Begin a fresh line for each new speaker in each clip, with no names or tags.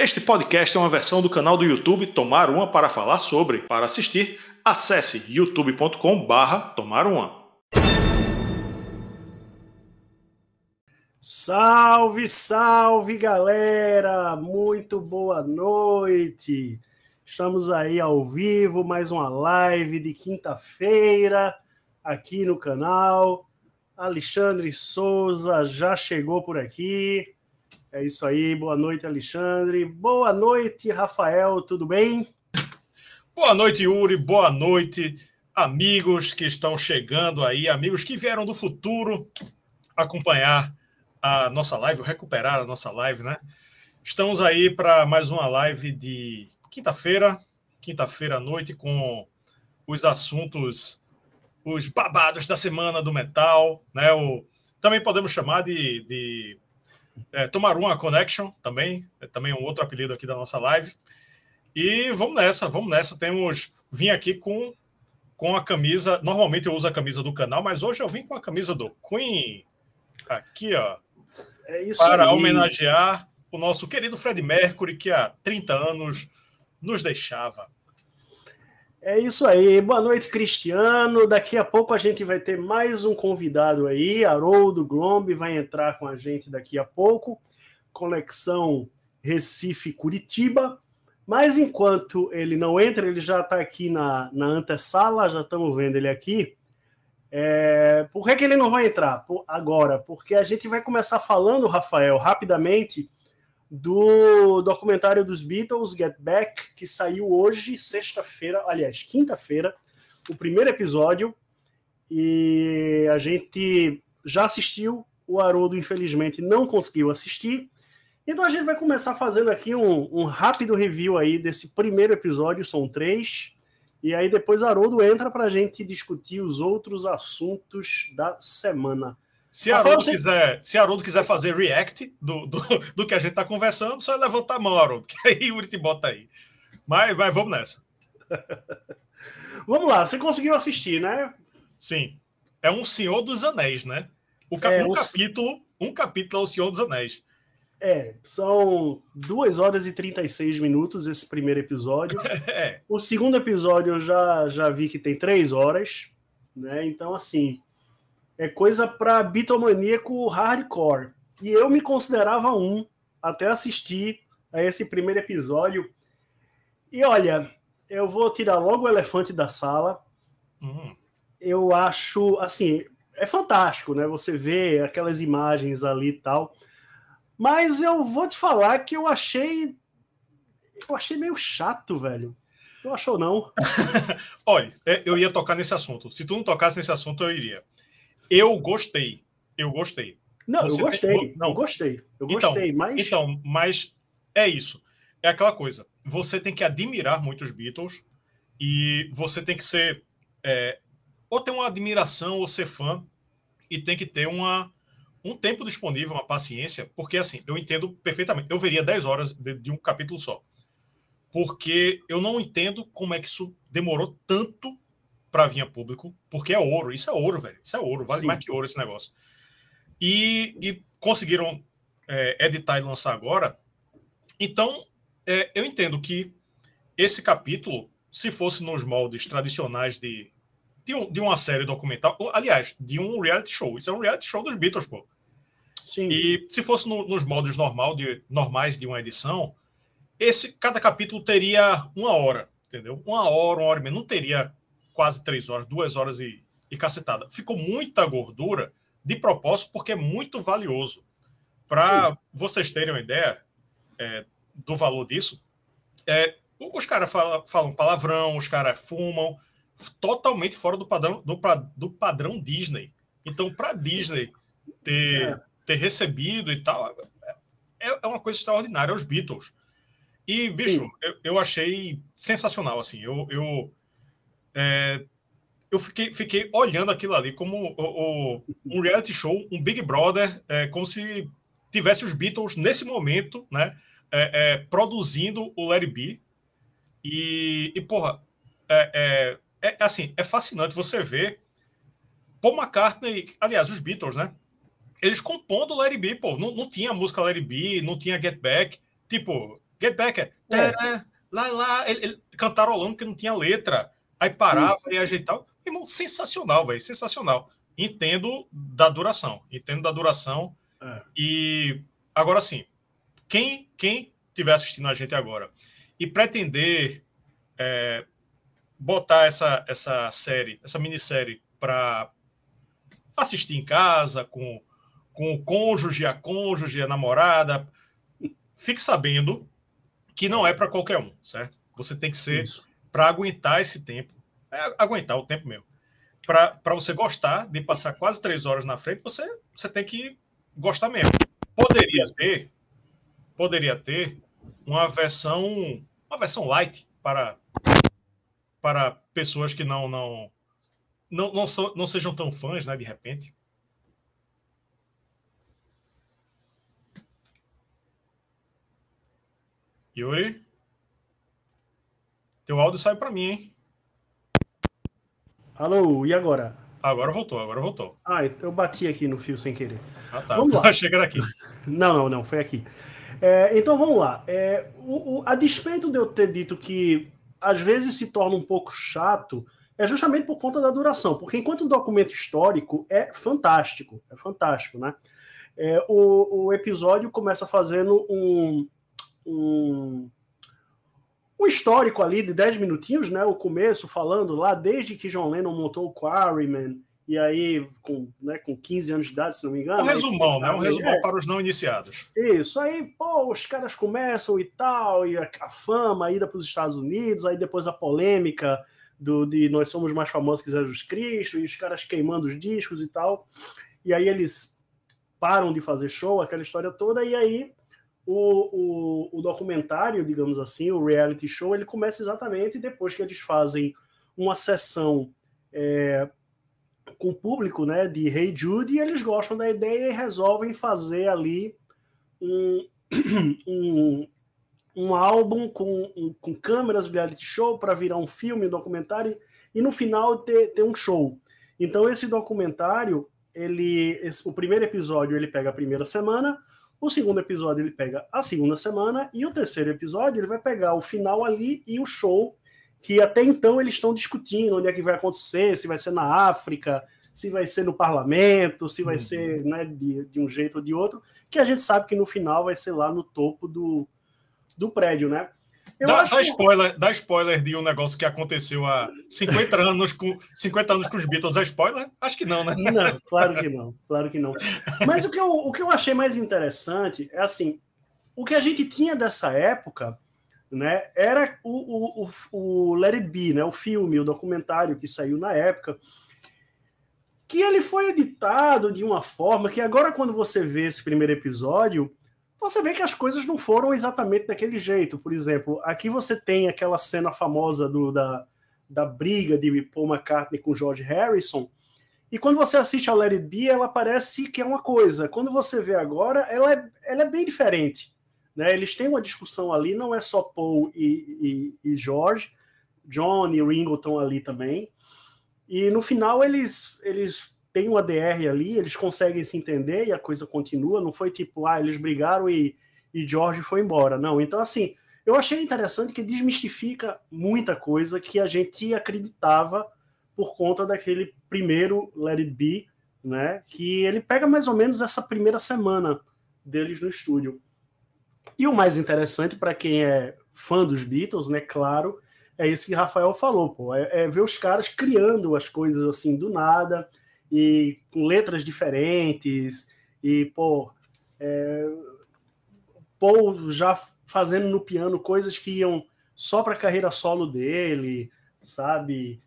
Este podcast é uma versão do canal do YouTube Tomar Uma para falar sobre. Para assistir, acesse youtube.com/barra Tomar Uma.
Salve, salve galera! Muito boa noite! Estamos aí ao vivo, mais uma live de quinta-feira aqui no canal. Alexandre Souza já chegou por aqui. É isso aí, boa noite, Alexandre. Boa noite, Rafael, tudo bem?
Boa noite, Yuri. Boa noite, amigos que estão chegando aí, amigos que vieram do futuro acompanhar a nossa live, recuperar a nossa live, né? Estamos aí para mais uma live de quinta-feira, quinta-feira à noite, com os assuntos, os babados da semana do metal, né? O, também podemos chamar de, de é, uma Connection também, é também um outro apelido aqui da nossa live. E vamos nessa, vamos nessa. Temos vim aqui com com a camisa. Normalmente eu uso a camisa do canal, mas hoje eu vim com a camisa do Queen. Aqui, ó. É para aí. homenagear o nosso querido Fred Mercury, que há 30 anos nos deixava.
É isso aí. Boa noite, Cristiano. Daqui a pouco a gente vai ter mais um convidado aí. Haroldo Glombe vai entrar com a gente daqui a pouco. Conexão Recife-Curitiba. Mas enquanto ele não entra, ele já está aqui na, na antessala, já estamos vendo ele aqui. É, por que, que ele não vai entrar por, agora? Porque a gente vai começar falando, Rafael, rapidamente, do documentário dos Beatles, Get Back, que saiu hoje, sexta-feira, aliás, quinta-feira, o primeiro episódio. E a gente já assistiu, o Haroldo, infelizmente, não conseguiu assistir. Então a gente vai começar fazendo aqui um, um rápido review aí desse primeiro episódio, são três. E aí depois Haroldo entra para a gente discutir os outros assuntos da semana.
Se Haroldo, você... quiser, se Haroldo quiser fazer react do, do, do que a gente está conversando, só levantar a mão, Haroldo, que aí o Yuri te bota aí. Mas, mas vamos nessa.
vamos lá, você conseguiu assistir, né?
Sim. É um Senhor dos Anéis, né? O cap... é, um, capítulo, um capítulo é o Senhor dos Anéis.
É, são 2 horas e 36 minutos esse primeiro episódio. É. O segundo episódio eu já, já vi que tem 3 horas, né? Então, assim, é coisa para bitomaníaco hardcore. E eu me considerava um até assistir a esse primeiro episódio. E olha, eu vou tirar logo o elefante da sala. Uhum. Eu acho, assim, é fantástico, né? Você vê aquelas imagens ali e tal. Mas eu vou te falar que eu achei. Eu achei meio chato, velho. Tu achou não?
Olha, é, eu ia tocar nesse assunto. Se tu não tocasse nesse assunto, eu iria. Eu gostei. Eu gostei.
Não, Você eu gostei. Tem... Não. Eu gostei. Eu
então,
gostei,
mas. Então, mas é isso. É aquela coisa. Você tem que admirar muito os Beatles e você tem que ser. É, ou ter uma admiração ou ser fã e tem que ter uma, um tempo disponível, uma paciência, porque assim, eu entendo perfeitamente. Eu veria 10 horas de, de um capítulo só. Porque eu não entendo como é que isso demorou tanto para vir a público, porque é ouro. Isso é ouro, velho. Isso é ouro. Vale Sim. mais que ouro esse negócio. E, e conseguiram é, editar e lançar agora. Então, é, eu entendo que esse capítulo, se fosse nos moldes tradicionais de, de, um, de, uma série documental, aliás, de um reality show. Isso é um reality show dos Beatles, pô. Sim. E se fosse no, nos moldes normal de, normais de uma edição, esse cada capítulo teria uma hora, entendeu? Uma hora, uma hora e meia. Não teria quase três horas, duas horas e, e cacetada. Ficou muita gordura de propósito, porque é muito valioso. Para vocês terem uma ideia é, do valor disso, é, os caras falam, falam, palavrão, os caras fumam, totalmente fora do padrão, do, do padrão Disney. Então, para Disney ter, é. ter recebido e tal, é, é uma coisa extraordinária, os Beatles. E, bicho, eu, eu, achei sensacional, assim. Eu, eu, é, eu fiquei, fiquei olhando aquilo ali como o, o, um reality show, um Big Brother, é, como se tivesse os Beatles nesse momento, né, é, é produzindo o Larry B. E, e porra, é, é, é, assim, é fascinante você ver Paul McCartney, aliás, os Beatles, né? Eles compondo o Larry B, pô, não, não tinha música Larry B, não tinha Get Back, tipo, Get Back é. é. Lá, lá, ele, ele cantarolando porque não tinha letra. Aí parava Isso. e ajeitava. Irmão, sensacional, velho. Sensacional. Entendo da duração. Entendo da duração. É. E agora sim, quem, quem estiver assistindo a gente agora e pretender é, botar essa, essa série, essa minissérie para assistir em casa, com, com o cônjuge, a cônjuge, a namorada, fique sabendo que não é para qualquer um, certo? Você tem que ser para aguentar esse tempo, é aguentar o tempo mesmo. Para você gostar de passar quase três horas na frente, você, você tem que gostar mesmo. Poderia ter, poderia ter uma versão, uma versão light para para pessoas que não não não, não, so, não sejam tão fãs, né, de repente. Yuri? Teu áudio saiu para mim, hein?
Alô, e agora?
Agora voltou, agora voltou.
Ah, eu bati aqui no fio sem querer.
Ah, tá. Vamos lá. Chega aqui.
não, não, não, foi aqui. É, então vamos lá. É, o, o, a despeito de eu ter dito que às vezes se torna um pouco chato, é justamente por conta da duração. Porque enquanto um documento histórico é fantástico, é fantástico, né? É, o, o episódio começa fazendo um, um, um histórico ali de 10 minutinhos, né? O começo falando lá desde que John Lennon montou o Quarryman, e aí com, né, com 15 anos de idade, se não me engano.
Um resumão, né? Um resumão é, para os não iniciados.
Isso, aí, pô, os caras começam e tal, e a, a fama, a ida para os Estados Unidos, aí depois a polêmica do, de nós somos mais famosos que Jesus Cristo, e os caras queimando os discos e tal. E aí eles param de fazer show, aquela história toda, e aí o, o, o documentário, digamos assim, o reality show, ele começa exatamente depois que eles fazem uma sessão é, com o público né, de Hey Jude e eles gostam da ideia e resolvem fazer ali um, um, um álbum com, um, com câmeras reality show para virar um filme, um documentário e no final ter, ter um show. Então esse documentário, ele, esse, o primeiro episódio ele pega a primeira semana, o segundo episódio ele pega a segunda semana e o terceiro episódio ele vai pegar o final ali e o show que até então eles estão discutindo onde é que vai acontecer, se vai ser na África, se vai ser no parlamento, se vai uhum. ser né, de, de, um jeito ou de outro, que a gente sabe que no final vai ser lá no topo do, do prédio, né?
Dá, acho... dá, spoiler, dá spoiler de um negócio que aconteceu há 50 anos com 50 anos com os Beatles. É spoiler? Acho que não, né?
Não, claro que não, claro que não. Mas o que eu, o que eu achei mais interessante é assim, o que a gente tinha dessa época né, era o, o, o, Let It Be, né, o filme, o documentário que saiu na época, que ele foi editado de uma forma que agora quando você vê esse primeiro episódio, você vê que as coisas não foram exatamente daquele jeito. Por exemplo, aqui você tem aquela cena famosa do, da, da briga de Paul McCartney com George Harrison, e quando você assiste a Let It Be, ela parece que é uma coisa. Quando você vê agora, ela é, ela é bem diferente. Né? Eles têm uma discussão ali, não é só Paul e, e, e George, John e Ringo estão ali também. E no final eles, eles têm uma DR ali, eles conseguem se entender e a coisa continua. Não foi tipo, ah, eles brigaram e, e George foi embora. Não, então assim, eu achei interessante que desmistifica muita coisa que a gente acreditava por conta daquele primeiro Let It Be, né? Que ele pega mais ou menos essa primeira semana deles no estúdio. E o mais interessante para quem é fã dos Beatles, né, claro, é isso que Rafael falou, pô, é, é, ver os caras criando as coisas assim do nada e com letras diferentes e pô, é, Paul já fazendo no piano coisas que iam só para a carreira solo dele, sabe?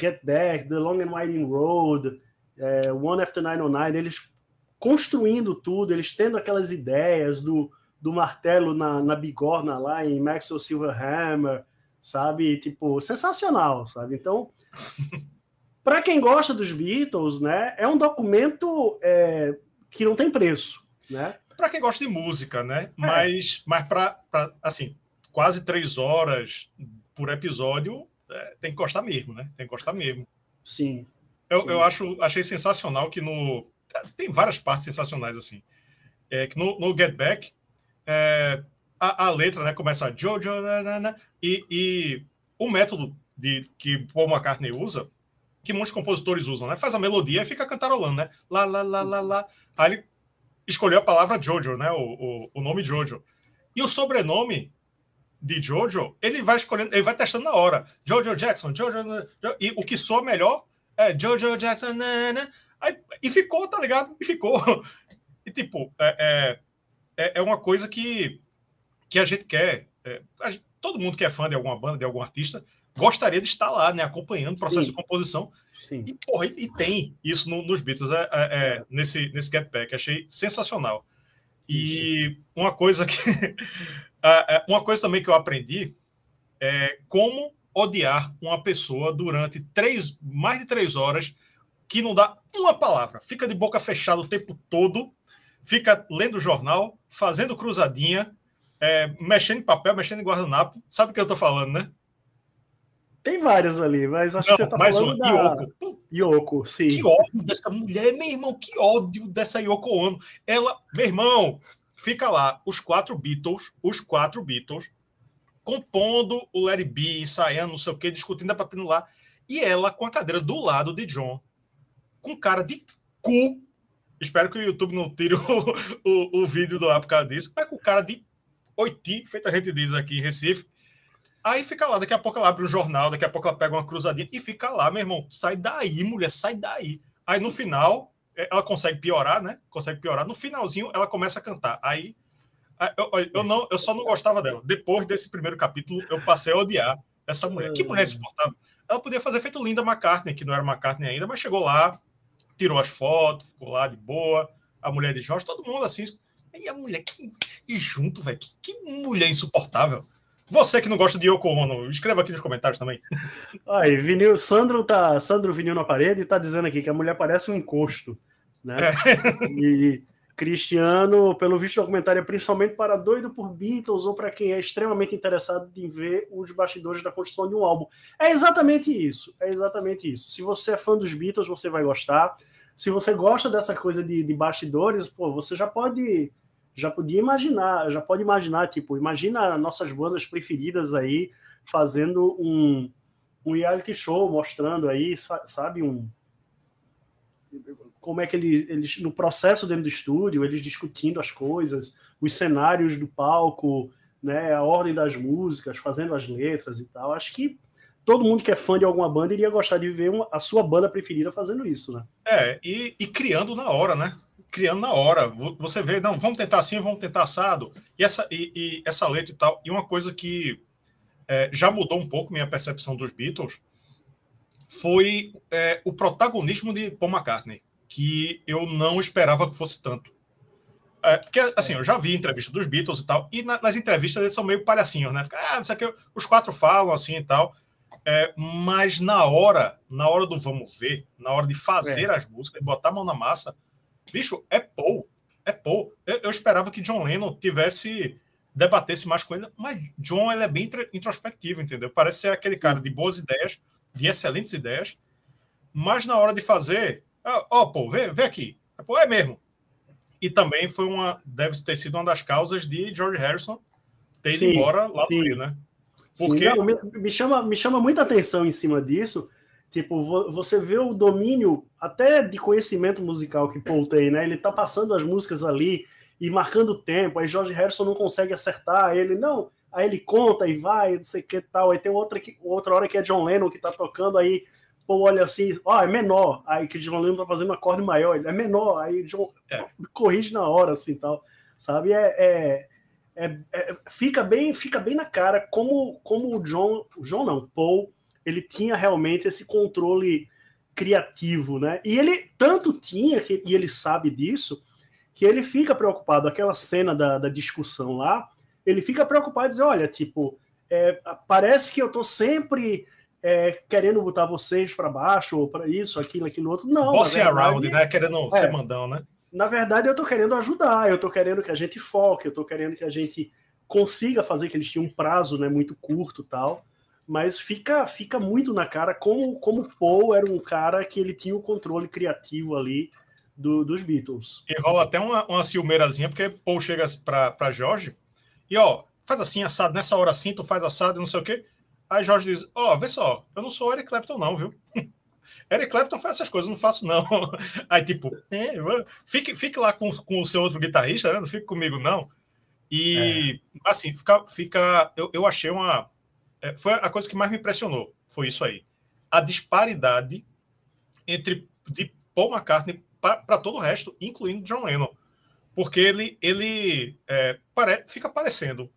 Get Back, The Long and Winding Road, é, One After 909, eles construindo tudo, eles tendo aquelas ideias do do martelo na, na bigorna lá em Maxwell Silverhammer, sabe? Tipo, sensacional, sabe? Então, para quem gosta dos Beatles, né, é um documento é, que não tem preço, né?
Para quem gosta de música, né? É. Mas, mas para, assim, quase três horas por episódio, é, tem que gostar mesmo, né? Tem que gostar mesmo.
Sim.
Eu,
sim.
eu acho, achei sensacional que no. Tem várias partes sensacionais, assim. É, que no, no Get Back, é, a, a letra, né? Começa Jojo, e, e o método de, que Paul McCartney usa, que muitos compositores usam, né? Faz a melodia e fica cantarolando, né? Lá, lá, lá, lá, lá. Aí ele escolheu a palavra Jojo, né? O, o, o nome Jojo. E o sobrenome de Jojo, ele vai escolhendo, ele vai testando na hora. Jojo Jackson, Jojo. E o que soa melhor é Jojo Jackson. Né, Aí, e ficou, tá ligado? E ficou. E tipo, é, é, é uma coisa que, que a gente quer. É, a gente, todo mundo que é fã de alguma banda, de algum artista, gostaria de estar lá, né? Acompanhando o processo Sim. de composição. Sim. E, porra, e, e tem isso no, nos Beatles, é, é, é, nesse, nesse Get Back. Achei sensacional. E Sim. uma coisa que. É, uma coisa também que eu aprendi é como odiar uma pessoa durante três, mais de três horas que não dá uma palavra, fica de boca fechada o tempo todo, fica lendo jornal, fazendo cruzadinha, é, mexendo em papel, mexendo em guardanapo. Sabe o que eu tô falando, né?
Tem várias ali, mas acho não, que você tá falando uma, da... Yoko. Yoko, sim.
Que ódio dessa mulher, meu irmão, que ódio dessa Yoko Ono. Ela, meu irmão, fica lá, os quatro Beatles, os quatro Beatles, compondo o Larry B, ensaiando, não sei o que, discutindo, batendo lá, e ela com a cadeira do lado de John, com cara de cu. Espero que o YouTube não tire o, o, o vídeo do ar por causa disso, mas com cara de oiti, feito a gente diz aqui em Recife. Aí fica lá, daqui a pouco ela abre um jornal, daqui a pouco ela pega uma cruzadinha e fica lá, meu irmão. Sai daí, mulher, sai daí. Aí no final, é, ela consegue piorar, né? Consegue piorar. No finalzinho, ela começa a cantar. Aí eu, eu, não, eu só não gostava dela. Depois desse primeiro capítulo, eu passei a odiar essa mulher. Que mulher insuportável. Ela podia fazer feito Linda McCartney, que não era McCartney ainda, mas chegou lá, tirou as fotos, ficou lá de boa. A mulher de Jorge, todo mundo assim. E a mulher, que, e junto, velho, que, que mulher insuportável. Você que não gosta de Yoko Ono, escreva aqui nos comentários também.
Aí, vinil, Sandro tá, Sandro vinil na parede e tá dizendo aqui que a mulher parece um encosto, né? É. E Cristiano, pelo visto, documentário é principalmente para doido por Beatles ou para quem é extremamente interessado em ver os bastidores da construção de um álbum. É exatamente isso. É exatamente isso. Se você é fã dos Beatles, você vai gostar. Se você gosta dessa coisa de, de bastidores, pô, você já pode já podia imaginar, já pode imaginar, tipo, imagina nossas bandas preferidas aí fazendo um, um reality show mostrando aí, sabe, um como é que eles, eles no processo dentro do estúdio, eles discutindo as coisas, os cenários do palco, né, a ordem das músicas, fazendo as letras e tal. Acho que todo mundo que é fã de alguma banda iria gostar de ver uma, a sua banda preferida fazendo isso, né?
É, e, e criando na hora, né? Criando na hora. Você vê, não, vamos tentar assim, vamos tentar assado. E essa, e, e essa letra e tal. E uma coisa que é, já mudou um pouco minha percepção dos Beatles foi é, o protagonismo de Paul McCartney, que eu não esperava que fosse tanto. É, porque, assim, eu já vi entrevista dos Beatles e tal, e na, nas entrevistas eles são meio palhacinhos, né? Fica, ah, não sei o que, os quatro falam assim e tal. É, mas na hora, na hora do vamos ver, na hora de fazer é. as músicas, botar a mão na massa, Bicho, é Paul. É Paul. Eu, eu, esperava que John Lennon tivesse debatesse mais com ele, mas John ele é bem introspectivo, entendeu? Parece ser aquele cara de boas ideias, de excelentes ideias, mas na hora de fazer, ó, oh, pô, vê, vê aqui. Pô, é mesmo. E também foi uma, deve ter sido uma das causas de George Harrison ter ido embora lá sim. no Rio, né?
Porque... Sim, não, me, me, chama, me chama muita atenção em cima disso, Tipo, você vê o domínio até de conhecimento musical que Paul tem, né? Ele tá passando as músicas ali e marcando o tempo, aí George Harrison não consegue acertar, ele não, aí ele conta e vai, não sei o que tal, aí tem outra, que, outra hora que é John Lennon que tá tocando, aí Paul olha assim, ó, oh, é menor, aí que John Lennon tá fazendo um acorde maior, é menor, aí John é. corrige na hora, assim, tal, sabe? É, é, é, é, fica bem fica bem na cara como, como o John, o John não, Paul ele tinha realmente esse controle criativo, né? E ele tanto tinha, que, e ele sabe disso, que ele fica preocupado, aquela cena da, da discussão lá, ele fica preocupado e diz, olha, tipo, é, parece que eu tô sempre é, querendo botar vocês para baixo, ou para isso, aquilo, aquilo outro. Não.
Bossing around, né? Querendo é, ser mandão, né?
Na verdade, eu tô querendo ajudar, eu tô querendo que a gente foque, eu tô querendo que a gente consiga fazer, que eles tinham um prazo né, muito curto tal mas fica, fica muito na cara como, como Paul era um cara que ele tinha o controle criativo ali do, dos Beatles.
E rola até uma, uma ciumeirazinha, porque Paul chega para Jorge e, ó, faz assim, assado, nessa hora assim, tu faz assado, não sei o quê. Aí Jorge diz, ó, oh, vê só, eu não sou Eric Clapton não, viu? Eric Clapton faz essas coisas, não faço não. Aí, tipo, é, fique, fique lá com, com o seu outro guitarrista, né? não fique comigo não. E, é. assim, fica, fica eu, eu achei uma... É, foi a coisa que mais me impressionou, foi isso aí. A disparidade entre de Paul McCartney para todo o resto, incluindo John Lennon. Porque ele, ele é, pare, fica parecendo.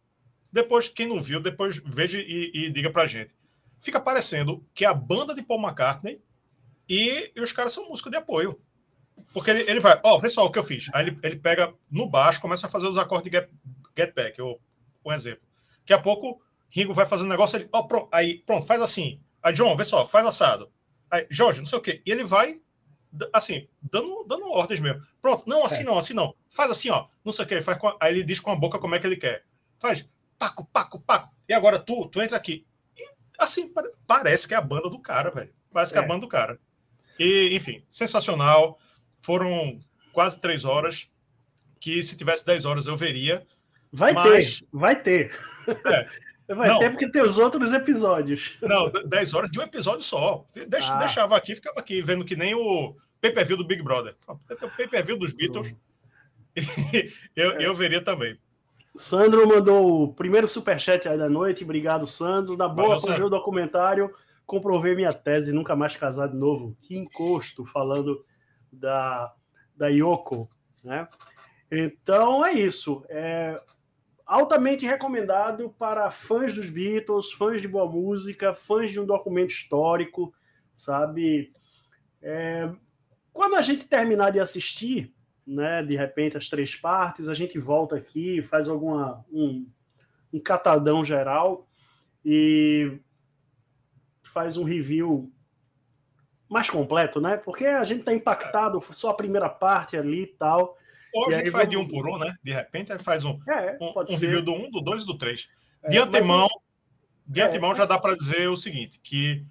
Depois, quem não viu, depois veja e, e diga pra gente. Fica parecendo que a banda de Paul McCartney e, e os caras são músicos de apoio. Porque ele, ele vai, ó, oh, vê só o que eu fiz. Aí ele, ele pega no baixo, começa a fazer os acordes de get, get back, eu, um exemplo. Daqui a pouco, Ringo vai fazendo um negócio, ele, ó, pronto, aí, pronto, faz assim. Aí, John, vê só, faz assado. Aí, Jorge, não sei o quê. E ele vai assim, dando, dando ordens mesmo. Pronto, não, assim é. não, assim não. Faz assim, ó. Não sei o que, faz a... aí ele diz com a boca como é que ele quer. Faz paco, paco, paco. E agora tu, tu entra aqui. E, assim, parece que é a banda do cara, velho. Parece que é. é a banda do cara. E, enfim, sensacional. Foram quase três horas. Que se tivesse dez horas eu veria.
Vai mas... ter, vai ter. É. Vai não, ter porque tem os outros episódios.
Não, 10 horas de um episódio só. Ah. Deixava aqui, ficava aqui, vendo que nem o pay-per-view do Big Brother. O pay-per-view dos Beatles. eu, é. eu veria também.
Sandro mandou o primeiro superchat aí da noite. Obrigado, Sandro. Na boa, para o documentário, comprovei minha tese, nunca mais casar de novo. Que encosto, falando da, da Yoko, né? Então é isso. É, altamente recomendado para fãs dos Beatles, fãs de boa música, fãs de um documento histórico, sabe? É, quando a gente terminar de assistir, né, de repente as três partes, a gente volta aqui, faz alguma um, um catadão geral e faz um review mais completo, né? Porque a gente está impactado, só a primeira parte ali e tal.
Ou a gente faz vamos... de um por um, né? De repente, a gente faz um, é, um, um review do um, do dois e do três. É, de antemão, de é, antemão já dá para dizer o seguinte, que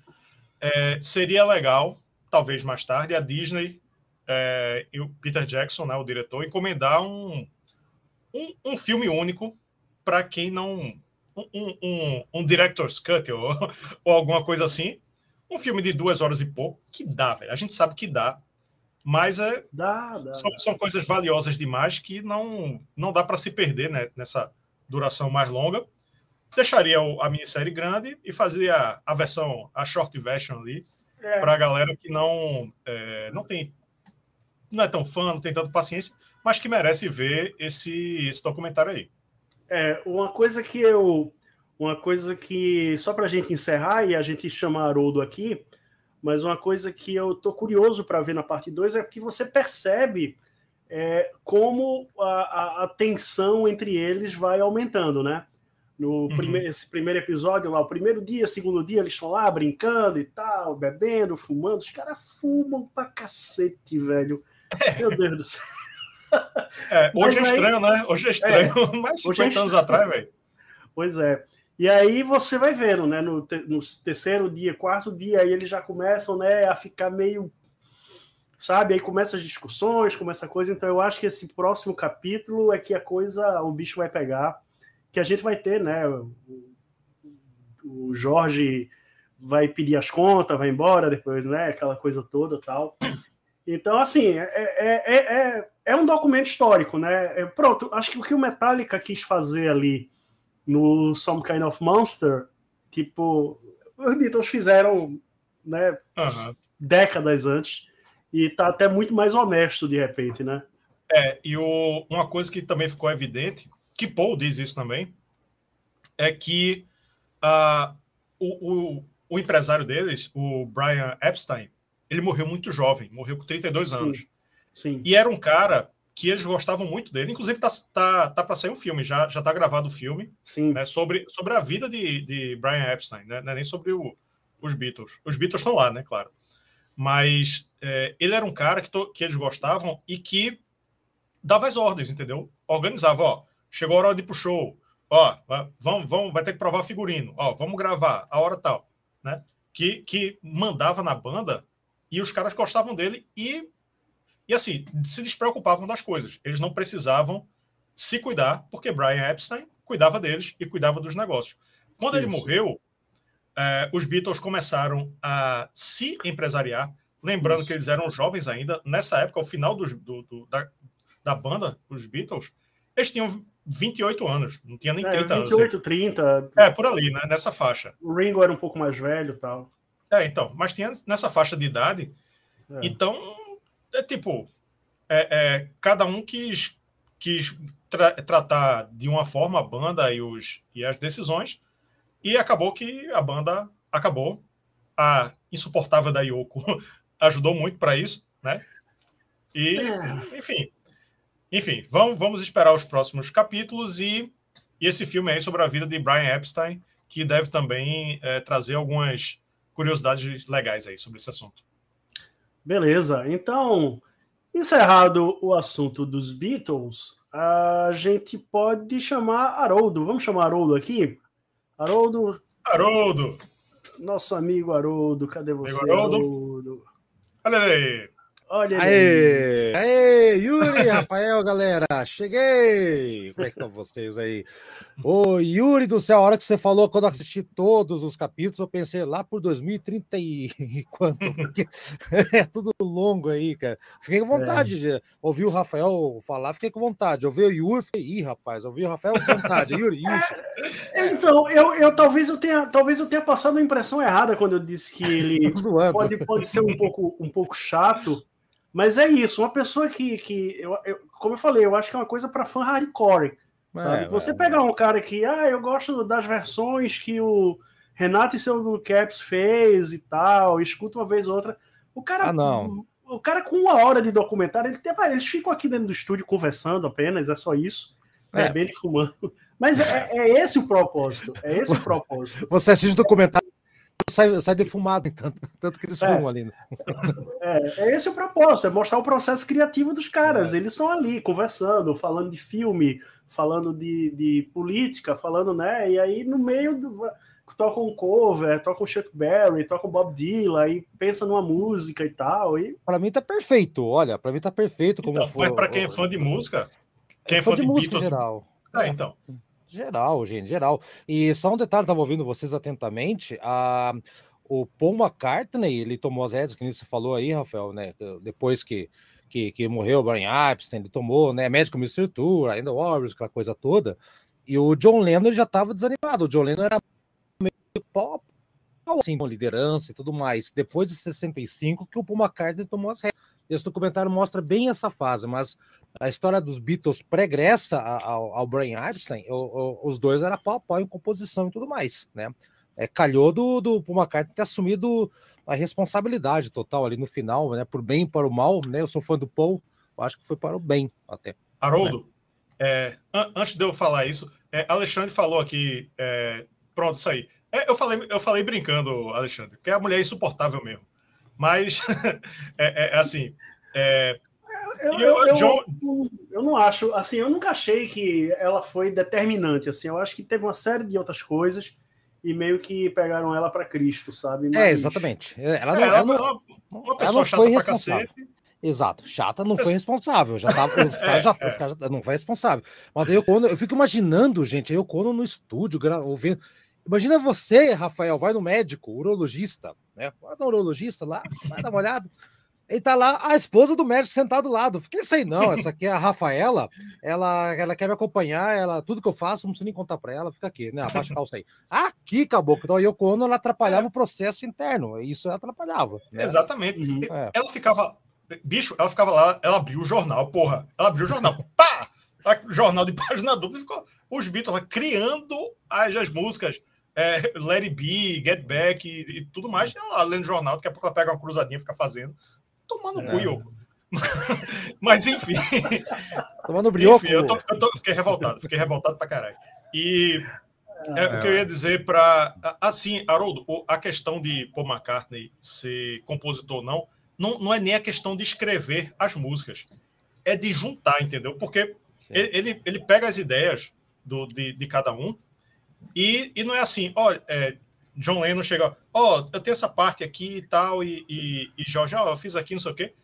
é, seria legal, talvez mais tarde, a Disney é, e o Peter Jackson, né, o diretor, encomendar um, um, um filme único para quem não... Um, um, um, director's cut ou, ou alguma coisa assim. Um filme de duas horas e pouco, que dá, velho. A gente sabe que dá mas é,
dá, dá,
são, são, coisas valiosas demais que não, não dá para se perder né, nessa duração mais longa. Deixaria a minissérie grande e fazia a, a versão, a short version ali, é. para a galera que não, é, não tem não é tão fã, não tem tanta paciência, mas que merece ver esse, esse documentário aí.
É, uma coisa que eu. Uma coisa que. Só para a gente encerrar e a gente chama Haroldo aqui, mas uma coisa que eu tô curioso para ver na parte 2 é que você percebe é, como a, a, a, tensão entre eles vai aumentando, né? No uhum. primeiro, esse primeiro episódio lá, o primeiro dia, segundo dia, eles estão lá brincando e tal, bebendo, fumando. Os caras fumam pra cacete, velho. Meu Deus do céu.
É, hoje mas é estranho, aí, né? Hoje é estranho, é, mas 50 é anos atrás, velho.
Pois é. E aí você vai vendo, né? No, te, no terceiro dia, quarto dia, aí eles já começam né, a ficar meio. Sabe? Aí começam as discussões, começa a coisa. Então eu acho que esse próximo capítulo é que a coisa, o bicho vai pegar. Que a gente vai ter, né? O, o Jorge vai pedir as contas, vai embora depois, né? Aquela coisa toda tal. Então, assim, é, é, é, é, um documento histórico, né? pronto, acho que o que o Metallica quis fazer ali no Some Kind of Monster, tipo, os Beatles fizeram, né, uhum. décadas antes, e tá até muito mais honesto de repente, né?
É, e o, uma coisa que também ficou evidente, que Paul diz isso também, é que uh, o, o, o, empresário deles, o Brian Epstein, ele morreu muito jovem, morreu com 32 anos. Sim. Sim. E era um cara que eles gostavam muito dele. Inclusive, tá, tá, tá para sair um filme, já, já tá gravado o filme
Sim.
Né, sobre, sobre a vida de, de Brian Epstein, né? É nem sobre o, os Beatles. Os Beatles estão lá, né? Claro. Mas é, ele era um cara que, to, que eles gostavam e que dava as ordens, entendeu? Organizava, ó, chegou a hora de ir pro show, ó, vamos, vamos, vai ter que provar figurino, ó, vamos gravar, a hora tal, né? Que, que mandava na banda e os caras gostavam dele e e assim, se despreocupavam das coisas. Eles não precisavam se cuidar, porque Brian Epstein cuidava deles e cuidava dos negócios. Quando Isso. ele morreu, é, os Beatles começaram a se empresariar, lembrando Isso. que eles eram jovens ainda. Nessa época, ao final do, do, da, da banda, os Beatles, eles tinham 28 anos, não tinha nem é, 30 28,
anos. 28, 30.
É, por ali, né? Nessa faixa.
O Ringo era um pouco mais velho tal.
É, então, mas tinha nessa faixa de idade. É. Então, é tipo, é, é, cada um quis, quis tra tratar de uma forma a banda e, os, e as decisões, e acabou que a banda acabou. A insuportável da Yoko ajudou muito para isso, né? E, é. enfim, enfim, vamos, vamos esperar os próximos capítulos e, e esse filme aí sobre a vida de Brian Epstein, que deve também é, trazer algumas curiosidades legais aí sobre esse assunto.
Beleza, então, encerrado o assunto dos Beatles, a gente pode chamar Haroldo. Vamos chamar Haroldo aqui? Haroldo.
Haroldo!
Nosso amigo Haroldo, cadê você, Haroldo? Haroldo?
Olha aí!
Olha Aê! Aê, Yuri, Rafael, galera, cheguei! Como é que estão vocês aí? Ô, Yuri do céu, a hora que você falou, quando eu assisti todos os capítulos, eu pensei lá por 2030 e quanto? Porque é tudo longo aí, cara. Fiquei com vontade é. de ouvir o Rafael falar, fiquei com vontade. Ouvi o Yuri, falei, ih, rapaz, ouvi o Rafael com vontade. Yuri, isso.
É, então, eu, eu, talvez, eu tenha, talvez eu tenha passado a impressão errada quando eu disse que ele pode, pode ser um pouco, um pouco chato, mas é isso, uma pessoa que, que eu, eu como eu falei, eu acho que é uma coisa para fã hardcore. Sabe? É, Você é, pegar um cara que, ah, eu gosto das versões que o Renato e seu Caps fez e tal, escuta uma vez ou outra. O cara,
ah, não.
o cara com uma hora de documentário, ele, eles ficam aqui dentro do estúdio conversando apenas, é só isso, é. bebendo e fumando. Mas é, é, esse o propósito, é esse o propósito.
Você assiste documentário sai, sai defumado, tanto, tanto que eles é. fumam ali. Né?
É, é esse o propósito, é mostrar o processo criativo dos caras. É. Eles estão ali conversando, falando de filme, falando de, de política, falando, né? E aí no meio do, toca um cover, toca um Chuck Berry, toca um Bob Dylan, aí pensa numa música e tal. E...
Para mim tá perfeito, olha, para mim tá perfeito como
então,
foi.
Mas para quem é fã de música, quem é fã, fã de, de música
Beatles, geral.
É, então.
Geral, gente, geral. E só um detalhe, estava ouvindo vocês atentamente, a, o Paul McCartney, ele tomou as rédeas, que você falou aí, Rafael, né, depois que, que, que morreu o Brian Epstein, ele tomou, né, Médico Mr. Tour, ainda Warriors, aquela coisa toda, e o John Lennon já estava desanimado, o John Lennon era meio pop, assim, com liderança e tudo mais, depois de 65 que o Paul McCartney tomou as rédeas. Esse documentário mostra bem essa fase, mas a história dos Beatles pregressa ao, ao Brian Epstein, o, o, os dois eram pau a pau em composição e tudo mais, né? É, calhou do, do Paul McCartney ter assumido a responsabilidade total ali no final, né? Por bem e para o mal, né? Eu sou fã do Paul, acho que foi para o bem até.
Haroldo, né? é, an antes de eu falar isso, é, Alexandre falou aqui, é, pronto, isso aí. É, eu, falei, eu falei brincando, Alexandre, que a mulher é insuportável mesmo. Mas, é, é, é, assim. É,
eu, eu, eu, John... eu, não acho, assim, eu nunca achei que ela foi determinante. Assim, eu acho que teve uma série de outras coisas e meio que pegaram ela para Cristo, sabe?
Mas... É, exatamente. Ela não,
ela, ela, não, uma pessoa ela chata pra cacete.
Exato, chata não foi responsável, já tava, os caras já, é. Os cara já não foi responsável. Mas aí eu, quando, eu fico imaginando, gente, aí eu quando no estúdio, ouvindo, Imagina você, Rafael, vai no médico, urologista, né? Vai no urologista lá, vai dar uma olhada. E tá lá a esposa do médico sentada do lado. Fiquei sei não, essa aqui é a Rafaela, ela, ela quer me acompanhar, ela tudo que eu faço, não preciso nem contar para ela, fica aqui, né? Abaixa a calça aí. Aqui, caboclo. Então, eu quando ela atrapalhava é. o processo interno, isso atrapalhava.
Né? Exatamente. Uhum. É. Ela ficava, bicho, ela ficava lá, ela abriu o jornal, porra. Ela abriu o jornal, pá! Jornal de página dupla, ficou os Beatles lá, criando as, as músicas é, Let It Be, Get Back e, e tudo mais, ela lendo jornal, daqui a pouco ela pega uma cruzadinha e fica fazendo. Tomando é. cu, eu. Mas enfim.
Tomando brioco. Enfim,
eu, tô, eu tô, fiquei revoltado, fiquei revoltado pra caralho. E é, o que eu ia dizer para. Assim, Haroldo, a questão de Paul McCartney ser compositor ou não, não, não é nem a questão de escrever as músicas, é de juntar, entendeu? Porque ele, ele, ele, pega as ideias do, de, de cada um e, e não é assim, ó, é, John Lennon chega, ó, eu tenho essa parte aqui e tal, e, e, e Jorge, ó, eu fiz aqui, não sei o quê.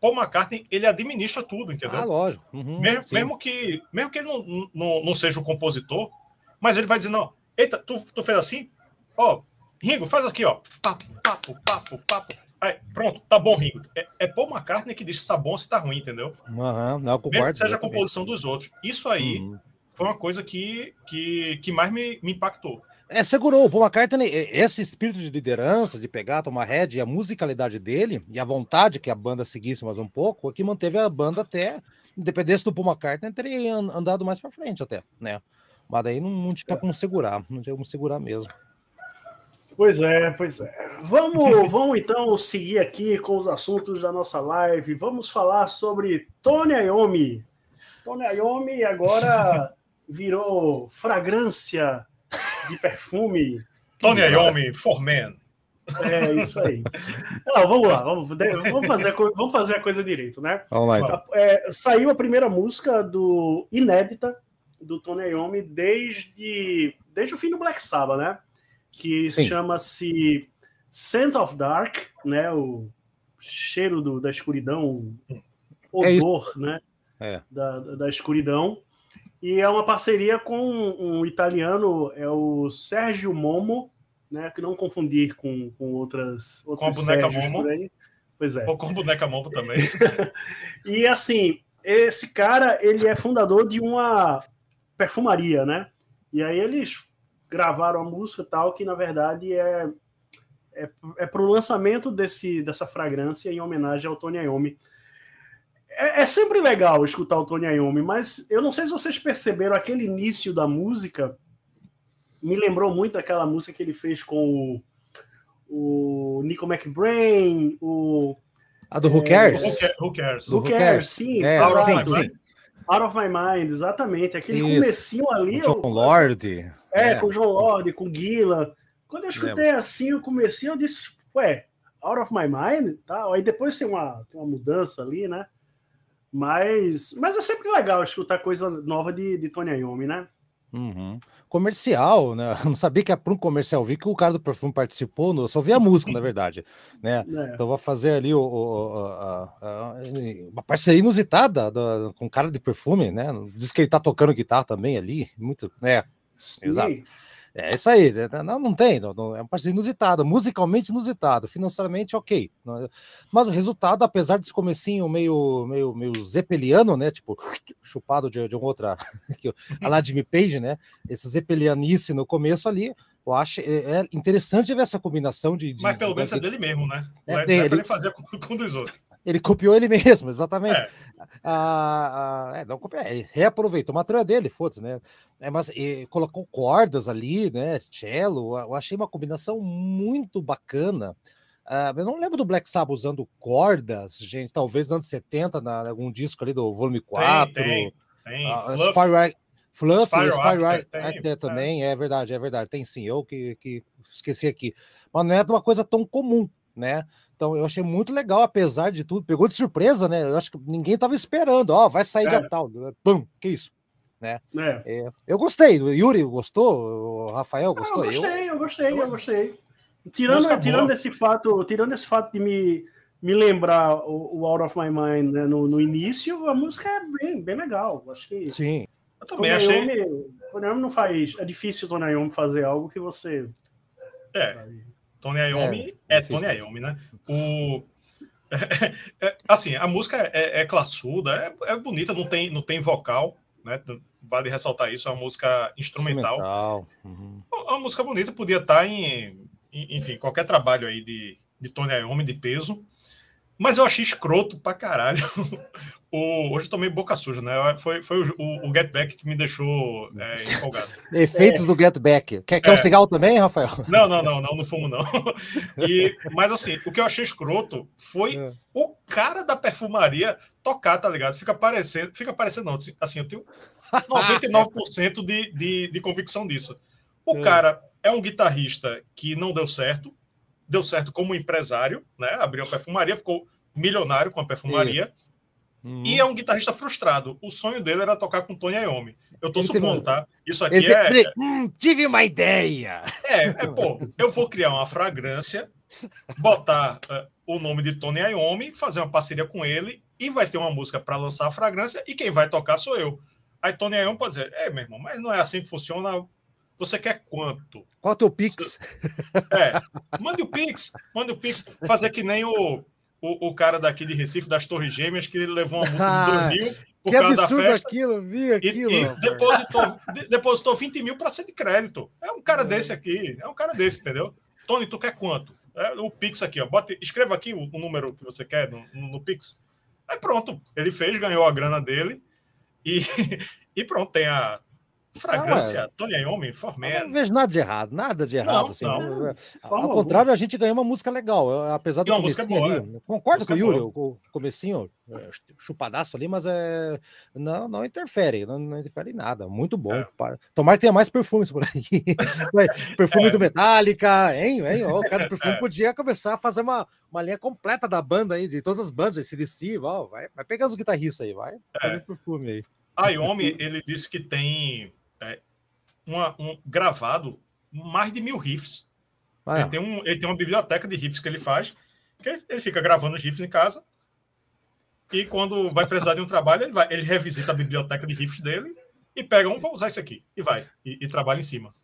Paul McCartney, ele administra tudo, entendeu?
Ah, lógico. Uhum,
mesmo, mesmo, que, mesmo que ele não, não, não seja o compositor, Mas ele vai dizer, não, eita, tu, tu fez assim? Ó, Ringo, faz aqui, ó. Papo, papo, papo, papo. Aí, pronto, tá bom, Ringo. É, é Paul McCartney que diz se tá bom se tá ruim, entendeu?
Uhum, não, concordo,
Mesmo que seja a composição dos outros. Isso aí uhum. foi uma coisa que, que, que mais me, me impactou.
É, segurou. O Paul McCartney, esse espírito de liderança, de pegar, tomar head, e a musicalidade dele, e a vontade que a banda seguisse mais um pouco, é que manteve a banda até, independência do Paul McCartney, teria andado mais para frente até, né? Mas daí não, não tinha como segurar, não tinha como segurar mesmo.
Pois é, pois é. Vamos, vamos então seguir aqui com os assuntos da nossa live. Vamos falar sobre Tony Iommi. Tony Iommi agora virou fragrância de perfume.
Tony Iommi, for men.
É, isso aí. Não, vamos lá, vamos, vamos, fazer, vamos fazer a coisa direito, né?
Vamos lá, então.
É, saiu a primeira música do inédita do Tony Iommi desde, desde o fim do Black Sabbath, né? Que chama-se Scent of Dark, né? O cheiro do, da escuridão, o é odor, é né? É. Da, da escuridão. E é uma parceria com um italiano, é o Sérgio Momo, né? Que não confundir com, com outras
com a boneca Momo.
Pois é.
Ou com boneca Momo também.
e assim, esse cara, ele é fundador de uma perfumaria, né? E aí eles gravaram a música tal que na verdade é é, é para o lançamento desse, dessa fragrância em homenagem ao Tony Iommi é, é, sempre legal escutar o Tony Iommi, mas eu não sei se vocês perceberam aquele início da música. Me lembrou muito aquela música que ele fez com o, o Nico McBrain, o.
A do Who Cares?
Who, who Cares?
Who, Cares, sim.
É,
Out,
sim,
of sim. Out of My Mind, exatamente. Aquele Isso. comecinho ali.
Com John Lord.
É, é, com John Lord, com Gila. Quando eu escutei Lembra. assim o comecinho, eu disse, ué, Out of My Mind? Tá? Aí depois tem uma, tem uma mudança ali, né? Mas, mas é sempre legal escutar coisa nova de, de Tony Iommi, né?
Uhum. Comercial, né? Eu não sabia que era para um comercial. Vi que o cara do perfume participou, no... só vi a música, na verdade. Né? É. Então vou fazer ali o, o a, a, uma parceria inusitada da, com o cara de perfume, né? Diz que ele tá tocando guitarra também ali. Muito. É, Sim. exato. É isso aí, né, não, não tem, não, é uma parceria inusitada, musicalmente inusitado, financeiramente ok. É, mas o resultado, apesar desse comecinho meio, meio, meio zeppeliano, né? Tipo, chupado de, de uma outra, a lá Jimmy Page, né? Esse zeppelianice no começo ali, eu acho é, é interessante ver essa combinação de. de
mas pelo menos é dele mesmo, né? É o dele. ele fazia com, com dos outros.
Ele copiou ele mesmo, exatamente. É. Ah, ah, é, não copiou, é, reaproveitou uma trilha dele, foda-se, né? É, mas colocou cordas ali, né? Cello, eu achei uma combinação muito bacana. Ah, eu não lembro do Black Sabbath usando cordas, gente, talvez nos anos 70, na algum disco ali do volume 4.
Tem, tem. tem.
Ah, Fluff, Spyro, Fluff Spyro, Spyro Actor, é. também, é. é verdade, é verdade. Tem sim, eu que, que esqueci aqui. Mas não é uma coisa tão comum, né? Então eu achei muito legal, apesar de tudo. Pegou de surpresa, né? Eu acho que ninguém estava esperando. Ó, vai sair é. de tal. Pum, que isso? Né? É. É, eu gostei. O Yuri gostou? O Rafael gostou?
Eu gostei, eu gostei, eu gostei. Tirando, tirando esse fato, tirando esse fato de me, me lembrar o, o Out of My Mind né, no, no início, a música é bem, bem legal. Acho que.
Sim.
Eu também achei.
Tony não faz. É difícil o Tony fazer algo que você.
É. Sabe? Tony Iommi é, é Tony Iommi, né? O... É, assim, a música é, é classuda, é, é, bonita, não tem, não tem vocal, né? Vale ressaltar isso, é uma música instrumental. instrumental. Uhum. É uma música bonita, podia estar em, em, enfim, qualquer trabalho aí de, de Tony Iommi de peso. Mas eu achei escroto pra caralho O, hoje eu tomei boca suja, né? Foi, foi o, o, o Get Back que me deixou é, empolgado.
Efeitos é. do Get Back. Quer, quer é. um cigarro também, Rafael?
Não, não, não, não, não fumo, não. E, mas assim, o que eu achei escroto foi é. o cara da perfumaria tocar, tá ligado? Fica parecendo, fica parecendo, não. Assim, eu tenho 99% de, de, de convicção disso. O é. cara é um guitarrista que não deu certo, deu certo como empresário, né? Abriu a perfumaria, ficou milionário com a perfumaria. Uhum. E é um guitarrista frustrado. O sonho dele era tocar com Tony Iommi. Eu tô supondo, tá? Isso aqui
Ele
é.
Hum, tive uma ideia.
É, é, pô, eu vou criar uma fragrância, botar uh, o nome de Tony Iommi, fazer uma parceria com ele e vai ter uma música para lançar a fragrância e quem vai tocar sou eu. Aí Tony Iommi pode dizer: É, meu irmão, mas não é assim que funciona. Você quer quanto?
Qual é o teu Pix?
É, mande o Pix, mande o Pix. Fazer que nem o, o, o cara daqui de Recife, das Torres Gêmeas, que ele levou uma multa de 2 mil por
que
causa da
absurdo
festa.
aquilo, vi aquilo.
E, e depositou, de- depositou 20 mil para ser de crédito. É um cara desse aqui, é um cara desse, entendeu? Tony, tu quer quanto? É o Pix aqui, ó. Bota, escreva aqui o, o número que você quer no, no, no Pix. Aí pronto, ele fez, ganhou a grana dele e, e pronto, tem a fragrância Tony Iommi,
Eu
Forman.
não vejo nada de errado, nada de errado.
Não,
assim,
não.
Ao
Forma
ao contrário, a gente ganhou uma música legal, apesar do comecinho
boa,
ali. Concordo com o Yuri, o o comecinho é, chupadaço ali, mas é, não, não interfere, não, não interfere em nada. Muito bom.
É.
para- Tomara que tenha mais perfumes por aí. Perfume
É.
do Metallica, hein? hein? Cara do perfume
É.
podia começar a fazer uma, uma linha completa da banda aí, de todas as bandas, CDC, ó, vai, vai pegando os guitarristas aí, vai
É.
fazer perfume aí.
A Iommi, ele disse que tem é, uma- um, gravado mais de mil riffs.
Vai,
Ele tem, um, ele tem uma biblioteca de riffs que ele faz, que ele, ele fica gravando os riffs em casa. E quando vai precisar de um trabalho, ele, vai, ele revisita a biblioteca de riffs dele e pega um, vou usar isso aqui, e vai, e, e trabalha em cima.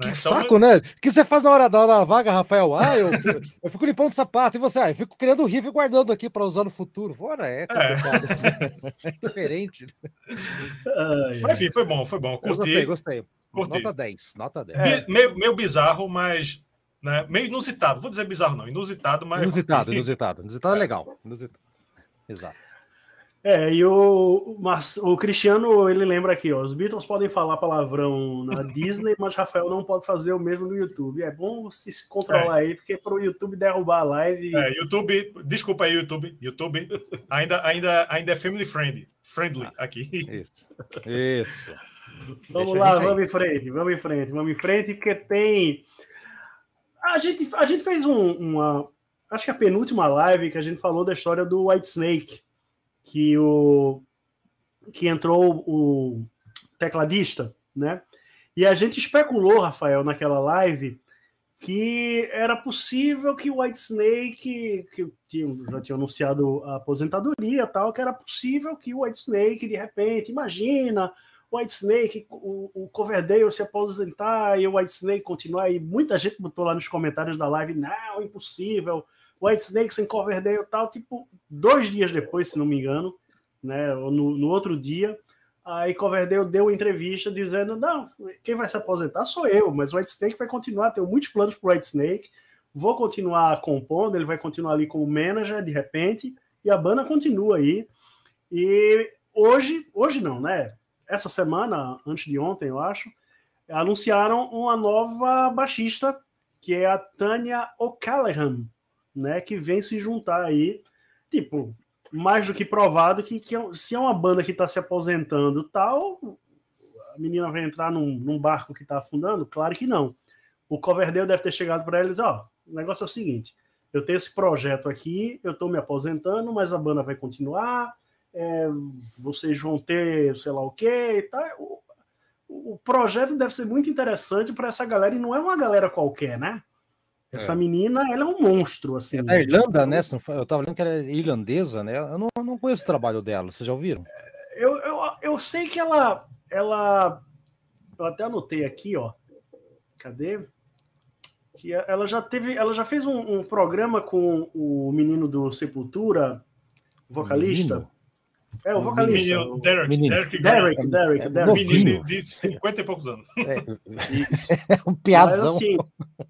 Que
Né? Então,
saco, né? O que você faz na hora da hora da vaga, Rafael? Ah, eu, eu fico limpando o sapato. E você? Ah, eu fico criando o riff e guardando aqui para usar no futuro. Fora, é complicado. É, diferente.
Ai,
Mas, enfim, foi bom, foi bom.
Eu
Curti.
gostei, gostei.
Curti.
Nota 10, nota 10.
É.
Meio, meio bizarro, mas né, meio inusitado. Vou dizer bizarro, não. Inusitado, mas.
Inusitado, inusitado. Inusitado é legal. Inusitado. Exato.
É, e o, mas, o Cristiano, ele lembra aqui, ó, os Beatles podem falar palavrão na Disney, mas Rafael não pode fazer o mesmo no YouTube. É bom se controlar aí, porque para o YouTube derrubar a live...
É, YouTube, desculpa aí, YouTube. YouTube ainda, ainda, ainda é family friendly, friendly aqui.
Isso. Isso.
Vamos
Deixa
lá, vamos em frente, vamos em frente, vamos em frente, porque tem. A gente, a gente fez um- uma. Acho que a penúltima live que a gente falou da história do White Snake, que o que entrou o tecladista, né? E a gente especulou, Rafael, naquela live, que era possível que o White Snake, que tinha, já tinha anunciado a aposentadoria tal, que era possível que o White Snake, de repente, imagina, o White Snake, o, o Coverdale se aposentar e o White Snake continuar. E muita gente botou lá nos comentários da live: não, impossível. White Snake sem Coverdale e tal. Tipo, dois dias depois, se não me engano, né, ou no, no outro dia, aí Coverdale deu entrevista dizendo: não, quem vai se aposentar sou eu, mas o White Snake vai continuar. Tenho muitos planos para o White Snake. Vou continuar compondo, ele vai continuar ali como manager de repente, e a banda continua aí. E hoje, hoje não, né? essa semana, antes de ontem, eu acho, anunciaram uma nova baixista, que é a Tanya O'Callaghan, né, que vem se juntar aí, tipo, mais do que provado que, que é- se é uma banda que está se aposentando tal, a menina vai entrar num, num barco que está afundando? Claro que não. O Coverdale deve ter chegado para eles, ó, o negócio é o seguinte, eu tenho esse projeto aqui, eu estou me aposentando, mas a banda vai continuar, é, vocês vão ter sei lá o quê e. O, o projeto deve ser muito interessante para essa galera, e não é uma galera qualquer, né? Essa
É.
menina, ela é um monstro, assim.
É da Irlanda, né? Eu tava lendo que ela é irlandesa, né? Eu não, eu não conheço o trabalho dela, vocês já ouviram?
Eu, eu, eu sei que ela, ela. Eu até anotei aqui, ó. Cadê? Que ela já teve. Ela já fez um, um programa com o menino do Sepultura, vocalista.
Menino?
É, o
O
vocalista.
Menino,
o-
Derek,
Menino.
Derek.
Derek, Derek,
É
Derek.
Menino de, de 50 e poucos anos.
É um
Mas
piazão.
assim, é,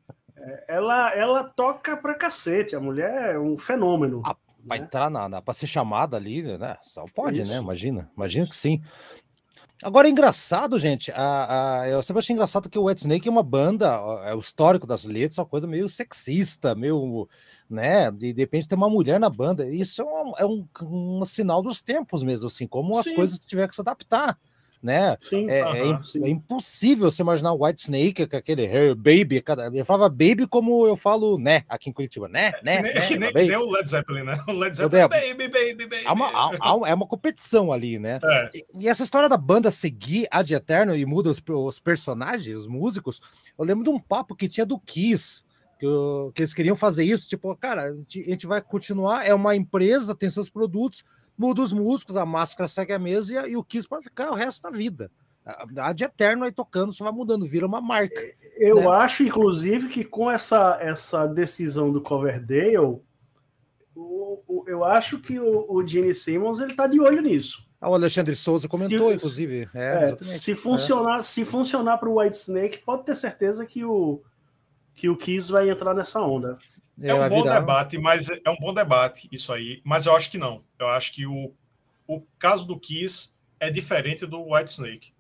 ela, ela toca pra cacete. A mulher é um fenômeno.
Ah, Pra
né?
entrar na, na para ser chamada ali, né? Só pode,
Isso.
né? Imagina, imagina que sim. Agora é engraçado, gente. A, a- eu sempre achei engraçado que o White Snake é uma banda, é o histórico das letras, é uma coisa meio sexista, meio, né? De, de repente tem uma mulher na banda. Isso é um, é um, um sinal dos tempos mesmo, assim, como as
Sim.
coisas tiveram que se adaptar, né?
Sim,
É, é
Aham,
im-
sim.
é impossível você imaginar o White Snake com aquele hey, baby. Cada, eu falava baby como eu falo, né, aqui em Curitiba, né, né,
que, nem,
né,
que, nem, que nem o Led Zeppelin, né? O Led
Eu
Zeppelin,
bebo.
baby, baby, baby.
Há uma, há- é uma competição ali, né?
É.
E, e essa história da banda seguir ad eterno e muda os, os personagens, os músicos, eu lembro de um papo que tinha do Kiss, que, que eles queriam fazer isso, tipo, cara, a gente, a gente vai continuar, é uma empresa, tem seus produtos, muda os músicos, a máscara segue a mesa e, e o Kiss pode ficar o resto da vida, a de eterno aí tocando, só vai mudando, vira uma marca.
Eu né? acho, inclusive, que com essa, essa decisão do Coverdale, o, o, eu acho que o, o Gene Simmons ele tá de olho nisso.
Ah, o Alexandre Souza comentou, se, inclusive.
É, é, se funcionar, é. se funcionar para o White Snake, pode ter certeza que o que o Kiss vai entrar nessa onda.
É, é um bom virar... debate, mas é um bom debate isso aí. Mas eu acho que não. Eu acho que o, o caso do Kiss é diferente do White Snake.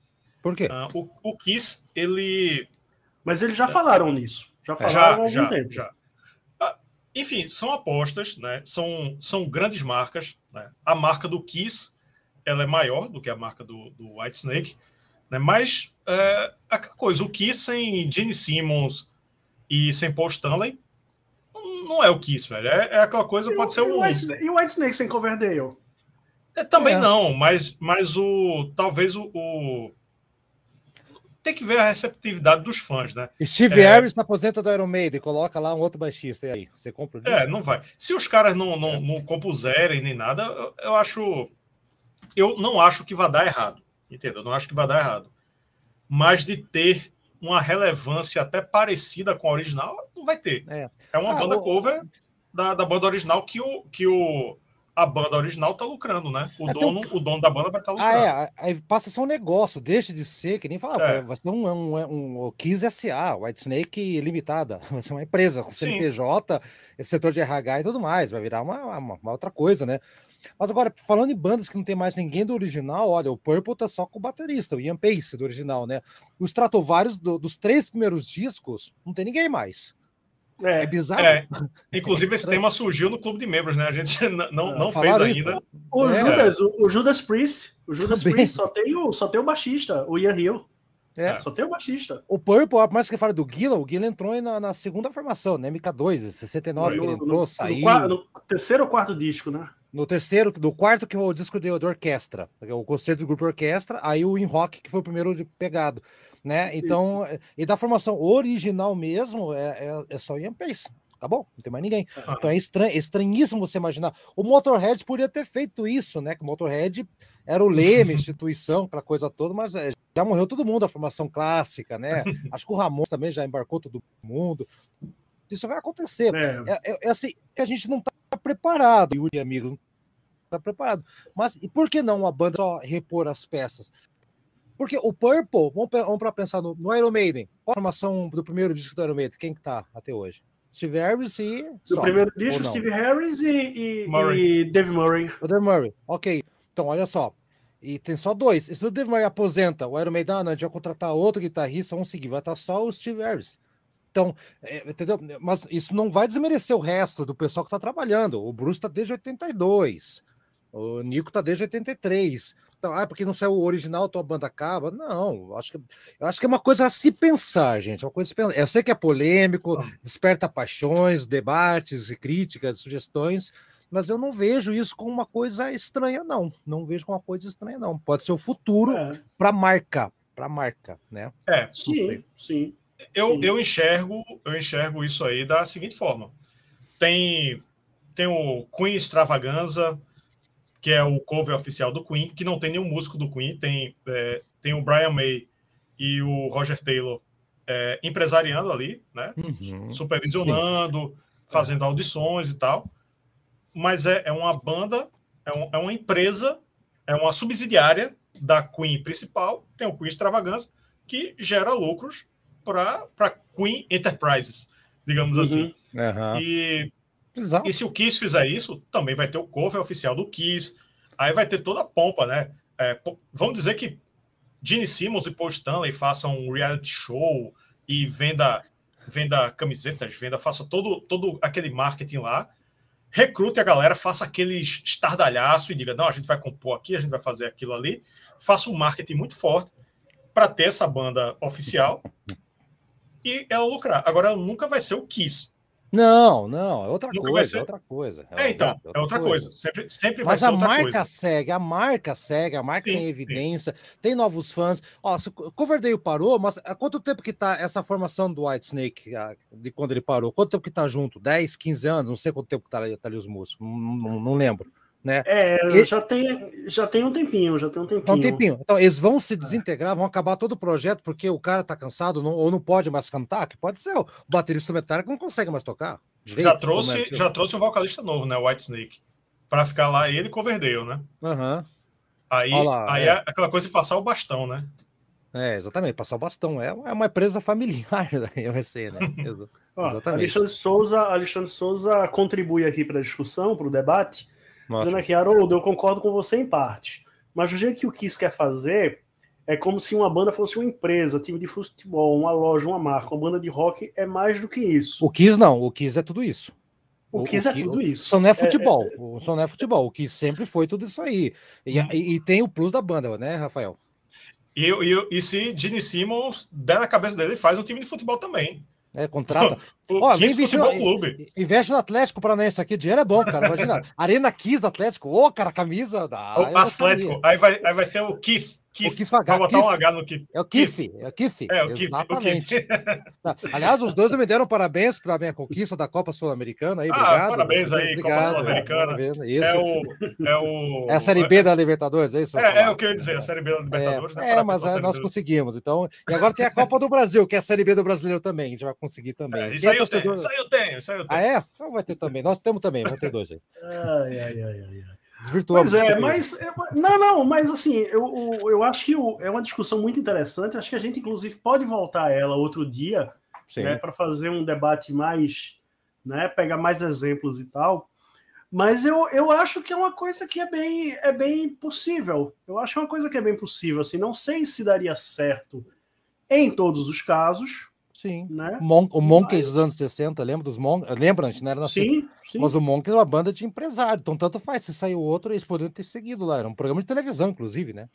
Por quê? Uh,
o, o Kiss, ele.
Mas eles já falaram nisso. Já falaram já, há algum
já,
tempo.
Já. Uh, enfim, são apostas, né? São, são grandes marcas. Né? A marca do Kiss ela é maior do que a marca do, do White Snake. Né? Mas é, aquela coisa, o Kiss sem Gene Simmons e sem Paul Stanley não é o Kiss, velho. É, é aquela coisa, e pode o, ser um.
E o White Snake sem Coverdale?
É, também é. não, mas, mas o talvez o, o, tem que ver a receptividade dos fãs, né?
Steve é... Harris na aposenta do Iron Maiden, coloca lá um outro baixista e aí, você compra?
É, não vai. Se os caras não, não, não compuserem nem nada, eu, eu, acho eu não acho que vai dar errado, entendeu? Eu não acho que vai dar errado. Mas de ter uma relevância até parecida com a original, não vai ter. É, é uma ah, banda o... cover da, da banda original que o, que o a banda original tá lucrando, né? O, dono, o dono da banda vai estar tá lucrando.
Ah, é. Aí passa a ser um negócio, deixa de ser, que nem falava, é. vai ser um, um, um, um Kiss SA, White Snake Limitada. Vai ser uma empresa com CNPJ, esse setor de RH e tudo mais. Vai virar uma, uma, uma, outra coisa, né? Mas agora, falando em bandas que não tem mais ninguém do original, olha, o Purple tá só com o baterista, o Ian Pace do original, né? Os Stratovarius do, dos três primeiros discos, não tem ninguém mais.
É, é bizarro. É. Inclusive, esse tema surgiu no clube de membros, né? A gente não, não, não fez ainda.
O, é. Judas, o, Judas Priest, o Judas Priest só tem o, só tem o baixista, o Ian Hill. É. Só tem o baixista.
O Purple, mais que fala do Gillan, o Gillan entrou na, na segunda formação, né? MK2, 69 no, que ele entrou, no, saiu.
No, no, terceiro ou quarto disco, né?
No terceiro, no quarto, que é o disco de, de orquestra, o concerto do grupo orquestra, aí o In Rock, que foi o primeiro de pegado né? Então, e da formação original mesmo, é, é, é só Ian Pace. Acabou, não tem mais ninguém. Então é, estranho, é estranhíssimo você imaginar. O Motorhead podia ter feito isso, né? Que o Motorhead era o leme, instituição, aquela coisa toda, mas é, já morreu todo mundo, a formação clássica, né? Acho que o Ramos também já embarcou todo mundo. Isso vai acontecer. É, é, é, assim que a gente não está preparado, Yuri, amigo, não está preparado. Mas e por que não a banda só repor as peças? Porque o Purple, vamos, vamos para pensar no, no, Iron Maiden. Qual a formação do primeiro disco do Iron Maiden? Quem que tá até hoje? Steve Harris e.
Do primeiro disco, Steve Harris e, e, e, Dave Murray.
O Dave Murray, ok. Então, olha só. E tem só dois. E se o Dave Murray aposenta, o Iron Maiden, ah, não, a gente vai contratar outro guitarrista, vamos seguir, vai estar só o Steve Harris. Então, é, entendeu? Mas isso não vai desmerecer o resto do pessoal que está trabalhando. O Bruce está desde 82. O Nico tá desde 83. Então, ah, porque não saiu o original, tua banda acaba. Não, acho que, eu acho que é uma coisa a se pensar, gente. É uma coisa pensar. Eu sei que é polêmico, desperta paixões, debates, críticas, sugestões, mas eu não vejo isso como uma coisa estranha, não. Não vejo como uma coisa estranha, não. Pode ser o futuro é. para marca, para marca, né?
É, sim, sim. Eu, sim. eu enxergo, eu enxergo isso aí da seguinte forma. Tem tem o Queen Extravaganza, que é o cover oficial do Queen, que não tem nenhum músico do Queen, tem, é, tem o Brian May e o Roger Taylor é, empresariando ali, né? Uhum. Supervisionando, Sim. fazendo audições e tal. Mas é, é uma banda, é, um, é uma empresa, é uma subsidiária da Queen principal, tem o Queen Extravaganza, que gera lucros para Queen Enterprises, digamos uhum. assim. Uhum. E Exato. E se o Kiss fizer isso, também vai ter o cover oficial do Kiss. Aí vai ter toda a pompa, né? É, vamos dizer que Gene Simmons e Paul Stanley façam um reality show e venda, venda camisetas, venda, faça todo, todo aquele marketing lá. Recrute a galera, faça aquele estardalhaço e diga: não, a gente vai compor aqui, a gente vai fazer aquilo ali. Faça um marketing muito forte para ter essa banda oficial e ela lucrar. Agora, ela nunca vai ser o Kiss.
Não, não, é outra Nunca coisa, é outra coisa.
É, é então, exato, é outra, coisa. coisa. Sempre, sempre
vai
Mas ser outra
coisa.
Mas a
marca segue, a marca segue, a marca sim, tem evidência, sim. tem novos fãs. Ó, o Coverdale parou, mas há quanto tempo que tá essa formação do White Snake, de quando ele parou? Quanto tempo que tá junto? 10, 15 anos? Não sei quanto tempo que tá, tá ali os músicos, não, não, não lembro. Né?
É, e... já, tem, já tem um tempinho, já tem um tempinho.
Um tempinho. Então, eles vão se desintegrar, vão acabar todo o projeto porque o cara tá cansado não, ou não pode mais cantar, que pode ser o baterista metálico não consegue mais tocar.
Direito, já trouxe, é já trouxe um vocalista novo, né? White Snake. Para ficar lá ele e Coverdale, né?
Uhum.
Aí, lá, aí é. é. aquela coisa de passar o bastão, né?
É, exatamente, passar o bastão. É, é uma empresa familiar da IOC, né?
exatamente. Alexandre Souza, Alexandre Souza contribui aqui para a discussão, para o debate, Ótimo. dizendo aqui, Haroldo, eu concordo com você em parte. Mas o jeito que o Kiss quer fazer é como se uma banda fosse uma empresa, time de futebol, uma loja, uma marca. Uma banda de rock é mais do que isso.
O Kiss não, o Kiss é tudo isso.
O, o Kiss é tudo isso.
Só não é futebol. É, é... O só não é futebol. O Kiss sempre foi tudo isso aí. E, hum. e, e, tem o plus da banda, né, Rafael?
E, e, e se Gene Simmons der na cabeça dele, faz um time de futebol também.
É, contrata. Ó, vem investir no clube. Investe no Atlético Paranaense aqui, dinheiro é bom, cara. Imagina. Arena Kiss do Atlético. Ô, oh, cara, camisa da.
O Atlético. Aí vai, aí vai ser o Kiss.
Kif. O Kif Vai
botar um H no Kif.
É o Kif. É o Kif. É o Kif. Exatamente. O tá. Aliás, os dois me deram parabéns para a minha conquista da Copa Sul-Americana. Aí, ah, obrigado.
parabéns aí, obrigado, Copa Sul-Americana. É, o, é o.
É a Série B da Libertadores, é isso?
É, é o que eu ia dizer, a Série B da Libertadores.
É, né? é mas é, nós conseguimos. Então, e agora tem a Copa do Brasil, que é a Série B do Brasileiro também. A gente vai conseguir também. É,
isso, aí eu tenho, isso aí eu tenho, isso aí eu tenho.
Ah, é? Então vai ter também. Nós temos também, vai ter dois aí.
Ai, ai, ai, ai.
Desvirtuamos.
Pois é, mas. Não, não, mas assim, eu, eu acho que é uma discussão muito interessante. Acho que a gente, inclusive, pode voltar a ela outro dia, né, para fazer um debate mais. Né, pegar mais exemplos e tal. Mas eu, eu acho que é uma coisa que é bem, é bem possível. Eu acho que é uma coisa que é bem possível. Assim, não sei se daria certo em todos os casos,
Sim. Né? Mon o Monkeys dos anos 60, lembra dos Monkeys? Lembra antes, não era
sim, sim.
Mas o Monkeys é uma banda de empresário, então tanto faz. Se saiu outro, eles poderiam ter seguido lá. Era um programa de televisão, inclusive, né?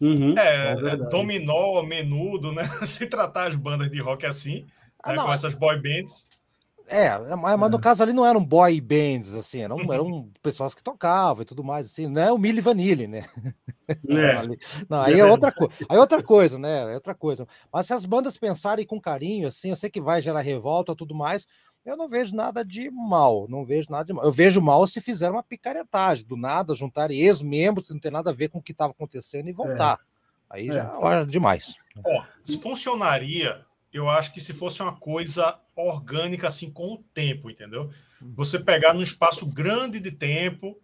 Uhum, é, é dominó, menudo, né? Se tratar as bandas de rock assim, ah, né? com essas boy bands.
É, é mas é. no caso ali não eram boy bands, assim, eram, uhum. eram pessoas que tocavam e tudo mais, assim, não é o Milli Vanilli, né? É. não, aí é outra coisa, aí é outra coisa, né? É outra coisa. Mas se as bandas pensarem com carinho, assim, eu sei que vai gerar revolta e tudo mais, eu não vejo nada de mal, não vejo nada de mal. Eu vejo mal se fizer uma picaretagem, do nada, juntarem ex-membros que não tem nada a ver com o que estava acontecendo e voltar. É. Aí já é demais.
Ó, se funcionaria eu acho que se fosse uma coisa orgânica, assim, com o tempo, entendeu? Você pegar num espaço grande de tempo,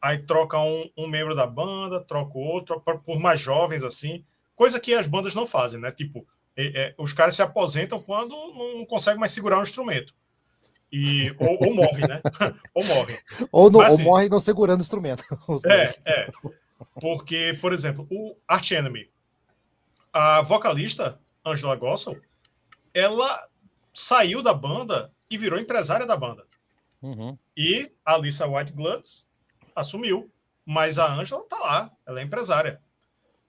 aí troca um, um membro da banda, troca outro, por mais jovens, assim, coisa que as bandas não fazem, né? Tipo, é, é, os caras se aposentam quando não conseguem mais segurar um instrumento. E, ou, ou morre, né? ou morre.
Ou, não, Mas, assim, ou morre não segurando o instrumento.
É, é. Porque, por exemplo, o Arch Enemy, a vocalista, Angela Gossel, ela saiu da banda e virou empresária da banda.
Uhum.
E a Alissa White Glutz assumiu, mas a Angela tá lá, ela é empresária.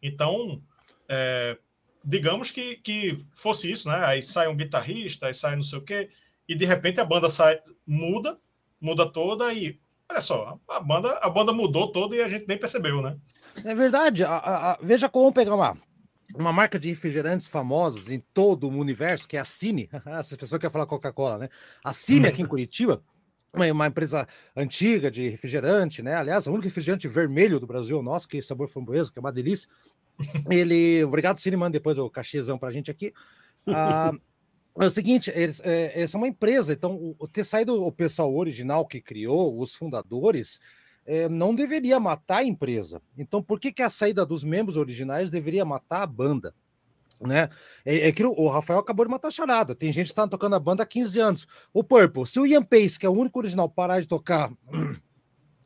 Então, é, digamos que, que fosse isso, né? Aí sai um guitarrista, aí sai não sei o quê, e de repente a banda sai, muda, muda toda e olha só, a banda, a banda mudou toda e a gente nem percebeu, né?
É verdade. A, a, a, veja como pegar uma uma marca de refrigerantes famosos em todo o universo, que é a Cine. Essa pessoa quer falar Coca-Cola, né? A Cine aqui em Curitiba, uma, uma, empresa antiga de refrigerante, né? Aliás, o único refrigerante vermelho do Brasil nosso, que é sabor framboesa, que é uma delícia. Ele, obrigado, Cine, manda depois o cachezão pra gente aqui. Ah, é o seguinte, eles, é, essa é uma empresa, então o, ter saído o pessoal original que criou, os fundadores, é, não deveria matar a empresa. Então, por que, que a saída dos membros originais deveria matar a banda? Né? É, é que o Rafael acabou de matar a charada. Tem gente que está tocando a banda há 15 anos. O Purple, se o Ian Pace, que é o único original, parar de tocar.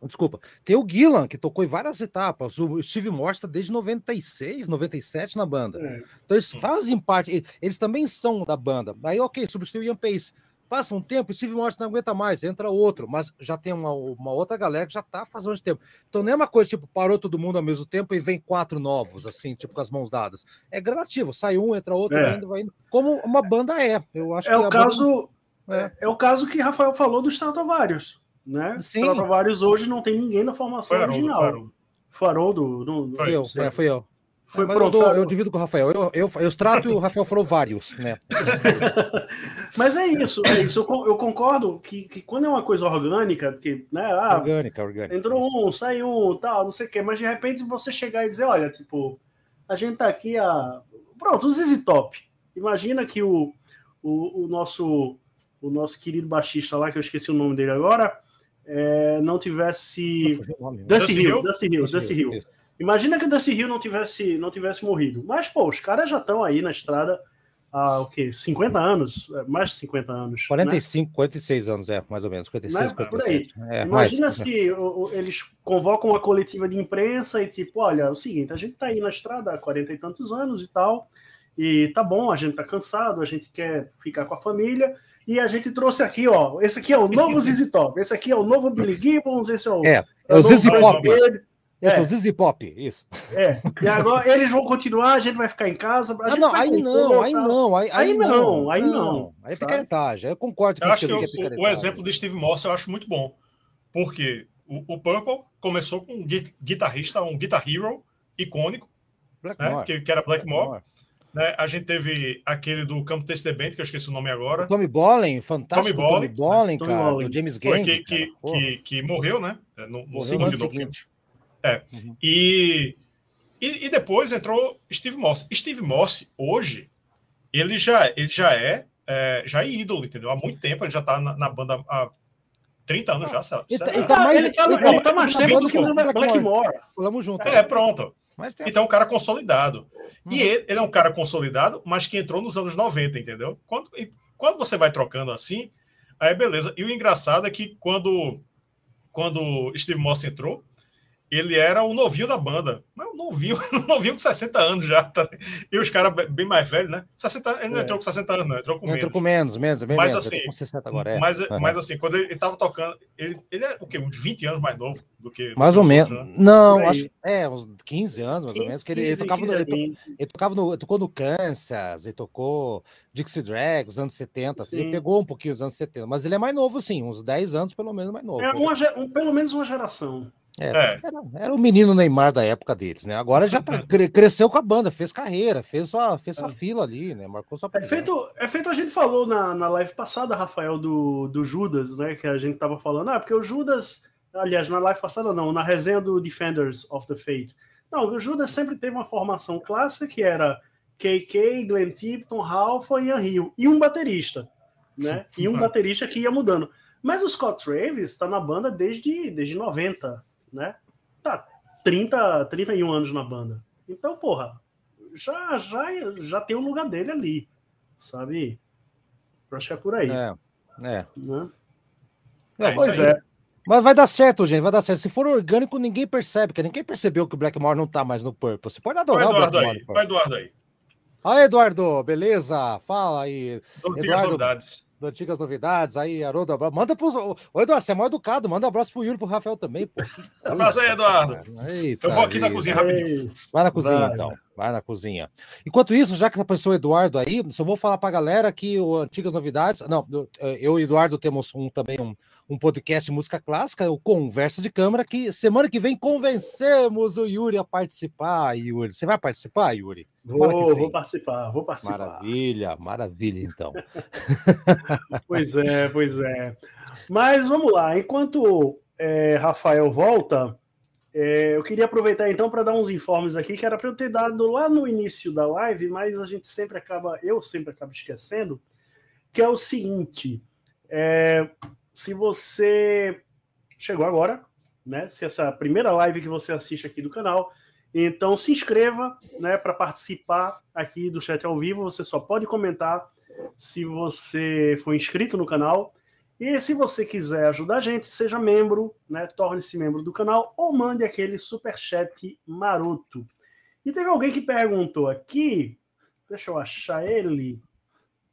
Desculpa, tem o Gillan, que tocou em várias etapas. O Steve Morse desde 96, 97 na banda. É. Então eles fazem parte, eles também são da banda. Aí, ok, substituiu o Ian Pace. Passa um tempo, Steve Morris não aguenta mais, entra outro, mas já tem uma, uma outra galera que já tá fazendo de tempo. Então não é uma coisa tipo, parou todo mundo ao mesmo tempo e vem quatro novos, assim, tipo, com as mãos dadas. É gradativo, sai um, entra outro, é. vai indo, vai indo. Como uma banda é. Eu acho
é o caso. Banda... É. é. o caso que Rafael falou dos Stratovarius, né? Sim. Stratovarius hoje não tem ninguém na formação foi original. Faroldo. Faroldo, não,
foi eu, é, foi eu. Foi é, eu, dou, eu, divido com o Rafael. Eu, eu, eu trato e o Rafael falou vários, né?
Mas é isso, é isso. Eu, eu concordo que, que, quando é uma coisa orgânica, que, né? Ah,
orgânica, orgânica.
Entrou um, saiu um, tal, não sei o quê. Mas de repente você chegar e dizer, olha, tipo, a gente tá aqui a. Pronto, o ZZ Top. Imagina que o, o, o nosso o nosso querido baixista lá, que eu esqueci o nome dele agora, é, não tivesse. Dusty Hill, Dusty Hill, Dusty Hill. Imagina que o Dusty Hill não tivesse, não tivesse morrido. Mas, pô, os caras já estão aí na estrada há o quê? 50 anos? É, mais de 50 anos.
45, né? 46 anos, é, mais ou menos. 46,
Mas, 47. É, Imagina mais, se o, eles convocam uma coletiva de imprensa e tipo, olha, é o seguinte, a gente tá aí na estrada há 40 e tantos anos e tal, e tá bom, a gente tá cansado, a gente quer ficar com a família, e a gente trouxe aqui, ó. Esse aqui é o novo ZZ Top. Esse aqui é o novo Billy Gibbons. Esse é o.
É, é o, ZZ Pop. Esse é. é o ZZ Pop, isso.
É. E agora eles vão continuar, a gente vai ficar em casa.
Ah, não, aí não, aí não, aí,
aí, não, aí não.
Aí é picaretagem. Eu concordo
com eu acho que, que o, o, exemplo de Steve Moss eu acho muito bom. Porque o, o Purple começou com um guitarrista, um guitar hero icônico, né, que, que, era Blackmore. Blackmore. Né? A gente teve aquele do Campo Test Debate, que eu esqueci o nome agora.
Tommy Bollen, fantástico.
Tommy Bollen,
Tommy Bollen cara. O James Gang.
Que, que, que, que, morreu, né? É, no, no segundo seguinte. É. Uhum. E, e, e, depois entrou Steve Moss. Steve Moss, hoje, ele já, ele já é, é já é ídolo, entendeu? Há muito tempo, ele já tá na, na banda há 30 anos já, sabe?
Ele, tá, ele, tá mais, ele, tá, ele, ele tá mais tempo do que o Blackmore.
Falamos junto.
É, pronto. Então, é um cara consolidado. Uhum. E ele, ele, é um cara consolidado, mas que entrou nos anos 90, entendeu? Quando, quando você vai trocando assim, aí beleza. E o engraçado é que quando, quando Steve Moss entrou, ele era o novinho da banda. Mas o novinho, o novinho com 60 anos já. Tá? E os caras bem mais velhos, né? 60, ele não é. entrou com 60 anos, não, entrou com menos.
Entrou com menos, menos, bem
mas,
menos.
Assim,
com 60 agora, é.
mas, uhum. mas assim, quando ele, estava tocando, ele, ele é o quê? Uns 20 anos mais novo do que.
Mais ou menos. Né? Não, acho é, uns 15 anos, mais 15, ou menos. Que ele, ele tocava, no, ele, ele, tocava no. Ele tocou no Kansas, ele tocou Dixie Drag, os anos 70. Assim, ele pegou um pouquinho os anos 70, mas ele é mais novo, sim, uns 10 anos pelo menos mais novo.
É uma, um, pelo menos uma geração.
É, é. Era, era, o menino Neymar da época deles, né? Agora já tá, cresceu com a banda, fez carreira, fez sua, fez sua é. fila ali, né? Marcou sua
é feito, é feito, a gente falou na, na live passada, Rafael, do, do Judas, né? Que a gente tava falando, ah, porque o Judas, aliás, na live passada não, na resenha do Defenders of the Fate. Não, o Judas sempre teve uma formação clássica que era KK, Glenn Tipton, Ralph e Ian Hill, e um baterista, né? E um baterista que ia mudando. Mas o Scott Travis está na banda desde, desde 90, né? Tá 30, 31 anos na banda. Então, porra, já, já, já tem o um lugar dele ali, sabe? Eu acho que é por aí.
É, é.
Né?
é pois é. Mas vai dar certo, gente, vai dar certo. Se for orgânico, ninguém percebe, porque ninguém percebeu que o Blackmore não tá mais no Purple. Você pode adorar
vai Eduardo o Blackmore. Aí, vai Eduardo aí.
Aí, Eduardo, beleza? Fala aí.
Antigas novidades.
Antigas novidades, aí, Haroldo. Manda pro. Ô, Eduardo, você é mais educado, manda um abraço pro Yuri e pro Rafael também, pô.
Abraço aí, Eduardo. Eita, Eu vou aqui na cozinha rapidinho.
Vai na cozinha, vai. então. Vai na cozinha. Enquanto isso, já que apareceu o Eduardo aí, só vou falar pra galera que o Antigas Novidades. Não, eu e o Eduardo temos um também um um podcast de música clássica, o Conversa de Câmara, que semana que vem convencemos o Yuri a participar, Yuri. Você vai participar, Yuri?
Vou, vou participar, vou participar.
Maravilha, maravilha, então.
pois é, pois é. Mas vamos lá, enquanto é, Rafael volta, é, eu queria aproveitar então para dar uns informes aqui, que era para eu ter dado lá no início da live, mas a gente sempre acaba, eu sempre acabo esquecendo, que é o seguinte. É, se você chegou agora, né? Se essa é primeira live que você assiste aqui do canal, então se inscreva, né, para participar aqui do chat ao vivo. Você só pode comentar se você for inscrito no canal. E se você quiser ajudar a gente, seja membro, né? Torne-se membro do canal ou mande aquele super chat maroto. E teve alguém que perguntou aqui, deixa eu achar ele.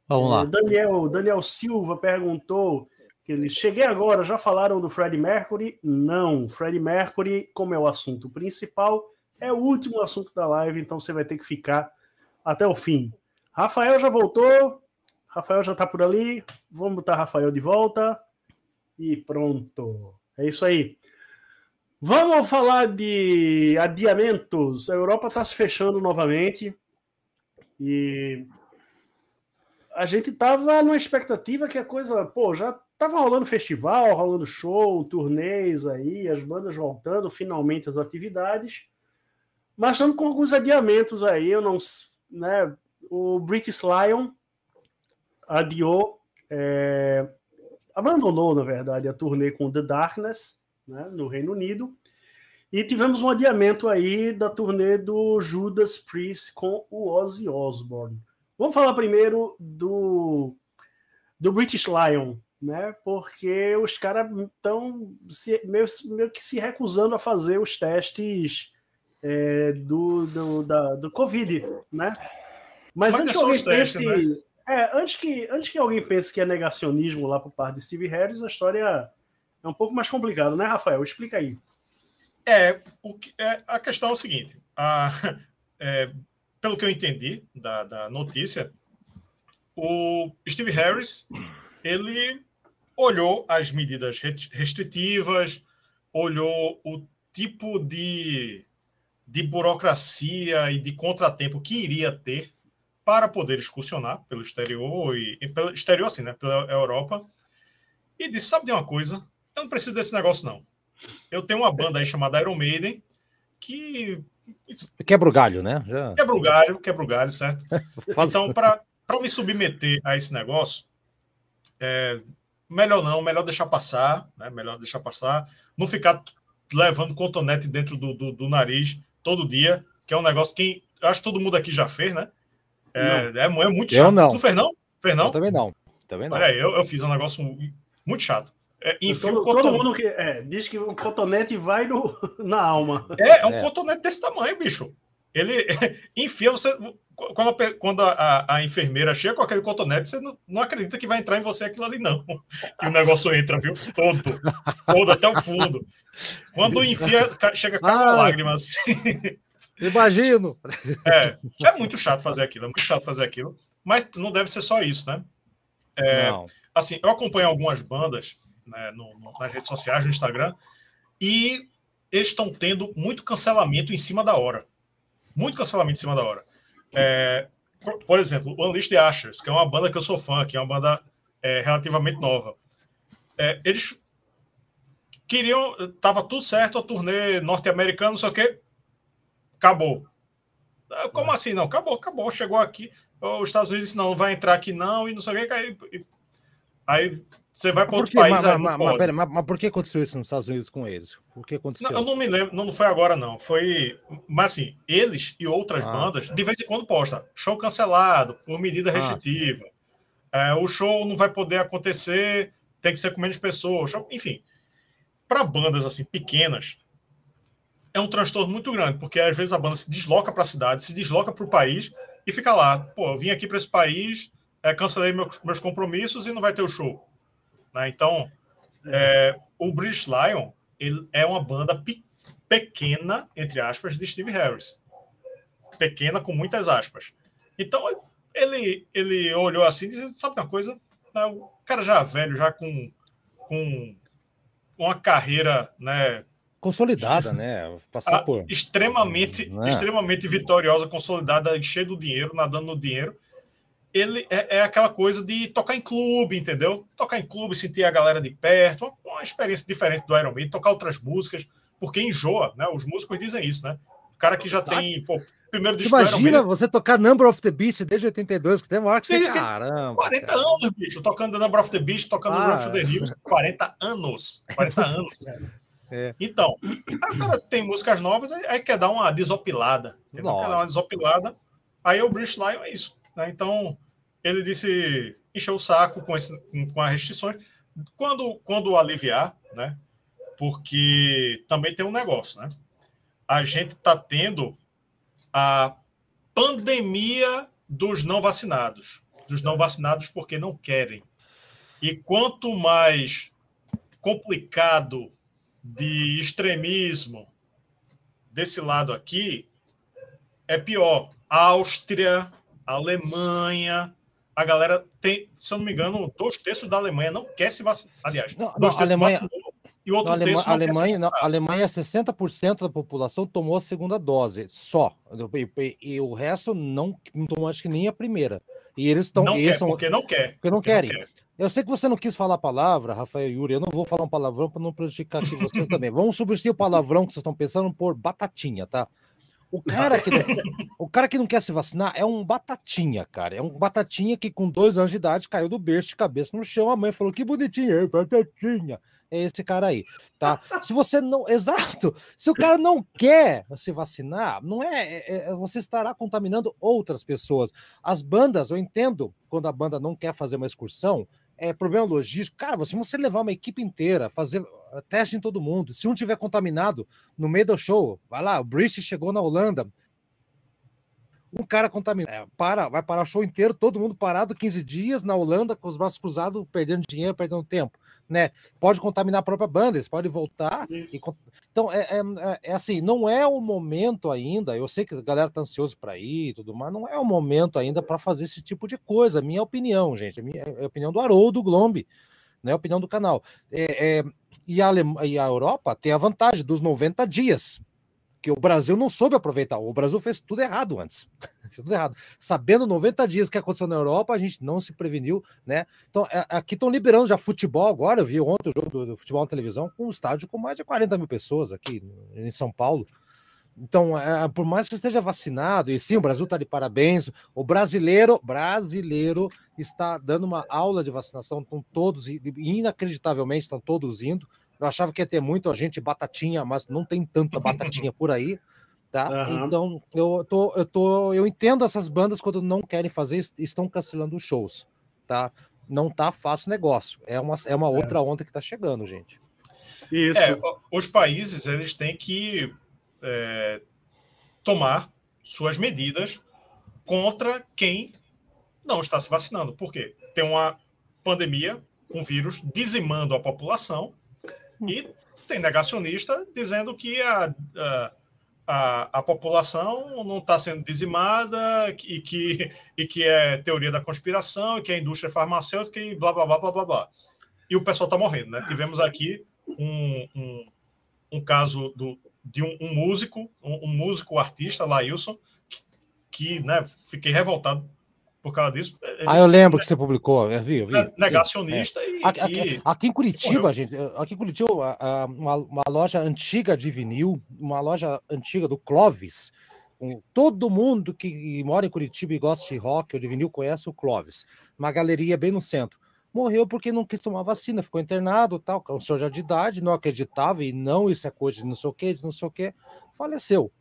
Vamos lá.
É, Daniel, Daniel Silva perguntou que eles cheguei agora, já falaram do Fred Mercury? Não, Fred Mercury, como é o assunto principal, é o último assunto da live, então você vai ter que ficar até o fim. Rafael já voltou, Rafael já tá por ali, vamos botar Rafael de volta e pronto. É isso aí. Vamos falar de adiamentos. A Europa está se fechando novamente e a gente tava numa expectativa que a coisa, pô, já tava rolando festival, rolando show, turnês aí, as bandas voltando finalmente às atividades, mas estamos com alguns adiamentos aí, eu não, né, o British Lion adiou, é, abandonou, na verdade, a turnê com The Darkness, né, no Reino Unido, e tivemos um adiamento aí da turnê do Judas Priest com o Ozzy Osbourne. Vamos falar primeiro do, do British Lion, né? Porque os caras estão meio, meio que se recusando a fazer os testes é, do, do, da, do Covid, né? Mas, Mas antes é que alguém pense. Testes, né? É, antes, que, antes que alguém pense que é negacionismo lá por parte de Steve Harris, a história é um pouco mais complicada, né, Rafael? Explica aí.
É, o que, é a questão é o seguinte: a, é, pelo que eu entendi da, da notícia, o Steve Harris ele olhou as medidas restritivas, olhou o tipo de, de burocracia e de contratempo que iria ter para poder excursionar pelo exterior e, e pelo exterior assim, né, pela Europa, e disse: sabe de uma coisa? Eu não preciso desse negócio não. Eu tenho uma banda aí chamada Iron Maiden que
Quebra o galho, né?
Já... Quebra o galho, quebra o galho, certo? então, para me submeter a esse negócio, é, melhor não, melhor deixar passar, né? Melhor deixar passar, não ficar levando cotonete dentro do, do, do nariz todo dia, que é um negócio que eu acho que todo mundo aqui já fez, né? É, é, é, muito
chato. Eu não.
Tu fez não? Fez não?
Eu também não. Também não.
Olha aí, eu, eu fiz um negócio muito chato.
É, enfia todo, todo mundo que é, diz que o cotonete vai no, na alma.
É, é um é. cotonete desse tamanho, bicho. Ele enfia você. Quando, a, quando a, a, enfermeira chega com aquele cotonete, você não, não, acredita que vai entrar em você aquilo ali, não. E o negócio entra, viu? Todo. Todo até o fundo. Quando enfia, chega com uma ah, lágrima assim.
Imagino.
É, é muito chato fazer aquilo, é muito chato fazer aquilo. Mas não deve ser só isso, né? É, assim, eu acompanho algumas bandas né, no, no, nas redes sociais, no Instagram, e eles estão tendo muito cancelamento em cima da hora. Muito cancelamento em cima da hora. É, por, por, exemplo, o Unleashed the Ashers, que é uma banda que eu sou fã, que é uma banda é, relativamente nova. É, eles queriam. Tava tudo certo, a turnê norte-americana, não sei o quê. Acabou. Ah, como assim? Não, acabou, acabou. Chegou aqui. Os Estados Unidos disse, não, não vai entrar aqui, não, e não sei o quê. Aí, aí você vai para outro país.
Mas, aí, mas, mas, pera, mas, mas, por que aconteceu isso nos Estados Unidos com eles? Por que aconteceu?
Não, eu não me lembro, não foi agora, não. Foi. Mas assim, eles e outras ah. bandas, de vez em quando posta show cancelado por medida ah, restritiva. Ah. É, o show não vai poder acontecer, tem que ser com menos pessoas. Show, enfim, para bandas assim pequenas, é um transtorno muito grande, porque às vezes a banda se desloca para a cidade, se desloca para o país e fica lá. Pô, eu vim aqui para esse país, é, cancelei meus, meus compromissos e não vai ter o show. Né? Então, é, o British Lion ele é uma banda pe pequena, entre aspas, de Steve Harris. Pequena com muitas aspas. Então, ele, ele olhou assim e disse, sabe uma coisa? Né, o cara já velho, já com, com uma carreira né,
consolidada, né? Passar
por extremamente, é? extremamente vitoriosa, consolidada, cheio do dinheiro, nadando no dinheiro ele é, é, aquela coisa de tocar em clube, entendeu? Tocar em clube, sentir a galera de perto, uma, uma experiência diferente do Iron Maiden, tocar outras músicas, porque enjoa, né? Os músicos dizem isso, né? O cara que já tá. tem, pô, primeiro
disco Imagina você tocar Number of the Beast desde 82, que tem uma hora que você,
caramba. 40 cara. anos, bicho, tocando Number of the Beast, tocando ah. Run to the Hills, 40 anos, 40 anos. É. Então, o cara tem músicas novas, aí quer dar uma desopilada, quer dar uma desopilada, aí o British Lion é isso, né? Então, ele disse encheu o saco com, esse, com as restrições. Quando, quando aliviar, né? Porque também tem um negócio, né? A gente está tendo a pandemia dos não vacinados. Dos não vacinados porque não querem. E quanto mais complicado de extremismo desse lado aqui, é pior. Áustria, Alemanha, a galera tem, se eu não me engano, dois terços da Alemanha não quer se vacinar. Aliás,
não, não, a Alemanha.
e outro
Alema, terço não Alemanha, não, Alemanha, 60% da população tomou a segunda dose, só. E, e, e, o resto não, não tomou, acho que nem a primeira. E eles estão.
Não quer, são, porque não quer.
Porque não porque querem. Não quer. Eu sei que você não quis falar a palavra, Rafael Yuri. Eu não vou falar um palavrão para não prejudicar aqui vocês também. Vamos substituir o palavrão que vocês estão pensando por batatinha, tá? O cara, que não, o cara que não quer se vacinar é um batatinha, cara. É um batatinha que com dois anos de idade caiu do berço de cabeça no chão. A mãe falou: que bonitinho, é batatinha é esse cara aí, tá? Se você não, exato, se o cara não quer se vacinar, não é, é, é, você estará contaminando outras pessoas. As bandas, eu entendo quando a banda não quer fazer uma excursão, é problema logístico. Cara, se você levar uma equipe inteira, fazer eh, teste em todo mundo, se um tiver contaminado no meio do show, vai lá, o Brice chegou na Holanda, um cara contaminado. É, para, vai parar o show inteiro, todo mundo parado 15 dias na Holanda, com os braços cruzados, perdendo dinheiro, perdendo tempo. Né? Pode contaminar a própria banda, eles podem voltar. E... Então, é, é, é, é, assim, não é o momento ainda. Eu sei que a galera tá ansioso para ir e tudo mais, não é o momento ainda para fazer esse tipo de coisa. Minha opinião, gente, a, minha, é a opinião do Haroldo Glombe, né? a opinião do canal. É, é, e, a e a Europa tem a vantagem dos 90 dias que o Brasil não soube aproveitar. O Brasil fez tudo errado antes. fez tudo errado. Sabendo 90 dias que aconteceu na Europa, a gente não se preveniu, né? Então, é, aqui estão liberando já futebol agora. Eu vi ontem o jogo do, do, futebol na televisão com um estádio com mais de 40 mil pessoas aqui em São Paulo. Então, é, por mais que esteja vacinado, e sim, o Brasil está de parabéns, o brasileiro, brasileiro está dando uma aula de vacinação, estão todos, inacreditavelmente, estão todos indo. Eu achava que ia ter muito a gente batatinha, mas não tem tanta batatinha por aí, tá? Uhum. Então, eu tô, eu tô, eu entendo essas bandas quando não querem fazer, estão cancelando os shows, tá? Não tá fácil negócio. É uma, é uma é. outra onda que tá chegando, gente.
Isso. É, os países eles têm que é, tomar suas medidas contra quem não está se vacinando. Por quê? Tem uma pandemia, um vírus dizimando a população e tem negacionista dizendo que a, a, a, a população não está sendo dizimada e que, e que é teoria da conspiração, e que é indústria farmacêutica e blá, blá, blá, blá, blá, blá. E o pessoal está morrendo, né? Tivemos aqui um, um, um caso do, de um, um músico, um, um, músico artista, Lailson, que, que né, fiquei revoltado por causa disso.
Ele, ah, eu lembro que você publicou, eu vi, eu vi.
Negacionista é. e,
aqui, e, aqui, em Curitiba, gente, aqui em Curitiba, uma, uma loja antiga de vinil, uma loja antiga do Clovis, todo mundo que mora em Curitiba e gosta de rock ou de vinil conhece o Clovis, uma galeria bem no centro. Morreu porque não quis tomar vacina, ficou internado, tal, com senhor já de idade, não acreditava e não, isso é coisa de não sei o que, de não sei o que, faleceu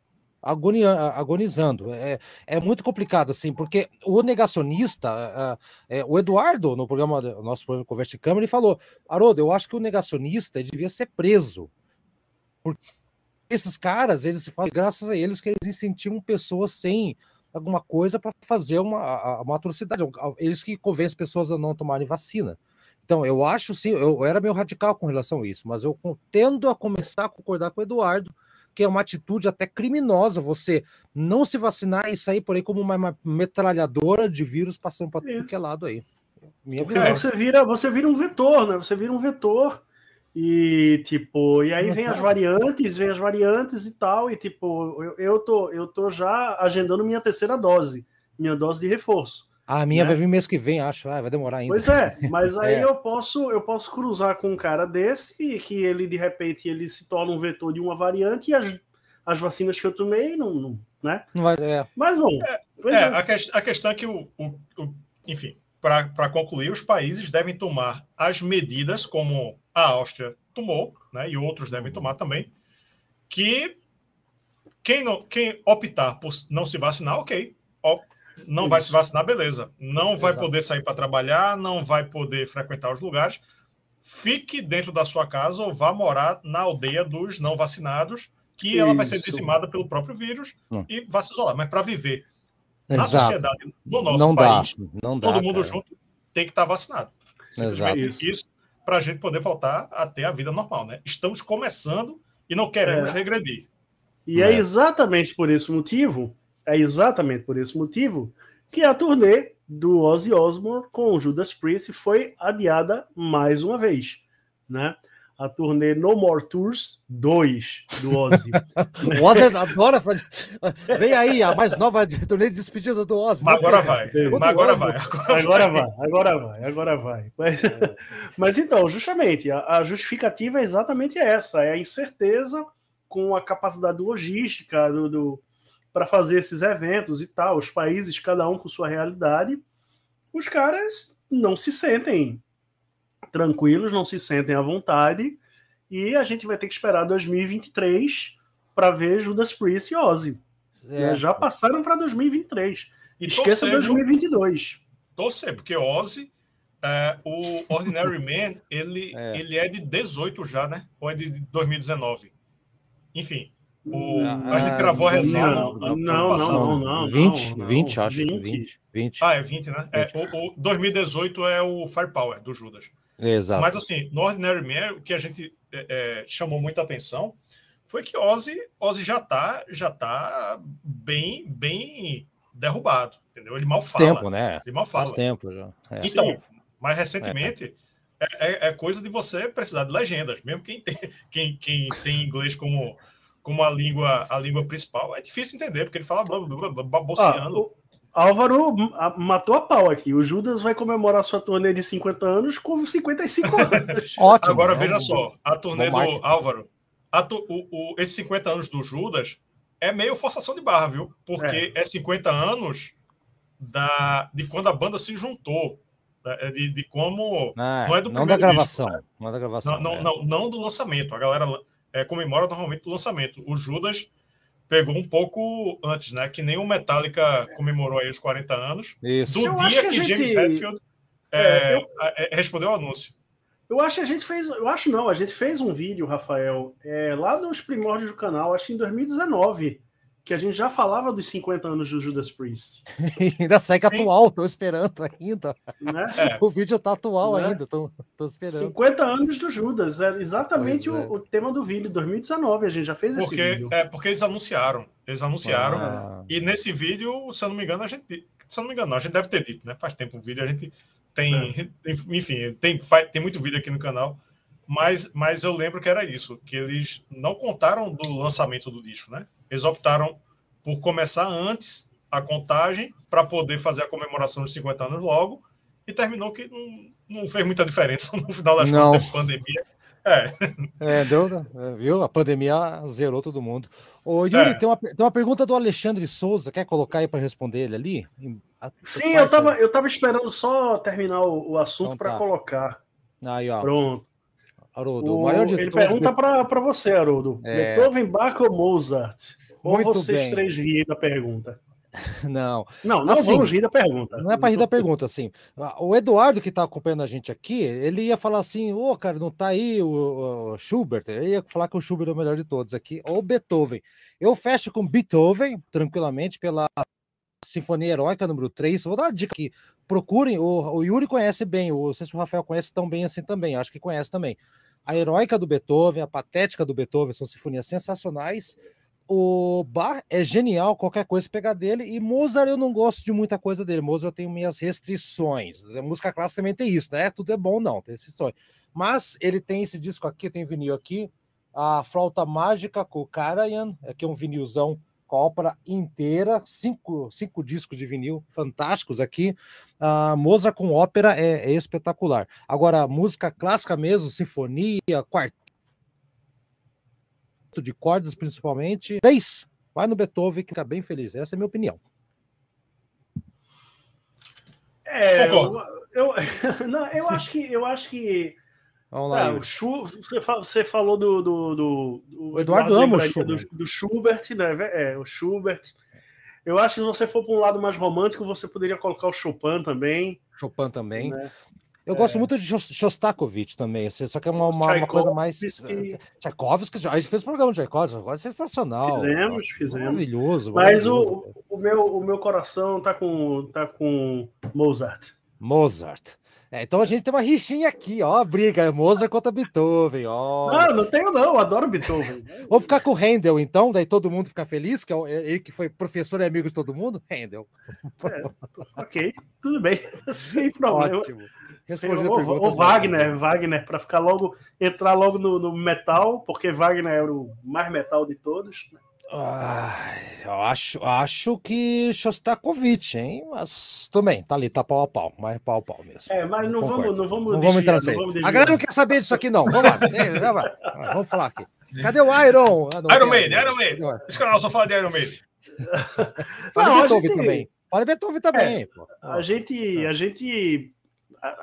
agonizando. É, é muito complicado, assim, porque o negacionista, é, o Eduardo, no programa, no nosso programa Conversa de Câmara, ele falou: Haroldo, eu acho que o negacionista devia ser preso. Porque esses caras, eles fazem, graças a eles, que eles incentivam pessoas sem alguma coisa para fazer uma, uma atrocidade. Eles que convencem pessoas a não tomarem vacina. Então, eu acho sim, eu, eu era meio radical com relação a isso, mas eu tendo a começar a concordar com o Eduardo que é uma atitude até criminosa você não se vacinar e sair por aí como uma metralhadora de vírus passando para tudo que é lado aí.
Minha Porque você vira, você vira um vetor, né? Você vira um vetor e tipo, e aí vem as variantes, vem as variantes e tal, e tipo, eu, eu tô eu tô já agendando minha terceira dose, minha dose de reforço.
A minha né? vai vir mês que vem, acho. Ah, vai demorar ainda.
Pois é, mas aí é. eu posso eu posso cruzar com um cara desse e que ele de repente ele se torna um vetor de uma variante e as, as vacinas que eu tomei não, não né?
Vai, é.
Mas bom.
É, é, é. A, que, a, questão é que o, o, o enfim, para concluir, os países devem tomar as medidas como a Áustria tomou, né? E outros devem tomar também, que quem não quem optar por não se vacinar, ok, não vai se vacinar, beleza. Não vai poder sair para trabalhar, não vai poder frequentar os lugares. Fique dentro da sua casa ou vá morar na aldeia dos não vacinados, que Isso. ela vai ser dizimada pelo próprio vírus hum. e vai se isolar. Mas para viver Exato. na sociedade do nosso
não
país,
dá. Não
dá,
todo
mundo cara. junto tem que estar tá vacinado. Simplesmente Exato. isso para a gente poder voltar a ter a vida normal, né? Estamos começando e não queremos é. regredir.
E é. é exatamente por esse motivo é exatamente por esse motivo que a turnê do Ozzy Osbourne com o Judas Priest foi adiada mais uma vez, né? a turnê No More Tours 2 do Ozzy.
o Ozzy adora fazer. Vem aí a mais nova turnê de despedida do Ozzy.
Mas agora vai. Mas agora vai.
Agora vai, agora vai, agora vai. Mas, mas então, justamente, a, a justificativa é exatamente essa: é a incerteza com a capacidade logística do, do para fazer esses eventos e tal. Os países, cada um com sua realidade, os caras não se sentem tranquilos, não se sentem à vontade, e a gente vai ter que esperar 2023 para ver Judas Priest e Ozzy. É. Já passaram para 2023. E Esqueça torcer, 2022.
Torcer, porque Ozzy, é, o Ordinary Man, ele é. ele é de 18 já, né? Ou é de 2019? Enfim, o, a gente gravou a resenha.
Não, não, não, não, não,
20, 20, acho. 20. 20.
Ah, é 20, né? 20. É, o, o 2018 é o Firepower do Judas.
Exato.
Mas assim, no Ordinary Man, o que a gente é, é, chamou muita atenção foi que Ozzy, Ozzy já tá, já tá bem, bem derrubado, entendeu? Ele mal fala.
tempo, né?
Ele mal fala.
Faz tempo já.
É. Então, mais recentemente, é. é. É, coisa de você precisar de legendas, mesmo quem tem, quem, quem tem inglês como, como a língua a língua principal, é difícil entender, porque ele fala blá, blá, blá. Ah,
Álvaro matou a pau aqui. O Judas vai comemorar sua turnê de 50 anos com 55 anos.
Ótimo. Agora é veja só, a turnê do Álvaro, tu, o, o, esses 50 anos do Judas é meio forçação de barra, viu? Porque é, é 50 anos da, de quando a banda se juntou. Né? É de, de como.
Ah, não é do não da gravação. Disco, né?
Não da gravação. Não, não, é. não, não, do lançamento. A galera é, comemora normalmente do lançamento. O Judas pegou um pouco antes, né? Que nem o Metallica comemorou aí os 40 anos.
Isso.
Do eu dia que, que gente... James Hetfield é, é, eu... É, respondeu o anúncio.
Eu acho que a gente fez, eu acho não, a gente fez um vídeo, Rafael, é, lá nos primórdios do canal, acho que em 2019, que a gente já falava dos 50 anos do Judas Priest.
ainda segue Sim. atual, tô esperando ainda. Né? É. O vídeo tá atual né? ainda, tô, tô esperando.
50 anos do Judas, é exatamente o, é. o, tema do vídeo, 2019, a gente já fez
porque,
esse vídeo.
É, porque eles anunciaram, eles anunciaram, ah. e nesse vídeo, se eu não me engano, a gente, se eu não me engano, a gente deve ter dito, né? Faz tempo o vídeo, a gente tem, é. enfim, tem, tem muito vídeo aqui no canal, mas, mas eu lembro que era isso, que eles não contaram do lançamento do disco, né? Eles optaram por começar antes a contagem para poder fazer a comemoração dos 50 anos logo, e terminou que não, não fez muita diferença no final das não. contas, pandemia. É.
é, deu, é, viu? A pandemia zerou todo mundo. Ô, Yuri, é. tem, uma, tem uma pergunta do Alexandre Souza, quer colocar aí para responder ele ali?
Sim, eu estava eu tava esperando só terminar o, o assunto então, para tá. colocar.
Aí, ó.
Pronto.
Haroldo,
o, maior de ele todos... pergunta para você, Haroldo. É... Beethoven, Bach ou Mozart? Ou Muito vocês bem. três riem da pergunta?
Não.
Não, não assim, vamos rir da pergunta.
Não é para rir da pergunta, assim. O Eduardo, que está acompanhando a gente aqui, ele ia falar assim: ô, oh, cara, não tá aí o, o, Schubert. Ele ia falar que o Schubert é o melhor de todos aqui, ou Beethoven. Eu fecho com Beethoven, tranquilamente, pela Sinfonia Heróica número 3. Vou dar uma dica aqui. Procurem, o, o Yuri conhece bem, o, não sei se o Rafael conhece tão bem assim também, acho que conhece também. A Heróica do Beethoven, a Patética do Beethoven são sinfonias sensacionais. O Bar é genial, qualquer coisa pegar dele. E Mozart eu não gosto de muita coisa dele. Mozart eu tenho minhas restrições. A música clássica também tem isso, né? Tudo é bom, não, tem restrições. Mas ele tem esse disco aqui, tem vinil aqui, a Flauta Mágica com o Karajan, aqui é um vinilzão com a ópera inteira, cinco, cinco discos de vinil fantásticos aqui. A Mozart com ópera é, é espetacular. Agora, música clássica mesmo, sinfonia, quarteto de cordas principalmente, três. Vai no Beethoven que fica bem feliz. Essa é a minha opinião.
É, eu, eu, não, eu acho que eu acho que Vamos lá. É, o você, você falou do, do, do,
do Eduardo ama o
Schubert. Do, do, Schubert, né? É, o Schubert. Eu acho que se você for para um lado mais romântico, você poderia colocar o Chopin também.
Chopin também. Né? Eu é. gosto muito de Shostakovich também, assim, só que é uma, uma, uma coisa mais. Eh, Tchaikovsky, a gente fez programa de Tchaikovsky, agora é sensacional.
Fizemos, fizemos.
Maravilhoso.
Mas maravilhoso. O, o, meu, o meu coração tá com, tá com Mozart.
Mozart. É, então a gente tem uma rixinha aqui, ó, briga, Mozart contra Beethoven, ó.
Não, não tenho não, eu adoro Beethoven.
Vamos ficar com o Handel, então, daí todo mundo fica feliz, que é ele que foi professor e amigo de todo mundo? Handel.
É, ok, tudo bem, sem problema. Ótimo. o, o Wagner, Wagner, para ficar logo, entrar logo no, no, metal, porque Wagner era o mais metal de todos. Né?
Ah, eu acho, acho que Shostakovich, hein? Mas também, tá ali, tá pau a pau, mas pau a pau mesmo.
É, mas não vamos, não vamos,
não vamos entrar aí. A galera não quer saber disso aqui, não. Vamos lá, vamos, lá. vamos falar aqui. Cadê o Iron?
Ah, Iron Maiden, Iron Maiden. Esse canal só fala de Iron Maiden.
Fala de Beethoven gente... também. Fala Beethoven também. É,
a gente, a gente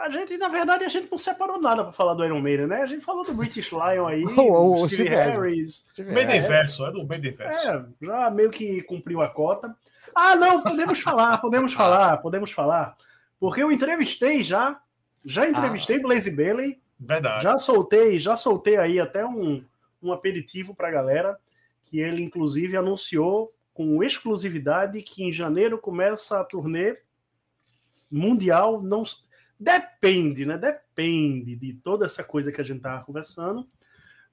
a, gente, na verdade, a gente não separou nada para falar do Iron Maiden, né? A gente falou do British Lion aí, o, o Steve, Steve Harris.
Maidenverso, é, é do Maidenverso.
É, já meio que cumpriu a cota. Ah, não, podemos falar, podemos falar, podemos falar. Porque eu entrevistei já, já entrevistei ah, Blaze Bailey.
Verdade.
Já soltei, já soltei aí até um, um aperitivo para a galera, que ele inclusive anunciou com exclusividade que em janeiro começa a turnê mundial, não Depende, né? Depende de toda essa coisa que a gente tava conversando.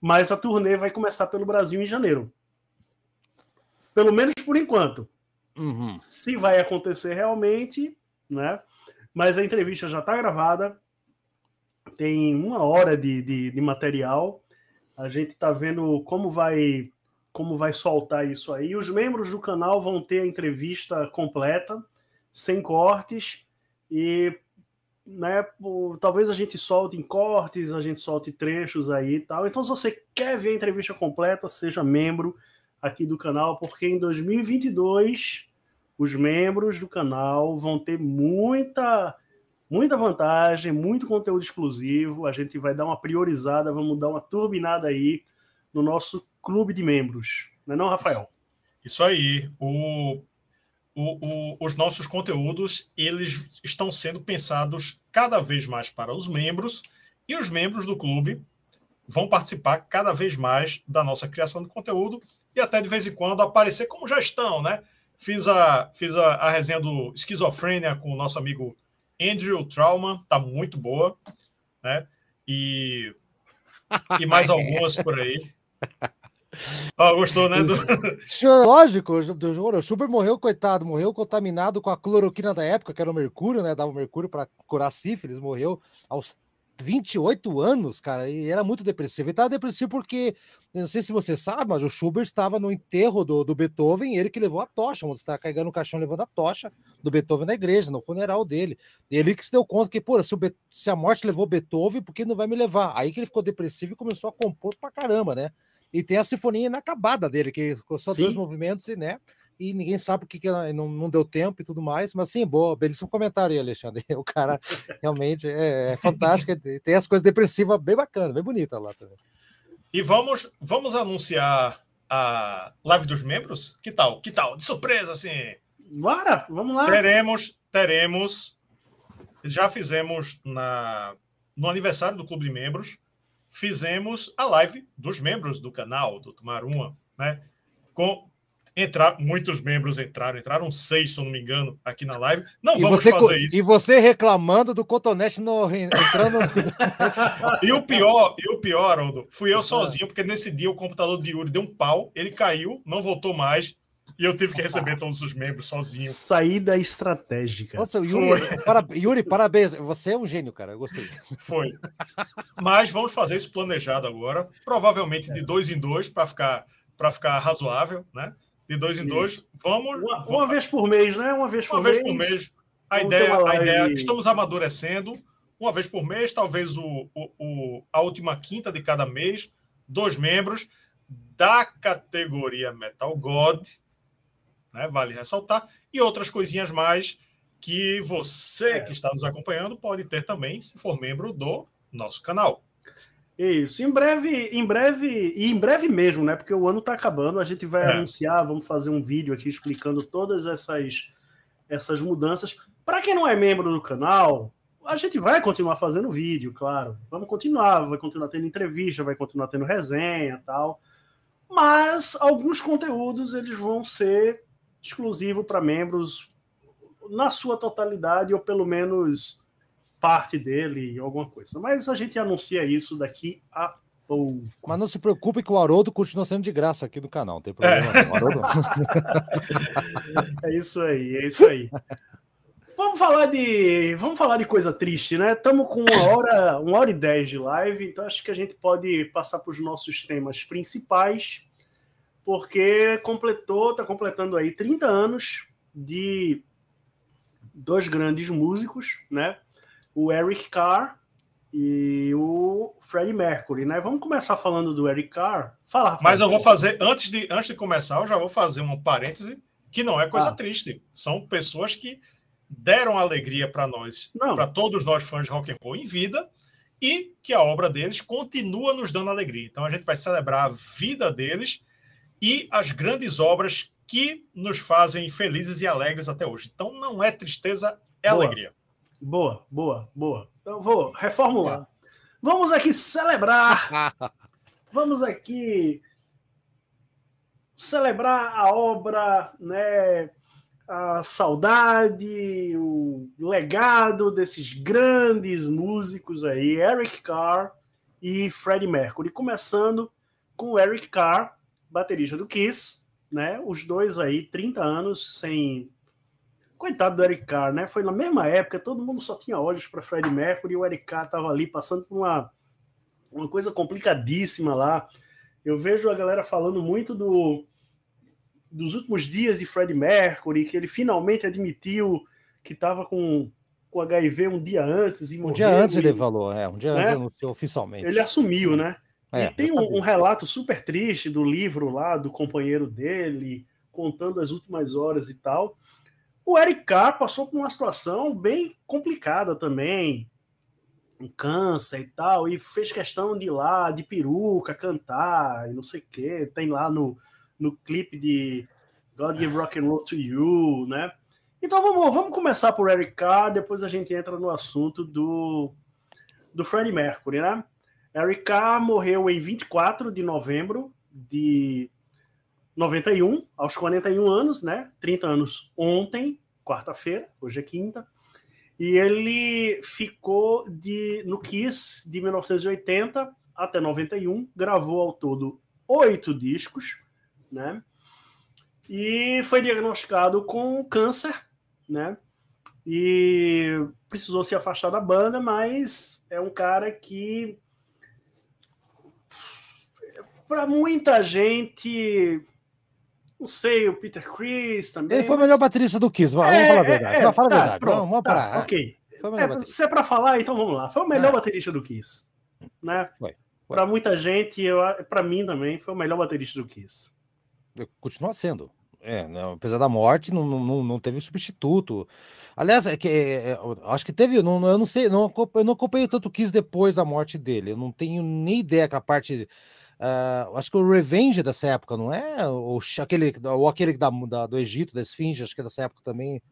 Mas a turnê vai começar pelo Brasil em janeiro. Pelo menos por enquanto.
Uhum.
Se vai acontecer realmente, né? Mas a entrevista já está gravada. Tem uma hora de, de, de material. A gente está vendo como vai como vai soltar isso aí. Os membros do canal vão ter a entrevista completa, sem cortes, e né, talvez a gente solte em cortes, a gente solte trechos aí e tal. Então, se você quer ver a entrevista completa, seja membro aqui do canal, porque em 2022 os membros do canal vão ter muita muita vantagem, muito conteúdo exclusivo. A gente vai dar uma priorizada, vamos dar uma turbinada aí no nosso clube de membros. Não é não, Rafael?
Isso aí. O o, o, os nossos conteúdos eles estão sendo pensados cada vez mais para os membros e os membros do clube vão participar cada vez mais da nossa criação de conteúdo e até de vez em quando aparecer como já estão, né? Fiz a, fiz a, a resenha do Esquizofrênia com o nosso amigo Andrew Trauma, tá muito boa, né? E, e mais algumas por aí. Ah, gostou, né? Do...
Lógico, o Schubert morreu, coitado, morreu contaminado com a cloroquina da época, que era o mercúrio, né? Dava mercúrio para curar sífilis, morreu aos 28 anos, cara, e era muito depressivo. Ele estava depressivo porque, não sei se você sabe, mas o Schubert estava no enterro do, do Beethoven, ele que levou a tocha, você estava carregando o caixão levando a tocha do Beethoven na igreja, no funeral dele. E ele que se deu conta que, pô, se, se a morte levou Beethoven, por que não vai me levar? Aí que ele ficou depressivo e começou a compor pra caramba, né? E tem a sinfonia inacabada dele, que só Sim. dois movimentos e, né? E ninguém sabe o que, que não, não deu tempo e tudo mais, mas sim, boa, belíssimo comentário aí, Alexandre. O cara realmente é, é fantástico, tem as coisas depressivas bem bacanas, bem bonitas lá também.
E vamos, vamos anunciar a live dos membros? Que tal? Que tal? De surpresa, assim.
Bora, vamos lá.
Teremos, teremos. Já fizemos na, no aniversário do Clube de Membros fizemos a live dos membros do canal, do Tomar Uma, né? Com entrar, muitos membros entraram, entraram seis, se eu não me engano, aqui na live. Não e vamos fazer isso.
E você reclamando do Cotonete no, entrando.
e o pior, e o pior, Aldo, fui eu sozinho, porque nesse dia o computador de Yuri deu um pau, ele caiu, não voltou mais. E eu tive que receber todos os membros sozinho.
Saída estratégica.
Nossa, Yuri, para, Yuri, parabéns. Você é um gênio, cara. Eu gostei.
Foi. Mas vamos fazer isso planejado agora. Provavelmente de dois em dois, para ficar, ficar razoável, né? De dois em isso. dois. Vamos
uma,
vamos.
uma, vez por mês, né? Uma vez por
uma mês. Vez por mês. A ideia, a ideia, estamos amadurecendo. Uma vez por mês, talvez o, o, o, a última quinta de cada mês, dois membros da categoria Metal God, né? Vale ressaltar. E outras coisinhas mais que você é. que está nos acompanhando pode ter também, se for membro do nosso canal.
Isso, em breve, em breve, e em breve mesmo, né? Porque o ano está acabando, a gente vai é. anunciar, vamos fazer um vídeo aqui explicando todas essas, essas mudanças. Para quem não é membro do canal, a gente vai continuar fazendo vídeo, claro. Vamos continuar, vai continuar tendo entrevista, vai continuar tendo resenha tal. Mas alguns conteúdos eles vão ser exclusivo para membros na sua totalidade, ou pelo menos parte dele, alguma coisa. Mas a gente anuncia isso daqui a pouco.
Mas não se preocupe que o Haroldo continua sendo de graça aqui no canal, não tem problema. É,
não. é isso aí, é isso aí. Vamos falar de, vamos falar de coisa triste, né? Estamos com uma hora, uma hora e dez de live, então acho que a gente pode passar para os nossos temas principais, porque completou, está completando aí 30 anos de dois grandes músicos, né? O Eric Carr e o Freddie Mercury, né? Vamos começar falando do Eric Carr. Fala,
Rafael. Mas eu vou fazer antes de antes de começar, eu já vou fazer um parêntese que não é coisa ah. triste. São pessoas que deram alegria para nós, para todos nós fãs de rock and roll em vida, e que a obra deles continua nos dando alegria. Então a gente vai celebrar a vida deles e as grandes obras que nos fazem felizes e alegres até hoje. Então não é tristeza, é boa. alegria.
Boa, boa, boa. Então vou reformular. Vamos aqui celebrar. Vamos aqui celebrar a obra, né? a saudade, o legado desses grandes músicos aí, Eric Carr e Freddie Mercury, começando com o Eric Carr, baterista do Kiss, né? Os dois aí, 30 anos sem coitado do Eric Carr, né? Foi na mesma época, todo mundo só tinha olhos para Freddie Mercury e o Eric Carr tava ali passando por uma uma coisa complicadíssima lá. Eu vejo a galera falando muito do dos últimos dias de Fred Mercury, que ele finalmente admitiu que estava com, com HIV um dia antes e
morreu. Um dia antes ele falou, é, um dia né? antes anunciou oficialmente.
Ele assumiu, né? É, e tem um, um, relato super triste do livro lá do companheiro dele, contando as últimas horas e tal. O Eric Carr passou por uma situação bem complicada também, um câncer e tal, e fez questão de ir lá de peruca cantar e não sei o quê. Tem lá no, no clipe de God Give Rock and Roll to You, né? Então vamos, vamos começar por Eric Carr, depois a gente entra no assunto do, do Freddie Mercury, né? Eric Carr morreu em 24 de novembro de 91, aos 41 anos, né? 30 anos ontem, quarta-feira, hoje é quinta. E ele ficou de, no Kiss de 1980 até 91, gravou ao todo oito discos, né? E foi diagnosticado com câncer, né? E precisou se afastar da banda, mas é um cara que para muita gente não sei, o Peter Chris também.
Ele foi o melhor baterista do Kiss, vamos é, falar a verdade. É, falar tá, a verdade.
Pronto, vamos, vamos tá, parar. Ok. É, se é para falar, então vamos lá. Foi o melhor é. baterista do Kiss. Né? Foi. foi. Para muita gente, para mim também, foi o melhor baterista do Kiss.
Continua sendo. É, não, apesar da morte, não, não, não teve substituto. Aliás, é que, é, é acho que teve, não, eu não sei, não, eu não acompanhei tanto Kiss depois da morte dele. Eu não tenho nem ideia que a parte. Uh, acho que o Revenge dessa época, não é? Ou aquele, ou aquele da, da, do Egito, da Esfinge, acho que é dessa época também.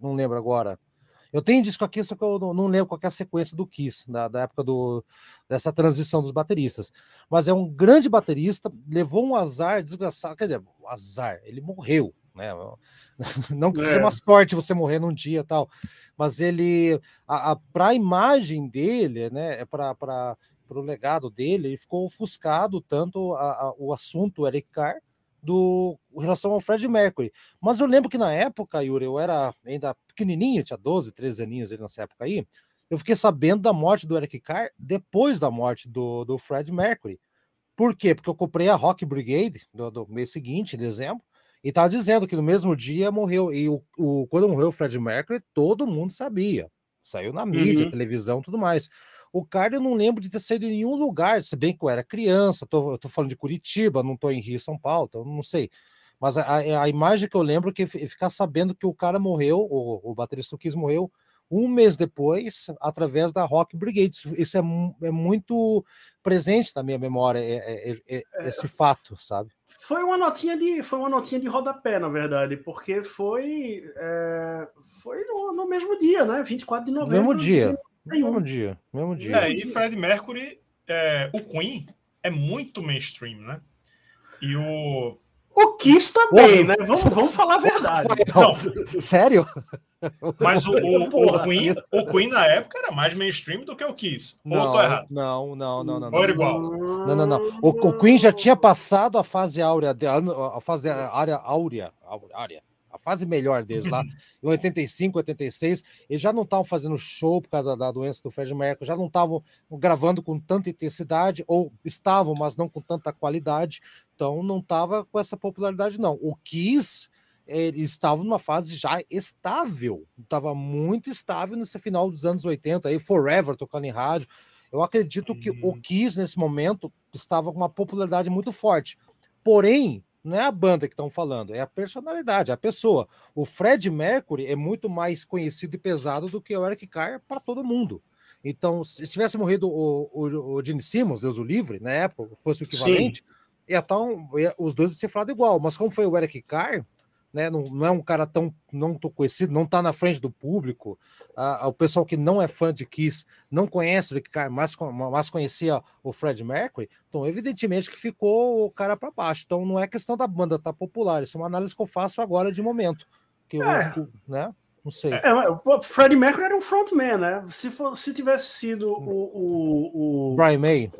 Não lembro agora. Eu tenho disco aqui, só que eu não, não lembro qual é a sequência do Kiss, da, da, época do, dessa transição dos bateristas. Mas é um grande baterista, levou um azar desgraçado, quer dizer, azar, ele morreu, né? Não que seja uma é. sorte você morrer num dia tal, mas ele, a, a, para a imagem dele, né, é para o legado dele, ele ficou ofuscado tanto a, a, o assunto Eric Carr, do em relação ao Fred Mercury. Mas eu lembro que na época, Yuri, eu era ainda pequenininho, tinha 12, 13 aninhos nessa época aí. Eu fiquei sabendo da morte do Eric Carr depois da morte do, do Fred Mercury. Por quê? Porque eu comprei a Rock Brigade do, do mês seguinte, em dezembro, e estava dizendo que no mesmo dia morreu. E o, o, quando morreu o Fred Mercury, todo mundo sabia. Saiu na mídia, uhum. televisão tudo mais. O cara eu não lembro de ter saído em nenhum lugar, se bem que eu era criança, tô, eu tô falando de Curitiba, não tô em Rio, São Paulo, então não sei. Mas a, a, imagem que eu lembro é que ficar sabendo que o cara morreu, o, o baterista Kiss morreu, um mês depois, através da Rock Brigade. Isso é, é muito presente na minha memória, é, é, é, é esse fato, sabe?
Foi uma notinha de, foi uma notinha de rodapé, na verdade, porque foi, é, foi no, no, mesmo dia, né? 24 de novembro.
Mesmo dia. Mesmo dia, mesmo dia.
É, e Fred Mercury, é, o Queen é muito mainstream, né? E o,
O Kiss também, né? Vamos, vamos falar a verdade.
Não, sério?
Mas o, o, o, Queen, o Queen na época era mais mainstream do que o Kiss.
Não,
Ou eu tô errado?
não, não, não, não.
Ou era igual?
Não, não, não. O, o Queen já tinha passado a fase áurea, a fase área áurea, áurea, a fase melhor deles lá, em 85, 86. Eles já não estavam fazendo show por causa da doença do Fred Mercury, já não estavam gravando com tanta intensidade, ou estavam, mas não com tanta qualidade. Então não estava com essa popularidade, não. O Kiss ele estava numa fase já estável, estava muito estável nesse final dos anos 80, aí Forever tocando em rádio. Eu acredito que o
Hum.
Kiss nesse momento estava com uma popularidade muito forte. Porém, não é a banda que estão falando, é a personalidade, a pessoa. O Fred Mercury é muito mais conhecido e pesado do que o Eric Carr para todo mundo. Então, se tivesse morrido o, o, o Gene Simmons, Deus o livre, na época, fosse o equivalente, ia tá um- ia- os dois iam ser falado igual. Mas como foi o Eric Carr, né, não, não é um cara tão não tão conhecido, não está na frente do público. Ah, o pessoal que não é fã de Kiss não conhece o Carr, mas, mas conhecia o Fred Mercury. Então, evidentemente que ficou o cara para baixo. Então, não é questão da banda estar popular. Isso é uma análise que eu faço agora de momento. Que eu,
É.
né? Não sei.
É, o Freddie Mercury era um frontman, né? Se, for, se tivesse sido o. o, o...
Brian May,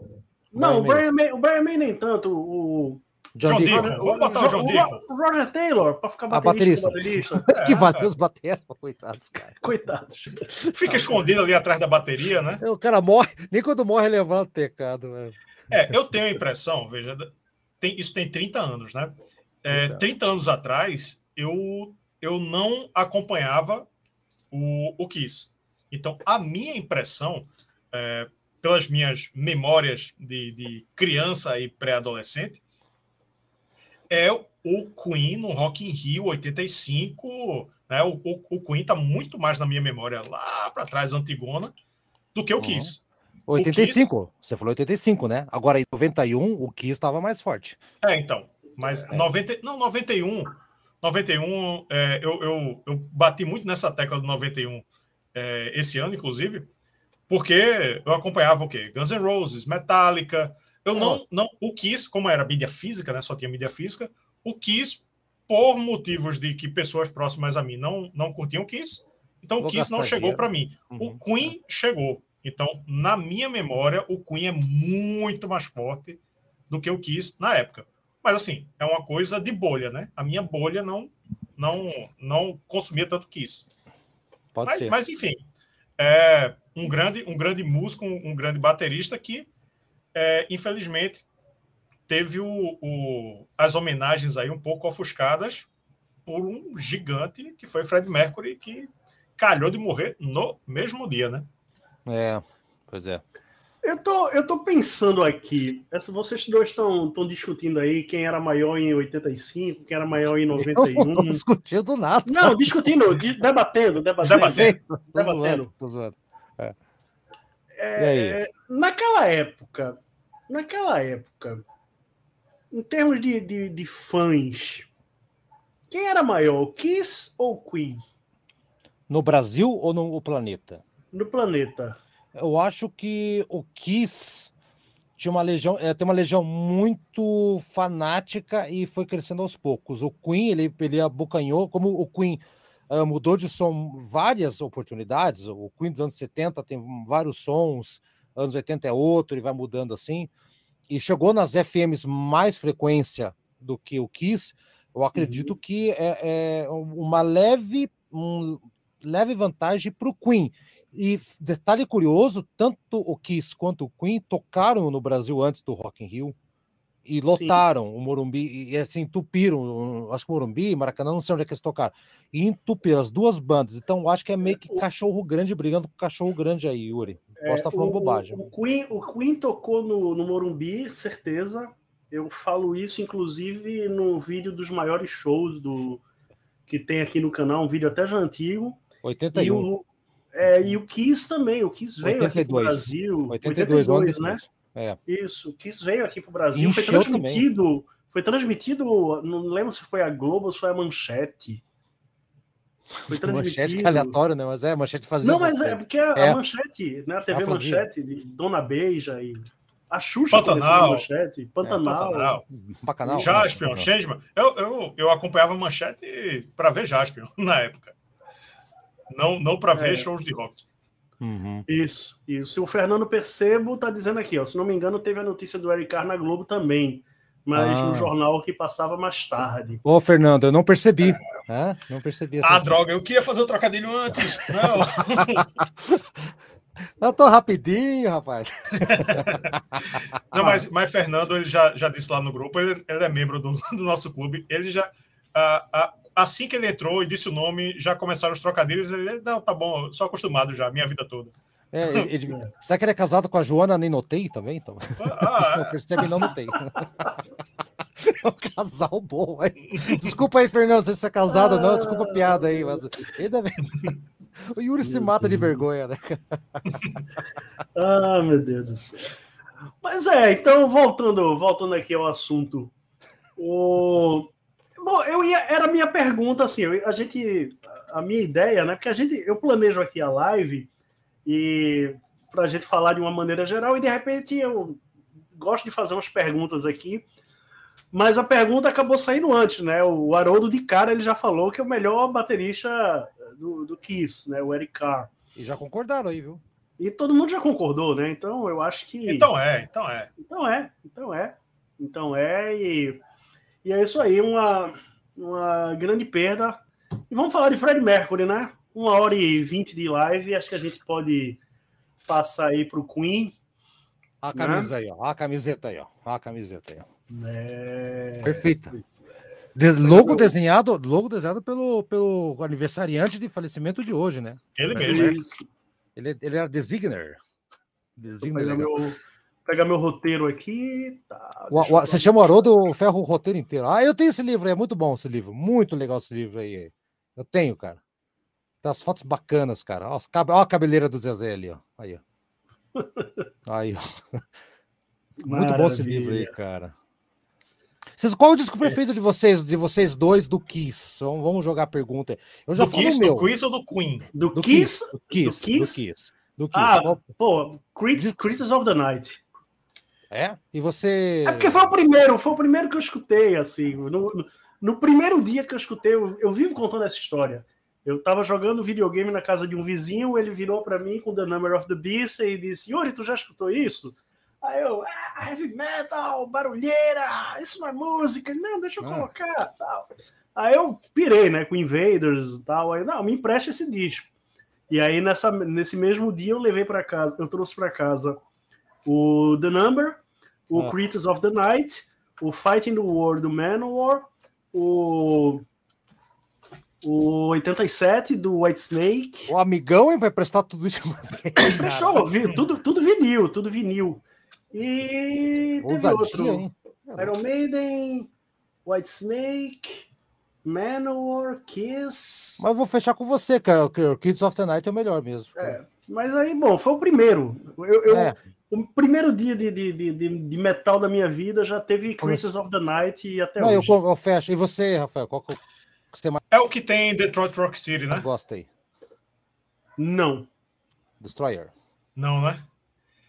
Não, o
Brian
Brian, May, o Brian May nem tanto. O,
John,
John
Deacon,
Deacon. Vamos botar o John Deacon.
o Roger Taylor, para ficar
Ah,
baterista. baterista.
que valeu os bateram, coitados, cara.
Coitados.
Fica escondido ali atrás da bateria, né?
O cara morre, nem quando morre levanta o pecado, velho.
É, eu tenho a impressão, veja, tem, isso tem 30 anos, né? É, 30 anos atrás, eu, eu não acompanhava o, o Kiss. Então, a minha impressão, é, pelas minhas memórias de, de criança e pré-adolescente, é o Queen no Rock in Rio 85. Né? O, o, o Queen está muito mais na minha memória lá para trás, Antigona, do que o
Uhum.
Kiss.
85, você falou 85, né? Agora em 91, o Kiss estava mais forte.
É, então. Mas
É.
90, não, 91. 91, é, eu, eu, eu bati muito nessa tecla do 91 é, esse ano, inclusive, porque eu acompanhava o quê? Guns N' Roses, Metallica. Eu não, não. O Kiss, como era mídia física, né? Só tinha mídia física, o Kiss, por motivos de que pessoas próximas a mim não, não curtiam o Kiss, então o Kiss não chegou para mim. O
Uhum.
Queen chegou. Então, na minha memória, o Queen é muito mais forte do que o Kiss na época. Mas assim, é uma coisa de bolha, né? A minha bolha não não não consumia tanto Kiss.
Pode
Mas,
ser.
mas, enfim, é um grande um grande músico, um, um grande baterista que é, infelizmente teve o, o- as homenagens aí um pouco ofuscadas por um gigante que foi Fred Mercury que calhou de morrer no mesmo dia, né?
É, pois é.
Eu tô, eu tô pensando aqui. Essa, vocês dois estão estão discutindo aí quem era maior em 85, quem era maior em
Eu não
91.
discutindo nada.
Não, discutindo, de- debatendo, debatendo.
Debatendo.
Tô
Debatendo.
Zoando.
É, naquela época, naquela época, em termos de, de, de fãs, quem era maior, Kiss ou Queen
No Brasil ou no planeta?
no planeta?
Eu acho que o Kiss tinha uma legião, é, tem uma legião muito fanática e foi crescendo aos poucos. O Queen, ele, ele abocanhou, como o Queen ah, mudou de som várias oportunidades, o Queen dos anos 70 tem vários sons, anos 80 é outro, ele vai mudando assim, e chegou nas FMs mais frequência do que o Kiss, eu acredito que é, é uma leve, um, leve vantagem para o Queen. E detalhe curioso, tanto o Kiss quanto o Queen tocaram no Brasil antes do Rock in Rio e lotaram o Morumbi e assim entupiram, acho que o Morumbi, Maracanã, não sei onde é que eles tocaram, e entupiram as duas bandas. Então acho que é meio que cachorro grande brigando com cachorro grande aí, Yuri. Posso estar falando
É, o,
bobagem.
O Queen, o Queen tocou no, no Morumbi, certeza. Eu falo isso, inclusive, no vídeo dos maiores shows do que tem aqui no canal, um vídeo até já antigo. E
81,
o, é, e o Kiss também, o Kiss veio aqui para o
82.
Brasil.
82, ano
82, né?
É.
Isso, o Kiss veio aqui para o Brasil. Foi
Encheu
transmitido. Foi transmitido, não lembro se foi a Globo ou se foi a Manchete. Foi
Manchete
transmitido.
que é aleatório, né? Mas é, manchete fazia
Não, mas é porque a,
É.
a Manchete, né, a TV. Manchete, de Dona Beija e A Xuxa
Pantanal.
manchete. Pantanal.
Pantanal.
Bacanal.
Jaspion, Changeman. Eu, eu, eu acompanhava manchete para ver Jaspion na época. Não, não para ver
É.
shows de rock.
Uhum.
Isso, isso. E o Fernando Percebo tá dizendo aqui, ó. Se não me engano, teve a notícia do Eric Carr na Globo também. Mas
Ah.
no jornal que passava mais tarde.
Ô, Fernando, eu não percebi. É, não percebi. essa-
Ah, droga, eu queria fazer o trocadilho antes. Não,
Eu tô rapidinho, rapaz.
não mas, mas Fernando ele já, já disse lá no grupo, ele, ele é membro do, do nosso clube. Ele já. ah, ah, assim que ele entrou e disse o nome, já começaram os trocadilhos. Ele, não, tá bom, eu sou acostumado já, minha vida toda.
É, ele, ele- será que ele é casado com a Joana? Nem notei também? Então.
Ah,
Não percebe, não notei. É um casal bom, hein? Desculpa aí, Fernando, se você é casado ou não, desculpa a piada aí, mas ainda bem. O Yuri se mata de vergonha, né?
Ah, meu Deus do céu. Mas é, então voltando, voltando aqui ao assunto. O... Bom, eu ia, era a minha pergunta, assim, eu- a gente, a minha ideia, né? Porque a gente, eu planejo aqui a live e para a gente falar de uma maneira geral e de repente eu gosto de fazer umas perguntas aqui, mas a pergunta acabou saindo antes, né? O Haroldo de cara ele já falou que é o melhor baterista do, do Kiss, né? O Eric Carr.
E já concordaram aí, viu?
E todo mundo já concordou, né? Então eu acho que.
então é, então é.
Então é, então é. Então é, e, e é isso aí, uma, uma grande perda. E vamos falar de Fred Mercury, né? Uma hora e vinte de live, acho que a gente pode passar aí para o Queen.
A
Né?
camisa aí, ó. A camiseta aí, ó. A camiseta aí, ó.
É...
Perfeita.
é.
De- logo desenhado, logo desenhado pelo, pelo aniversariante de falecimento de hoje, né?
Ele
É
mesmo.
Isso.
Ele, ele era designer. Designer.
Pegar meu, pegar meu roteiro aqui. Tá,
O- o- você chama o Haroldo o ferro o roteiro inteiro. Ah, eu tenho esse livro aí, é muito bom esse livro. Muito legal esse livro aí. Eu tenho, cara. Tem umas fotos bacanas, cara. Ó, ó a cabeleira do Zezé ali, ó. Aí, ó. Aí, ó. Muito bom esse livro aí, cara. Vocês, qual o disco preferido de vocês, de vocês dois do Kiss? Vamos, vamos jogar a pergunta. Eu já
Do Kiss,
meu.
do Kiss ou do Queen?
Do,
Do
Kiss?
Do Kiss, do
Kiss?
Kiss. Do Kiss.
Ah,
Qual-
pô, Creatures of the Night.
É? E você.
É porque foi o primeiro, foi o primeiro que eu escutei, assim. No, no- no primeiro dia que eu escutei, eu, eu vivo contando essa história. Eu tava jogando videogame na casa de um vizinho, ele virou para mim com The Number of the Beast e disse: Yuri, tu já escutou isso? Aí eu, ah, heavy metal, barulheira, isso não é música, não, deixa eu
Ah.
colocar, tal. Aí eu pirei, né, com Invaders e tal. Aí, não, me empresta esse disco. E aí, nessa, nesse mesmo dia, eu levei para casa, eu trouxe para casa o The Number, o
Ah.
Creatures of the Night, o Fighting the War do Manowar, o, o 87 do White Snake.
O amigão hein, vai prestar tudo isso.
Fechou, vi- tudo, tudo vinil, tudo vinil. E teve
Ousadia,
outro.
hein?
Iron Maiden, White Snake, Manowar, Kiss.
Mas eu vou fechar com você, cara. O Kids of the Night é o melhor mesmo.
É, mas aí, bom, foi o primeiro. Eu, eu-
É.
O primeiro dia de, de, de, de- de metal da minha vida já teve Creatures of the Night e até
Não, eu,
hoje.
eu fecho. E você, Rafael? Qual que você mais
É o que tem em Detroit Rock City, né?
gosta aí?
Não.
Destroyer.
Não, né?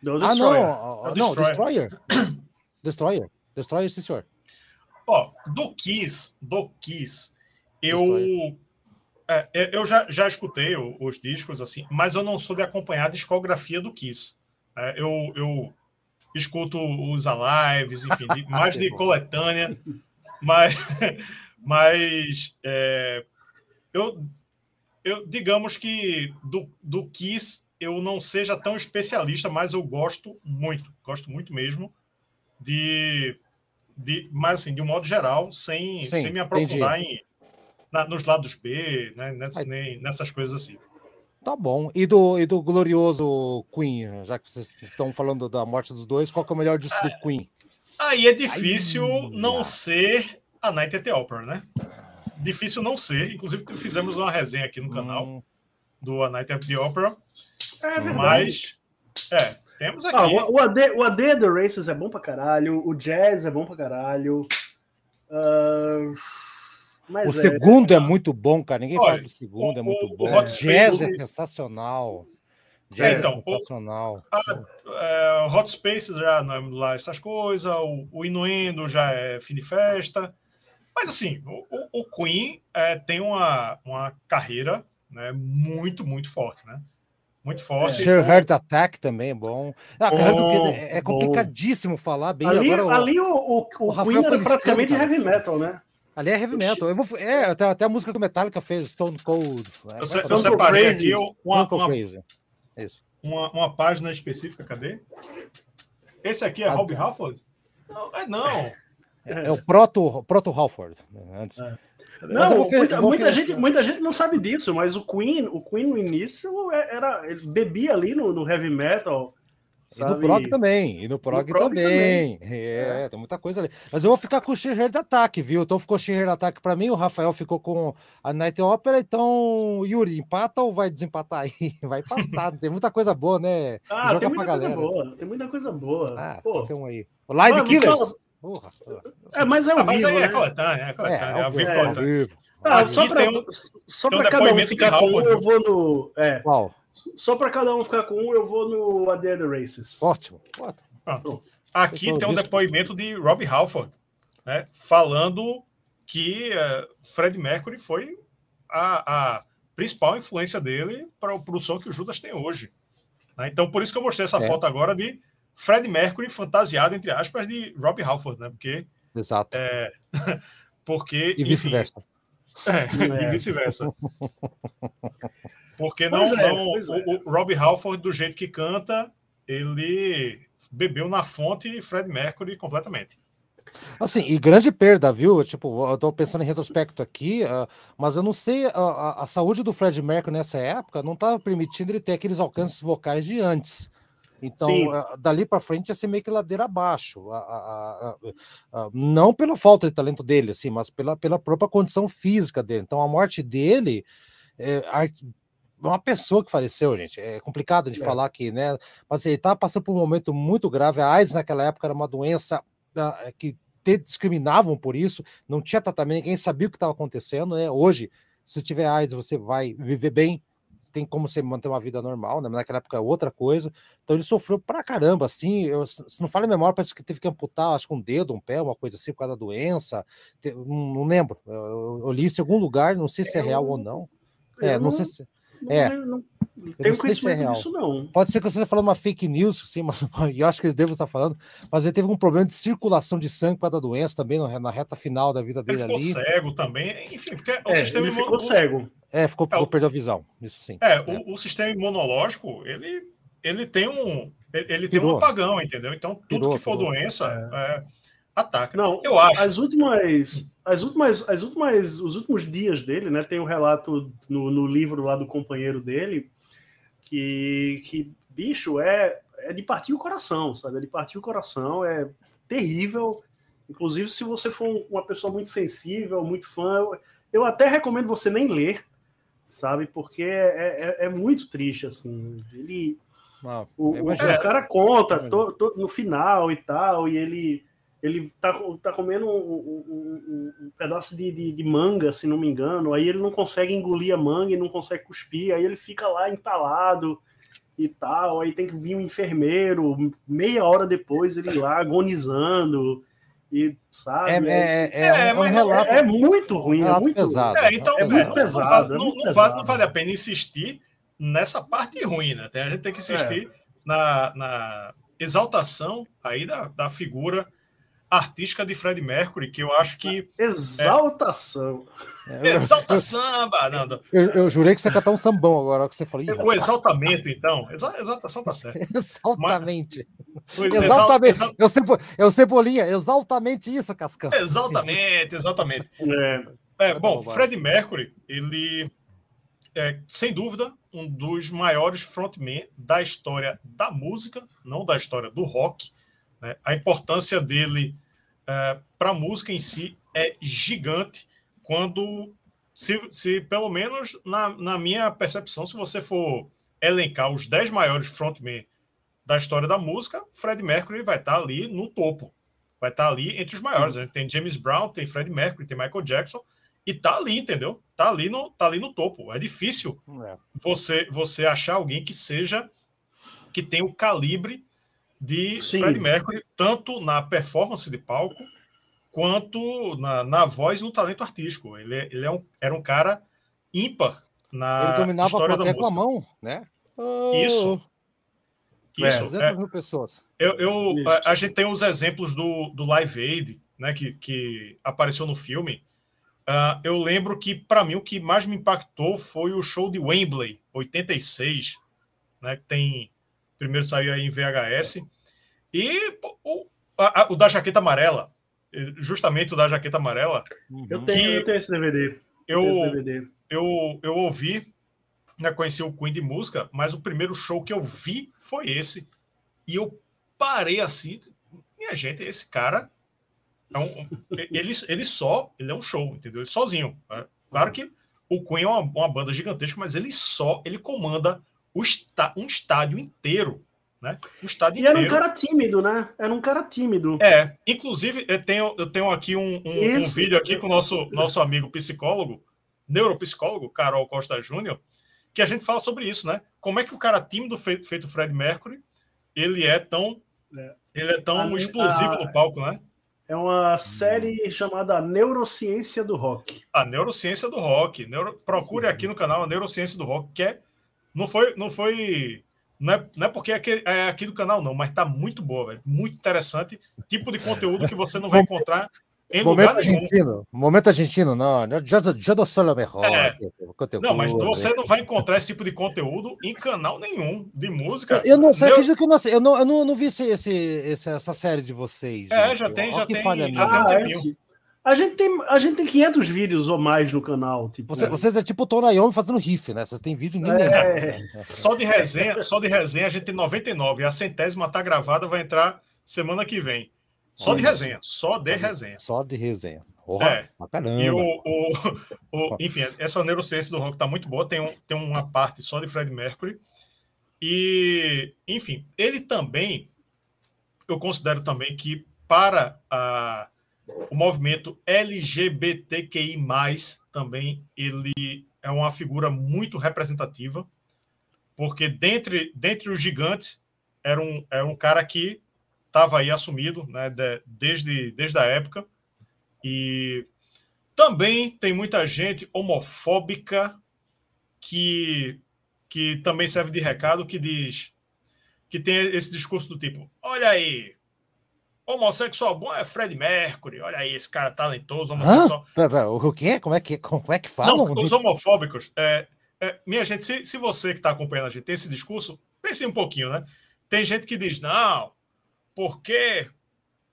Não,
Ah,
Destroyer.
não.
É o
Não,
Destroyer.
Destroyer. Destroyer. Destroyer, sim, senhor.
Ó, do Kiss, do Kiss, eu. É, é, eu já, já escutei os discos, assim, mas eu não sou de acompanhar a discografia do Kiss. É, eu, eu escuto os Alives, enfim, de- mais de coletânea, mas, mas é, eu, eu digamos que do, do Kiss eu não seja tão especialista, mas eu gosto muito, gosto muito mesmo de, de mas assim, de um modo geral, sem,
Sim,
sem me aprofundar em, na- nos lados B, né, nem nessas coisas assim.
Tá bom. E do, e do glorioso Queen, já que vocês estão falando da morte dos dois, qual que é o melhor disco do Queen?
Aí é difícil
Ai,
não
ah.
ser a Night at the Opera, né? Difícil não ser. Inclusive, fizemos uma resenha aqui no canal
Hum,
do A Night at the Opera.
É verdade.
Mas, é, temos aqui.
Ah, o, o AD, o AD The Races é bom pra caralho, o Jazz é bom pra caralho. Ah, mas
O
é,
segundo é muito bom, cara. Ninguém
Olha,
fala do segundo, é
o-
muito
o
bom.
Hot
Jazz
Space-
é sensacional.
É, então, o, a, é, Hot Spaces já não é lá essas coisas, o, o Inuendo já é fim de festa. Mas assim, o, o Queen é, tem uma, uma carreira né, muito, muito forte, né? Muito forte.
É. Heart Attack também é bom. Ah, bom, é complicadíssimo bom. falar bem.
Ali, Agora, ali o, o, o, o Queen era praticamente heavy metal, né?
Ali é heavy metal. Eu vou, é, até, até a música que o Metallica fez, Stone Cold.
Né? Eu, eu separei aqui uma, uma, Isso. Uma, uma página específica, cadê? Esse aqui é ah, Rob Halford? Não, é não. É,
é o Proto, Proto Halford. Né, antes. É.
Não, muita, muita gente, muita gente não sabe disso, mas o Queen, o Queen no início era, ele bebia ali no, no heavy metal.
Sabe? E no prog também, e no prog, no prog também. também. É, é, tem muita coisa ali. Mas eu vou ficar com o Sheer de ataque, viu? Então ficou Sheer de ataque para mim, o Rafael ficou com a Night Opera, então Yuri, empata ou vai desempatar aí? Vai empatar, tem muita coisa boa, né?
Ah, Joga tem muita coisa galera. boa, tem muita coisa boa.
Ah, Pô. tem um aí. O Live ah, Killers. Porra,
É, mas é o ah,
mas
aí
é né? coletânea, é coletânea, é, é, ao vivo,
é, vivo. Só para um, só para cada um ficar com um, eu vou no. É. Qual? Só para cada um ficar com um, eu vou no A Day the Races.
Ótimo.
Ótimo. Aqui tem um depoimento de Rob Halford, né, falando que uh, Fred Mercury foi a, a principal influência dele para o som que o Judas tem hoje. Né? Então, por isso que eu mostrei essa é. foto agora de Fred Mercury fantasiado, entre aspas, de Rob Halford, né? Porque.
Exato.
É, porque.
E vice-versa.
É, é. e vice-versa. Porque não, é, não o, é. o Rob Halford, do jeito que canta, ele bebeu na fonte Fred Mercury completamente.
Assim, e grande perda, viu? Tipo, eu tô pensando em retrospecto aqui, uh, mas eu não sei, a, a, saúde do Fred Mercury nessa época não estava permitindo ele ter aqueles alcances vocais de antes. Então, uh, dali para frente ia ser meio que ladeira abaixo. Uh, não pela falta de talento dele, assim, mas pela, pela própria condição física dele. Então, a morte dele é, uma pessoa que faleceu, gente. É complicado de é. falar aqui, né? Mas ele estava passando por um momento muito grave. A AIDS naquela época era uma doença uh, que te discriminavam por isso, não tinha tratamento, ninguém sabia o que estava acontecendo, né? Hoje, se tiver AIDS, você vai viver bem, tem como você manter uma vida normal, né? Naquela época é outra coisa. Então ele sofreu pra caramba, assim. Eu, se não fala a memória, parece que teve que amputar, acho que um dedo, um pé, uma coisa assim, por causa da doença. Não, não lembro. Eu, eu, li isso em algum lugar, não sei se é, é real ou não. É, não, não sei se. É. Não,
não tenho conhecimento se é disso, não.
Pode ser que você esteja falando uma fake news, sim, mas eu acho que eles devem estar falando. Mas ele teve um problema de circulação de sangue para da doença também na reta final da vida dele
ele
ali.
ficou cego também, enfim, porque
o é, sistema ele ficou cego.
É, ficou, ficou é, perdeu a visão, isso sim.
É, é. O, o, sistema imunológico, ele, ele tem um ele, tem um apagão, entendeu? Então, tudo Pirou, que for pirou. doença é. Ataca.
Não, eu acho. As últimas as últimas, as últimas, os últimos dias dele, né? Tem um relato no, no livro lá do companheiro dele que, que bicho é, é de partir o coração, sabe? É de partir o coração, é terrível. Inclusive, se você for uma pessoa muito sensível, muito fã, eu, eu até recomendo você nem ler, sabe? Porque é, é, é muito triste, assim. Ele, ah, o, o, o, cara conta to, to, no final e tal, e ele ele tá, tá comendo um, um, um pedaço de, de, de, manga, se não me engano, aí ele não consegue engolir a manga e não consegue cuspir, aí ele fica lá entalado e tal, aí tem que vir um enfermeiro, meia hora depois ele lá agonizando, e sabe?
É, é, é, é, é um relato,
é, muito ruim, é muito
pesado. É, então, é muito pesado. Não, não, vale, não, vale, a pena insistir nessa parte ruim, né? A gente tem que insistir na, na exaltação aí da, da figura artística de Fred Mercury, que eu acho que.
Exaltação.
É... Exalta samba! Não, não.
Eu, eu, jurei que você ia cantar um sambão agora que você falou.
O exaltamento, então. exaltação tá certo.
Exaltamente. Mas... Exaltamente. Exal... Eu, sei, eu Cebolinha, exaltamente isso, Cascão.
Exatamente, exatamente. É, é bom, Fred Mercury, ele é, sem dúvida, um dos maiores frontmen da história da música, não da história do rock. Né? A importância dele é, para a música em si é gigante quando, se, se pelo menos na, na minha percepção, se você for elencar os 10 maiores frontmen da história da música, Fred Mercury vai estar tá ali no topo. Vai estar tá ali entre os maiores. Né? Tem James Brown, tem Fred Mercury, tem Michael Jackson, e tá ali, entendeu? Tá ali no, tá ali no topo. É difícil é. você você achar alguém que seja que tem o calibre de
Sim.
Fred Mercury, tanto na performance de palco quanto na, na voz e no talento artístico. Ele, ele é um, era um cara ímpar na
Ele dominava a
história da
plateia com a
música.
mão, né?
Isso. Isso.
200
é,
mil pessoas.
eu, eu-
Isso.
a, a gente tem os exemplos do, do Live Aid, né, que, que apareceu no filme. Ah, eu lembro que, para mim, o que mais me impactou foi o show de Wembley, 86, né, que tem. Primeiro saiu aí em VHS. E o, a- a- o da jaqueta amarela, justamente o da jaqueta amarela,
Eu
Uhum.
tenho,
Que
eu tenho esse DVD. Eu tenho esse
eu,
DVD.
eu, eu ouvi, né, conheci o Queen de música, mas o primeiro show que eu vi foi esse. E eu parei assim, minha gente, esse cara é um, ele, ele só, ele é um show, entendeu? Ele sozinho. né? Claro que o Queen é uma, uma banda gigantesca, mas ele só, ele comanda o está, um estádio inteiro, né? Um estádio
E era um cara tímido, né? Era um cara tímido.
É, inclusive eu tenho, eu tenho aqui um, um- um vídeo aqui com o nosso, nosso amigo psicólogo, neuropsicólogo, Carol Costa Júnior, que a gente fala sobre isso, né? Como é que o cara tímido feito, feito Fred Mercury, ele é tão,
É.
ele é tão
A-
explosivo
a-
no palco, né?
É uma série chamada Neurociência do Rock.
A neurociência do rock. Neuro... Procure aqui no canal a neurociência do rock, que é não foi, não foi, não é, não é porque é aqui, é aqui do canal não, mas tá muito boa, velho. Muito interessante, tipo de conteúdo que você não vai encontrar em
Momento
lugar nenhum.
argentino. Momento argentino, não. Eu eu não sou o melhor.
É.
conteúdo.
Não, mas você não vai encontrar esse tipo de conteúdo em canal nenhum de música.
Eu não sei, acredito que eu não sei. Eu não, eu não, não vi esse, esse, essa série de vocês.
É,
gente.
já tem, já
que
tem,
falha
já tem um
Ah,
tempinho.
A gente, tem, a gente tem 500 vídeos ou mais no canal. Tipo,
Você- vocês é tipo o Tonayomi fazendo riff, né? Vocês têm vídeo nem.
É.
Só de resenha, só de resenha a gente tem 99. A centésima tá gravada, vai entrar semana que vem. Só de
Olha
resenha, só de resenha.
Só de resenha. Porra,
É. E o, o, o- enfim, essa neurociência do rock tá muito boa. Tem, um, tem uma parte só de Fred Mercury. E, enfim, ele também, eu considero também que para a, o movimento LGBTQI+, também ele é uma figura muito representativa, porque dentre, dentre os gigantes era um, era um cara que estava aí assumido né, de- desde, desde a época, e também tem muita gente homofóbica que, que também serve de recado, que diz que tem esse discurso do tipo: olha aí, homossexual bom é Fred Mercury, olha aí, esse cara talentoso, homossexual.
Pera, o quê? Como é que, como é que
Não,
falam?
os homofóbicos, é, é, minha gente, se, se você que está acompanhando a gente tem esse discurso, pense um pouquinho, né? Tem gente que diz, não, porque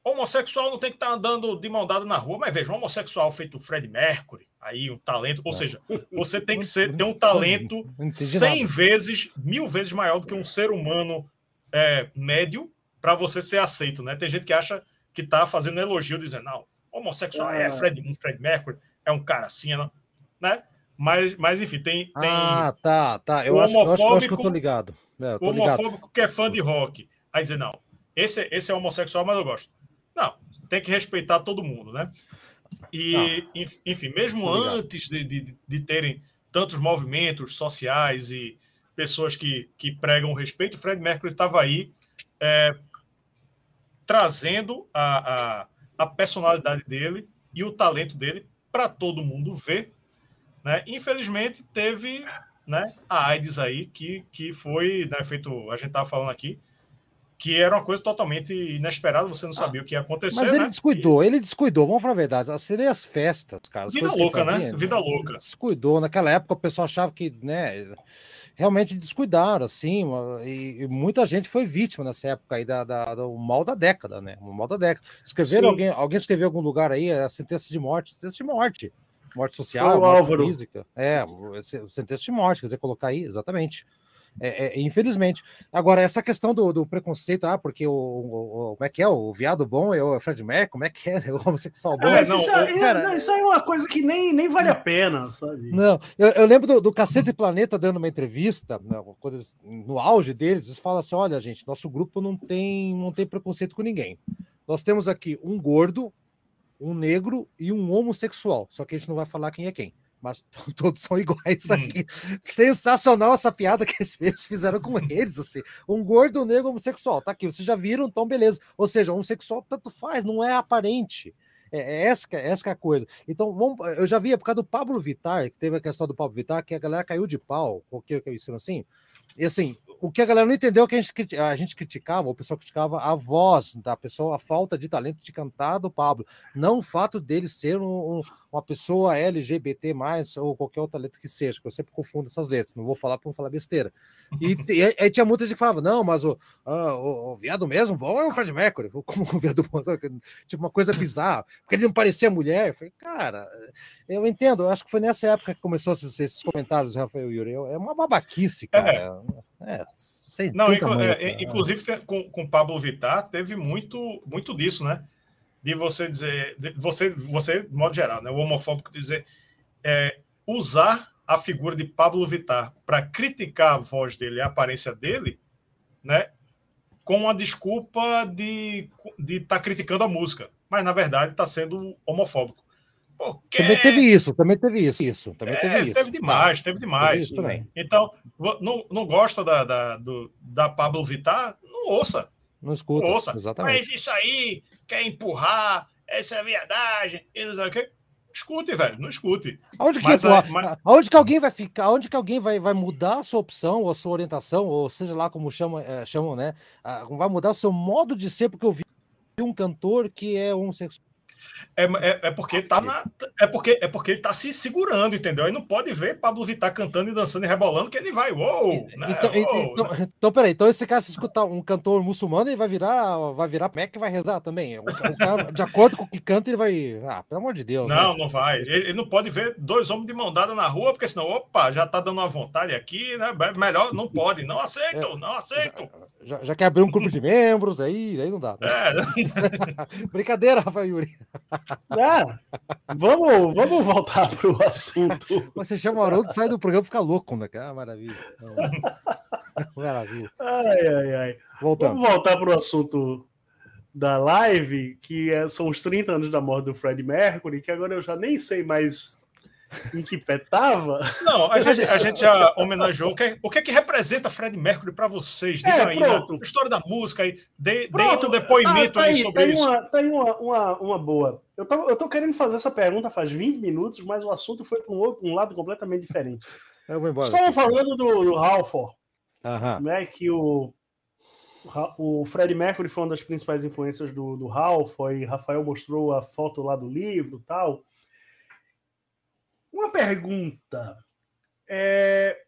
homossexual não tem que estar andando de mão dada na rua, mas veja, um homossexual feito Fred Mercury, aí um talento, ou
É.
seja, você tem que ser, ter um talento
Não entendi
100
nada.
vezes, mil vezes maior do que um ser humano é, médio para você ser aceito, né? Tem gente que acha que tá fazendo elogio, dizendo, não, homossexual é
Ah.
Fred, um Fred Mercury, é um cara assim, né? Mas, mas enfim, tem, tem
Ah, tá, tá. Eu
O
acho, eu acho, eu acho que eu
homofóbico-
tô ligado. É, eu
o
tô ligado.
homofóbico que é fã de rock. Aí dizer, não, esse, esse é homossexual, mas eu gosto. Não, tem que respeitar todo mundo, né? E, enf- enfim, mesmo
ligado.
antes de, de, de terem tantos movimentos sociais e pessoas que, que pregam o respeito, Fred Mercury estava aí é, trazendo a, a, a personalidade dele e o talento dele para todo mundo ver. Né? Infelizmente, teve né, a AIDS aí, que, que foi né, feito, a gente estava falando aqui, que era uma coisa totalmente inesperada, você não sabia o que ia acontecer.
Mas ele
né?
descuidou, ele descuidou, vamos falar a verdade. As seria as festas, cara. as
Vida louca, né?
fazia,
Vida louca.
Descuidou. Naquela época o pessoal achava que, né, realmente descuidaram, assim, e, e muita gente foi vítima nessa época aí da, da- do mal da década, né? O mal da década. Escreveram
Sim.
alguém, alguém escreveu em algum lugar aí, a sentença de morte, sentença de morte. Morte social, morte
Álvaro.
física. É, se- sentença de morte, quer dizer, colocar aí, exatamente. É, é, infelizmente. Agora, essa questão do, do preconceito, ah, porque o, o- o- Como é que é? O viado bom é o Fred Mercury, como é que é? O homossexual bom.
É, não,
isso, é,
cara-
não, isso aí é uma coisa que nem, nem vale a pena, sabe?
Não, eu, eu lembro do, do Cacete Planeta dando uma entrevista, né, eles- no auge deles, eles falam assim: olha, gente, nosso grupo não tem, não tem preconceito com ninguém. Nós temos aqui um gordo, um negro e um homossexual. Só que a gente não vai falar quem é quem. Mas todos são iguais hum. aqui. Sensacional essa piada que eles fizeram com eles, assim. Um gordo negro homossexual, tá aqui, vocês já viram, então beleza. Ou seja, homossexual tanto faz, não é aparente. É, é essa, é, essa é a coisa. Então, vamos, eu já vi, por causa do Pablo Vittar, que teve a questão do Pablo Vittar, que a galera caiu de pau, o que eu ensino assim. E assim, o que a galera não entendeu é que a gente, a gente criticava, o pessoal criticava a voz da pessoa, a falta de talento de cantar do Pablo, não o fato dele ser um, um, uma pessoa LGBT, ou qualquer outra letra que seja, que eu sempre confundo essas letras, não vou falar para não falar besteira. E, e, e, tinha muita gente que falava, não, mas o, uh, o, o, viado mesmo bom é o Fred Mercury, como o viado bom, tipo uma coisa bizarra, porque ele não parecia mulher. Eu falei, cara, eu entendo, eu acho que foi nessa época que começou esses, esses comentários, Rafael Yuri, é uma babaquice, cara. É. é
não, inclu é, inclusive com, com Pablo Vittar teve muito, muito disso, né? De você dizer, de você, você, de modo geral, né? O homofóbico dizer, é, usar a figura de Pablo Vittar para criticar a voz dele, a aparência dele, né? Com a desculpa de estar de tá criticando a música, mas na verdade está sendo homofóbico.
Porque... Também teve isso, também teve isso. isso também teve, é, isso.
teve demais, teve demais. Teve também. Então, não, não gosta da, da, do, da Pablo Vittar? Não ouça.
Não escuta. Não ouça.
Exatamente. Mas isso aí, quer empurrar, essa é a verdade, e não sei o quê. Escute, velho, não escute.
Aonde que, mas, é, mas... aonde que alguém vai ficar? Aonde que alguém vai, vai mudar a sua opção, ou a sua orientação, ou seja lá como chama, é, chamam, né? Ah, vai mudar o seu modo de ser, porque eu vi um cantor que é homossexual
é, é, é, porque tá na, é porque é porque ele tá se segurando, entendeu? Aí não pode ver Pablo Vittar cantando e dançando e rebolando que ele vai, uou,
né? Então, uou, então, né? então, peraí, então esse cara se escutar um cantor muçulmano, ele vai virar, vai virar Mac e vai rezar também. O, o cara, de acordo com o que canta, ele vai, ah, pelo amor de Deus.
Não, né? não vai. Ele, ele, não pode ver dois homens de mão dada na rua, porque senão, opa, já tá dando uma vontade aqui, né? Melhor, não pode, não aceito, é, não aceito.
Já, já, quer abrir um grupo de membros aí, aí não dá. Né? É. Brincadeira, Rafael Yuri.
É, vamos, vamos voltar para o assunto.
Você chama o Haroldo, sai do programa e fica louco, né? Ah, maravilha.
maravilha. Ai, ai, ai. Voltando. Vamos voltar para o assunto da live, que é, são os 30 anos da morte do Fred Mercury, que agora eu já nem sei mais em que pé tava.
Não, a gente, a gente já homenageou. O que, o que, é que representa Fred Mercury para vocês? Diga é, aí, né? história da música aí. Dê, dê um depoimento ah, tá aí, sobre
tá
isso.
Uma, tá aí uma, uma, uma, boa. Eu tô, eu tô querendo fazer essa pergunta faz 20 minutos, mas o assunto foi para um, um, lado completamente diferente. Eu vou embora. Estamos falando do, do Halford, né, que o, o Fred Mercury foi uma das principais influências do, do Halford, e Rafael mostrou a foto lá do livro tal. Uma pergunta. É...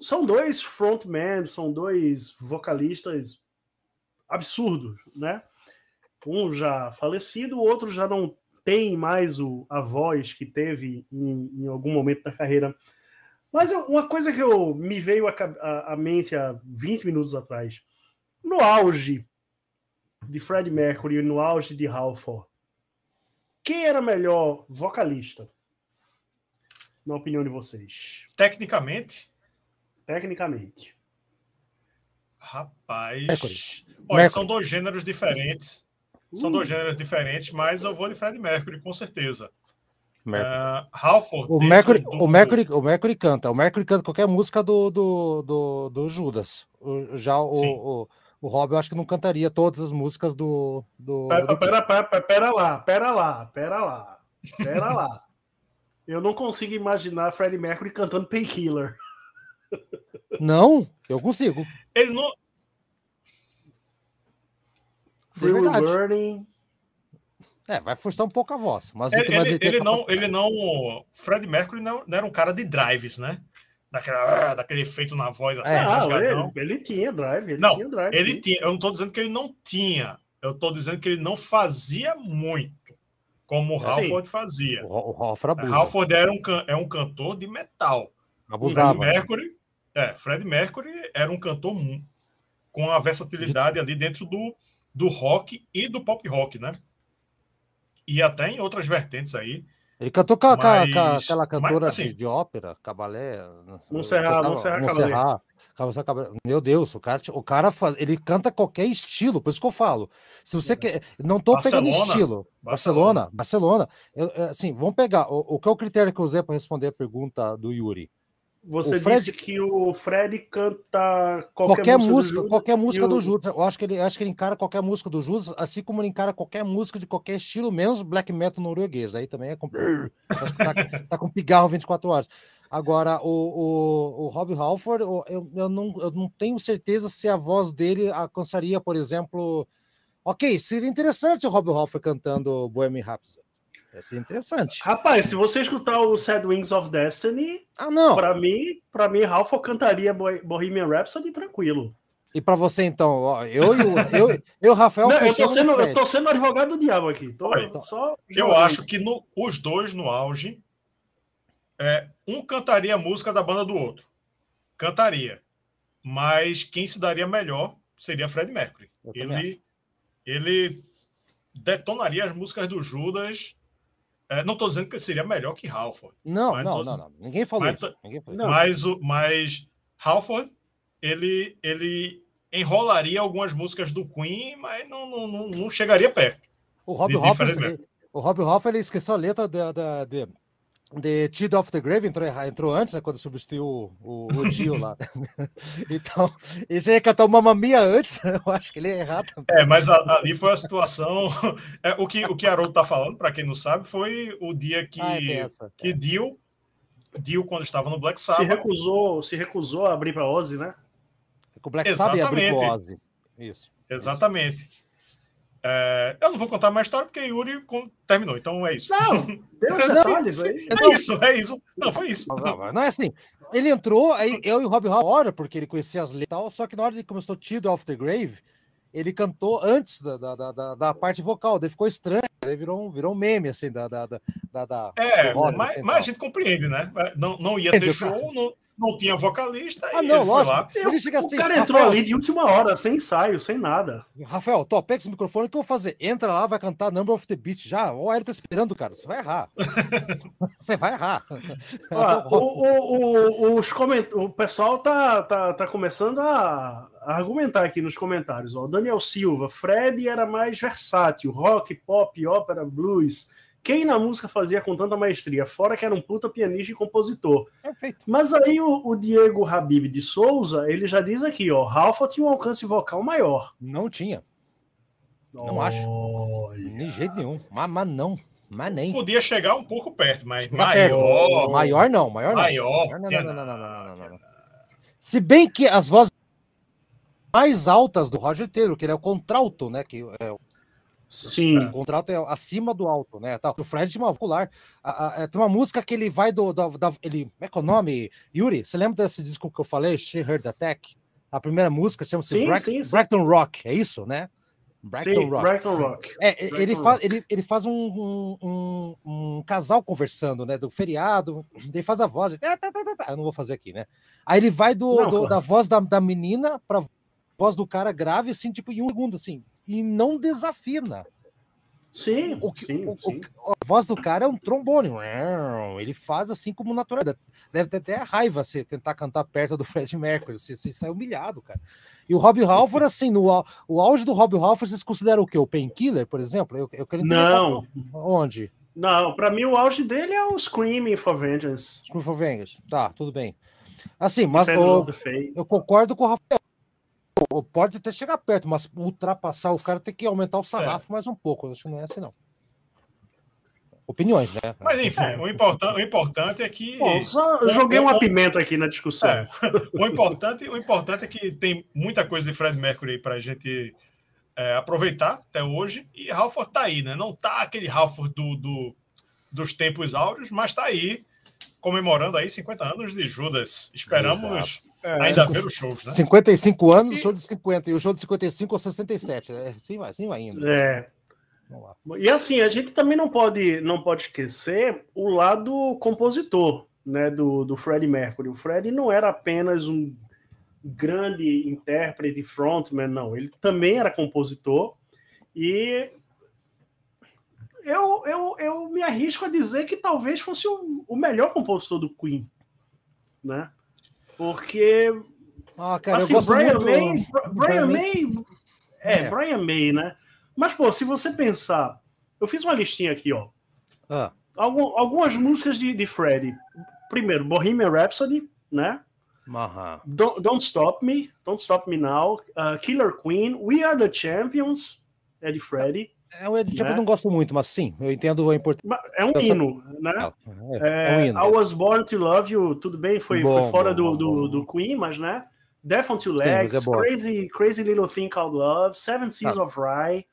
São dois frontmen, são dois vocalistas absurdos, né? Um já falecido, o outro já não tem mais o, a voz que teve em, em algum momento da carreira. Mas eu, uma coisa que eu me veio à mente há 20 minutos atrás. No auge de Freddie Mercury e no auge de Halford, quem era melhor vocalista? Na opinião de vocês?
Tecnicamente?
Tecnicamente.
Rapaz. Mercury. Olha, Mercury. são dois gêneros diferentes. Uh. São dois uh. gêneros diferentes, mas eu vou de Fred Mercury, com certeza.
Uh, Halford, o, Mercury, do... o, Mercury, o Mercury canta. O Mercury canta qualquer música do, do, do, do Judas. O, já o, o, o Rob, eu acho que não cantaria todas as músicas do. do
pera, do... Pera, pera, pera, lá, pera lá, pera lá, pera lá. Eu não consigo imaginar Freddie Mercury cantando Painkiller.
Não, eu consigo.
Ele não.
Free Will Burning.
É, vai forçar um pouco a voz. Mas
ele, ele, ele, ele não, ele não. Fred Mercury não, não, era um cara de drives, né? Daquela, daquele efeito na voz assim. É,
ah, ele, ele, tinha drive. Ele
não,
tinha drive.
Ele tinha. Eu não estou dizendo que ele não tinha. Eu estou dizendo que ele não fazia muito como o Halford fazia. O,
o Halford,
Halford era um, é um cantor de metal.
Abusava.
Fred Mercury, é, Fred Mercury era um cantor com a versatilidade ali dentro do, do rock e do pop rock, né? E até em outras vertentes aí.
Ele cantou com, mas, com, com aquela cantora mas, assim, de, de, ópera, Cabalé.
Montserrat, Montserrat Cabalé.
Meu Deus, o cara, o cara faz, ele canta qualquer estilo, por isso que eu falo. Se você quer, não tô Barcelona, pegando estilo. Barcelona, Barcelona. Eu, assim, vamos pegar. O, o que é o critério que eu usei para responder a pergunta do Yuri?
Você Fred... disse que o Fred canta
qualquer, qualquer música, música qualquer música do Judas. Eu acho que ele acho que ele encara qualquer música do Judas, assim como ele encara qualquer música de qualquer estilo, menos black metal norueguês. Aí também é com... tá, tá com pigarro 24 horas. Agora, o, o, o Rob Halford, eu, eu, não, eu não tenho certeza se a voz dele alcançaria, por exemplo. Ok, seria interessante o Rob Halford cantando Bohemian Rhapsody. Ia ser interessante.
Rapaz, se você escutar o Sad Wings of Destiny,
ah, não.
Para mim, para mim, Halford cantaria Bohemian Rhapsody tranquilo.
E para você, então, eu e o eu, eu, Rafael. Não,
eu, tô sendo, eu tô sendo advogado do diabo aqui. Tô, só
eu acho que no, os dois no auge é, um cantaria a música da banda do outro. Cantaria. Mas quem se daria melhor seria Fred Mercury. Ele, ele detonaria as músicas do Judas. É, não estou dizendo que seria melhor que Halford.
Não, não, não, não, Ninguém falou
mas,
isso. Ninguém
falou mas, isso. mas Halford, ele, ele enrolaria algumas músicas do Queen, mas não, não, não, não chegaria perto.
O Rob Hoffman, o Rob ele esqueceu a letra de, de, de The Child of the Grave entrou, entrou antes, né, quando substituiu o, o, o Dio lá. então, ele já ia cantar o Mamma Mia antes, eu acho que ele ia errar também.
É, mas ali foi a situação. É, o que o que Haroldo tá falando, para quem não sabe, foi o dia que, ah, é que Dio, Dio, quando estava no Black Sabbath.
Se recusou, se recusou a abrir para Ozzy, né?
O Black Sabbath abriu para Ozzy. Isso.
Exatamente. Isso. É, eu não vou contar mais história porque Yuri terminou, então é isso.
Não, Deus detalhes aí.
É isso, é isso. Não, foi isso.
Não, não, é assim. Ele entrou, aí eu e o Rob hora, porque ele conhecia as letras e tal, só que na hora que começou Tido of the Grave, ele cantou antes da, da, da, da parte vocal, daí ficou estranho, aí virou um, virou um meme, assim, da... da, da, da
é, mas, assim, mas a gente compreende, né? Não, não ia ter show, não, não tinha vocalista.
Ah, não, lógico. Ele chega assim, o cara entrou Rafael, ali de última hora, sem ensaio, sem nada.
Rafael, tô, pega esse microfone, o que eu vou fazer? Entra lá, vai cantar Number of the Beat já. O Aéreo tá esperando, cara. Você vai errar. Você vai errar.
Ah, o, o, o, os coment... o pessoal tá, tá, tá começando a argumentar aqui nos comentários. Ó. Daniel Silva, Fred era mais versátil, rock, pop, ópera, blues quem na música fazia com tanta maestria, fora que era um puta pianista e compositor. Perfeito. Mas aí o, o, Diego Habib de Souza, ele já diz aqui, ó, Ralph tinha um alcance vocal maior.
Não tinha. Não Olha. acho. De jeito nenhum. Mas, mas não. Mas nem.
Podia chegar um pouco perto, mas maior. Perto.
Maior não, maior não.
Maior.
Não, não, não, não, não, Se bem que as vozes mais altas do Roger Taylor, que ele é o contralto, né? Que é o
Sim.
O contrato é acima do alto, né? Tá. O Fred de uma popular. É, tem uma música que ele vai do. do da, ele, como é que é o nome? Yuri, você lembra desse disco que eu falei? She Heard Attack? A primeira música chama-se Brackton Rock, é isso, né?
Brackton Rock. Brackton Rock.
É, ele, Rock. Faz, ele, ele faz um, um, um, casal conversando, né? Do feriado, ele faz a voz. Tá, tá, tá, tá, eu não vou fazer aqui, né? Aí ele vai do, não, do da voz da, da menina pra voz do cara grave, assim, tipo, em um segundo, assim e não desafina.
Sim,
o que,
sim,
o,
sim.
O, a voz do cara é um trombone. Ele faz assim como natural. Deve ter até raiva você tentar cantar perto do Fred Mercury. Você, você sai humilhado, cara. E o Rob Halford, assim, no o auge do Rob Halford, vocês consideram o quê? O Painkiller, por exemplo? Eu, eu
quero Não.
Onde?
Não, para mim o auge dele é o Screaming for Vengeance.
Screaming for Vengeance. Tá, tudo bem. Assim, mas o, eu concordo com o Rafael pode até chegar perto, mas ultrapassar o cara tem que aumentar o sarrafo é. mais um pouco. Acho que não é assim, não. Opiniões, né?
Mas enfim, é. o, importan o importante é que.
Bom, só joguei uma pimenta aqui na discussão. É.
O, importante, o importante é que tem muita coisa de Fred Mercury para a gente é, aproveitar até hoje. E Halford tá aí, né? Não tá aquele Halford do, do, dos tempos áureos, mas tá aí comemorando aí 50 anos de Judas. Esperamos Exato. É, Ainda ver os shows, né?
55 anos, e... show de 50. E o show de 55 ou 67. É, sim, vai, sim vai indo.
É. E assim, a gente também não pode, não pode esquecer o lado compositor né, do, do Freddie Mercury. O Freddie não era apenas um grande intérprete, frontman, não. Ele também era compositor e eu, eu, eu me arrisco a dizer que talvez fosse o, o melhor compositor do Queen, né? Porque
Ah, cara,
assim,
eu gosto
Brian
muito...
May, Brian
Brian
May, é,
É.
Brian May, né? Mas pô, se você pensar, eu fiz uma listinha aqui, ó.
Ah,
Algum- algumas músicas de, de Freddie. Primeiro, Bohemian Rhapsody, né?
aham.
Don't, Don't Stop Me, Don't Stop Me Now, uh, Killer Queen, We Are the Champions, é de Freddie.
É um tipo,
Né?
eu não gosto muito, mas sim, eu entendo a importância.
É um hino, né?
É, é um
É,
hino.
I Was Born to Love You, tudo bem, foi,
Bom,
foi fora
bom,
do,
bom,
do, do Queen, mas né? Death on Two Legs,
é boa.
Crazy, Crazy Little Thing Called Love, Seven Seas
Ah.
of Rye.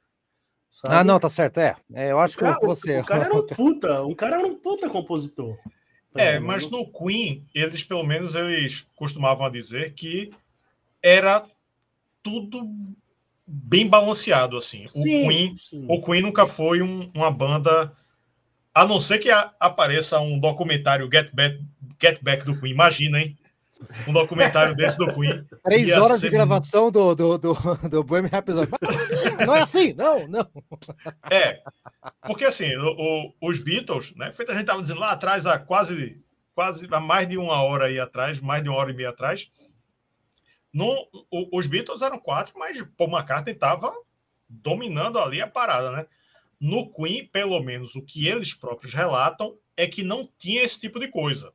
sabe?
Ah, não, tá certo, é. É, eu acho
O
que
cara,
eu- você.
o cara era um puta, um cara era um puta compositor. Tá
É,
entendendo?
mas no Queen, eles pelo menos eles costumavam dizer que era tudo bem balanceado assim. O
Sim,
Queen,
sim.
o Queen nunca foi um- uma banda a não ser que a- apareça um documentário Get Back, Get Back do Queen, imagina, hein? Um documentário desse do Queen.
Três horas
ser
de gravação do, do, do, do Bohemian Rhapsody. Não é assim, não, não.
É, porque assim, o- o- os Beatles, né? Feito a gente estava dizendo lá atrás, há quase, quase há mais de uma hora aí atrás, mais de uma hora e meia atrás, no, o- os Beatles eram quatro, mas Paul McCartney estava dominando ali a parada, né? No Queen, pelo menos o que eles próprios relatam é que não tinha esse tipo de coisa.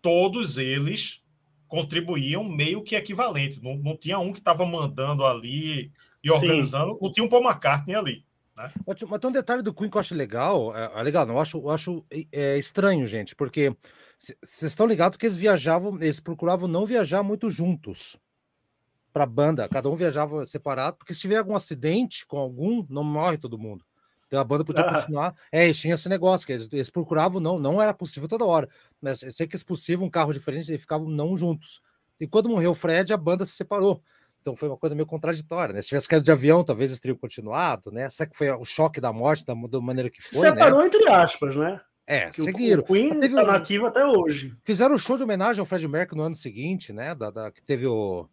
Todos eles contribuíam meio que equivalente. Não, não tinha um que estava mandando ali e
Sim.
organizando, não tinha um Paul McCartney ali.
Mas, mas tem um detalhe do Queen que eu acho legal. É, é legal, não, eu acho, eu acho é, estranho, gente, porque vocês estão ligados que eles viajavam, eles procuravam não viajar muito juntos para banda, cada um viajava separado, porque se tiver algum acidente com algum, não morre todo mundo. Então a banda podia
Ah.
continuar. É, eles tinham esse negócio, que eles, eles procuravam, não, não era possível toda hora. Mas eu sei que se possível, um carro diferente, eles ficavam não juntos. E quando morreu o Fred, a banda se separou. Então foi uma coisa meio contraditória, né? Se tivesse caído de avião, talvez eles teriam continuado, né? Será que foi o choque da morte da, da maneira que
Se
foi,
separou
né?
entre aspas, né?
É,
Que o-
seguiram.
o Queen
Teve
tá
um-
nativo até hoje.
Fizeram o show de homenagem ao Fred Mercury no ano seguinte, né? Da, da- que teve o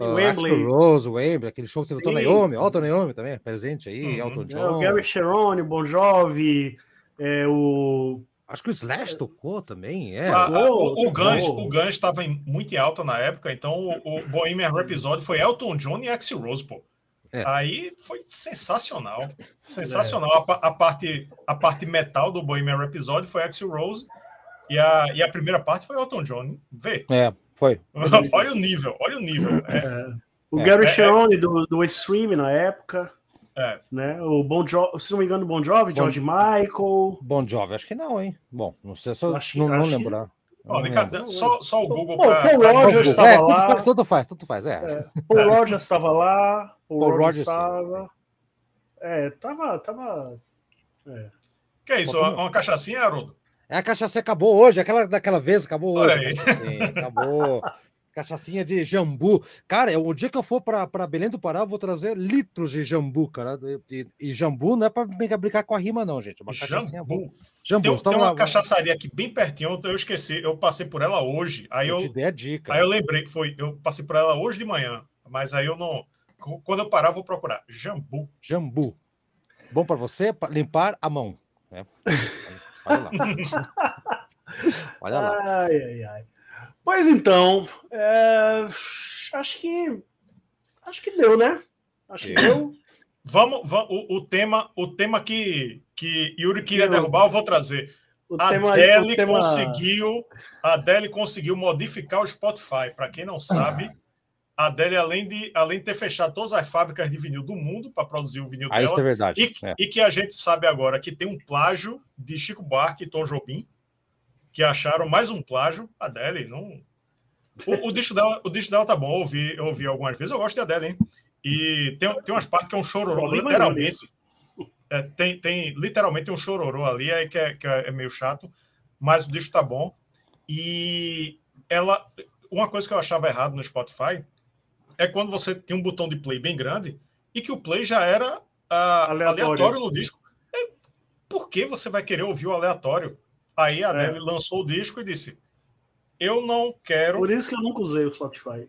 Em
uh,
Wembley.
Rose, o Wembley, aquele show que teve o Tony
Sim.
Iommi, ó, o Tony Iommi também, presente aí,
Uhum.
Elton
É,
John.
o Gary Cherone, o Bon Jovi, é, o
Acho que o Slash tocou também, é.
A- a- o, o Guns, o Guns estava em- muito em alta na época, então o, o Bohemian Rhapsody foi Elton John e Axl Rose, pô.
É.
Aí foi sensacional, sensacional. A, pa- a parte, a parte metal do Bohemian Rhapsody foi Axl Rose e a, e a primeira parte foi Elton John. Vê,
É, foi.
olha o nível, olha o nível. É,
O
É,
Gary
é, é.
Cherone do, do Extreme na época,
é.
né? O Bon Jovi, se não me engano, Bon Jovi, George Michael.
Bon Jovi, acho que não, hein? Bom, não sei se eu
Acho-
não, não
acho
lembrar.
Ó, Ricardo, só, só o Google
Pô,
para.
Paul
pra-
Rogers
É,
estava
tanto
lá.
tanto faz, tanto faz, é.
É, Paul Rogers estava lá, Rogers
Rogers, sim.
estava. É, tava, tava. É.
Que é isso? Uma, uma cachaçinha, Haroldo?
É, a cachaça acabou hoje, aquela daquela vez acabou
Olha
hoje. cachaçinha, acabou. Cachaçinha de jambu. Cara, eu- o dia que eu for para Belém do Pará, eu vou trazer litros de jambu, cara. E, e- e jambu não é para brincar com a rima, não, gente. É uma boa.
Jambu.
Jambu,
Tem,
então
tem uma
lá-
cachaçaria aqui bem pertinho, eu esqueci, eu passei por ela hoje. Aí
eu
eu,
te dei a dica.
Aí eu lembrei, foi, eu passei por ela hoje de manhã, mas aí eu não. Quando eu parar, eu vou procurar. Jambu.
Jambu. Bom para você pa- limpar a mão. Né? Olha lá. Olha lá.
Ai, ai, ai. Pois então, é, acho que. Acho que deu, né? Acho que deu.
Vamos, va- o, o tema, o tema que, que Yuri queria derrubar, eu vou trazer.
O
A
tema,
Adele
tema...
conseguiu, a Adele conseguiu modificar o Spotify. Para quem não sabe, a Adele, além de, além de ter fechado todas as fábricas de vinil do mundo para produzir o vinil
Ah, isso é
dela,
verdade.
E,
É.
e que a gente sabe agora que tem um plágio de Chico Buarque e Tom Jobim, que acharam mais um plágio. A Adele não. O, o, disco dela, o disco dela tá bom, eu ouvi, eu ouvi algumas vezes, eu gosto de Adele, hein? E tem, tem umas partes que é um chororô, literalmente. É, tem, tem literalmente um chororô ali, aí que, é, que é meio chato, mas o disco tá bom. E ela. Uma coisa que eu achava errado no Spotify é quando você tem um botão de play bem grande e que o play já era ah,
Aleatório.
aleatório. no disco. É, por que você vai querer ouvir o aleatório? Aí a
É.
Adele lançou o disco e disse: Eu não quero.
Por isso que eu nunca usei o Spotify.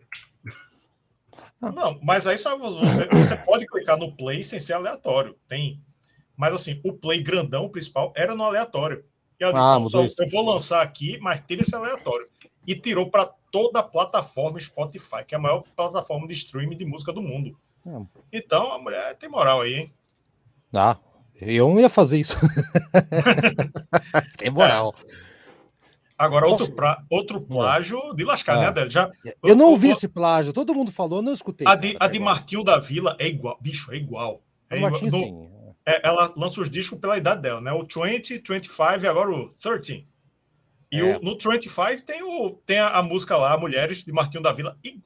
Não, mas aí só você, você pode clicar no play sem ser aleatório. Tem, Mas assim, o play grandão principal era no aleatório. E ela
Ah,
disse:
mudou
"Não, só- eu vou lançar aqui, mas tira esse aleatório. E tirou para toda a plataforma Spotify, que é a maior plataforma de streaming de música do mundo.
É.
Então a mulher tem moral aí, hein?
Ah, eu não ia fazer isso. Tem moral.
Agora, outro, pra, outro plágio de lascar,
Ah.
né, Adélio? Já,
Eu não ouvi esse plágio. Todo mundo falou, não escutei.
A de,
cara,
a de
é.
Martinho da Vila é igual. Bicho, é igual. É igual.
Martinho,
No- é, ela lança os discos pela idade dela, né? O 20, 25 e agora o 13. E
É.
o, no 25 tem, o, tem a, a música lá, Mulheres, de Martinho da Vila. E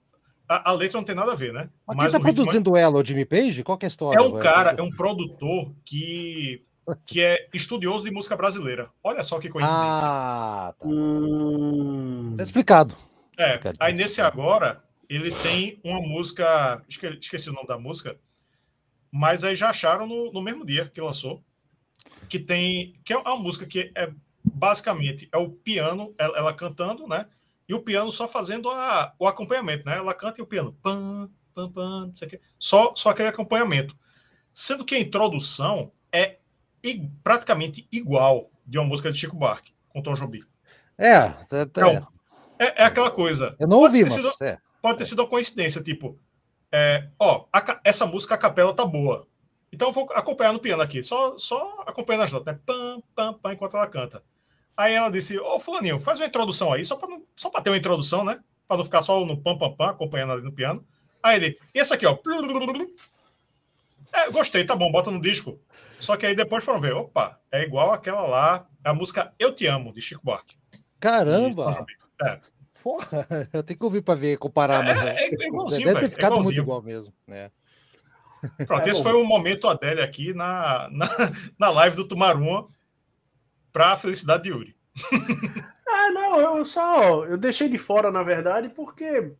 a, a letra não tem nada a ver, né?
Mas
Mas
quem tá
o ritmo é-
produzindo ela, o Jimmy Page? Qual que é a história?
é um cara, é um produtor que, que é estudioso de música brasileira. Olha só que coincidência.
Ah, tá.
Hum,
Tá explicado.
É,
Fica
aí nesse agora, ele tem uma música. esque- Esqueci o nome da música, mas aí já acharam no, no mesmo dia que lançou. Que tem. Que é uma música que é basicamente é o piano, ela, ela cantando, né? E o piano só fazendo a- o acompanhamento, né? Ela canta e o piano. Pam, pam, pam, não sei o quê. Só, só aquele acompanhamento. Sendo que a introdução é i- praticamente igual de uma música de Chico Buarque, com Tom Jobim.
É, tá- tá-
Não, É, é aquela coisa.
eu não
Pode
ouvi, mas.
sido-
é.
pode ter sido uma coincidência, tipo, é, ó, a essa música a capela tá boa. Então eu vou acompanhar no piano aqui, só, só acompanhando as notas, né? Pam, pam, pam, enquanto ela canta. Aí ela disse, ô Fulaninho, faz uma introdução aí, só pra ter uma introdução, né? Pra não ficar só no pam, pam, pam, acompanhando ali no piano. Aí ele, e essa aqui, ó. É, gostei, tá bom, bota no disco. Só que aí depois foram ver, opa, é igual aquela lá, a música Eu Te Amo, de Chico Buarque.
Caramba!
É.
Porra, eu tenho que ouvir pra ver, comparar. Mas,
É, é, é igualzinho,
deve ter
velho. É
ficado muito igual mesmo. Né?
Pronto,
É,
esse foi um momento Adélia aqui na, na, na live do Tumaruma para a felicidade de Yuri.
Ah, não, eu só. Eu deixei de fora, na verdade, porque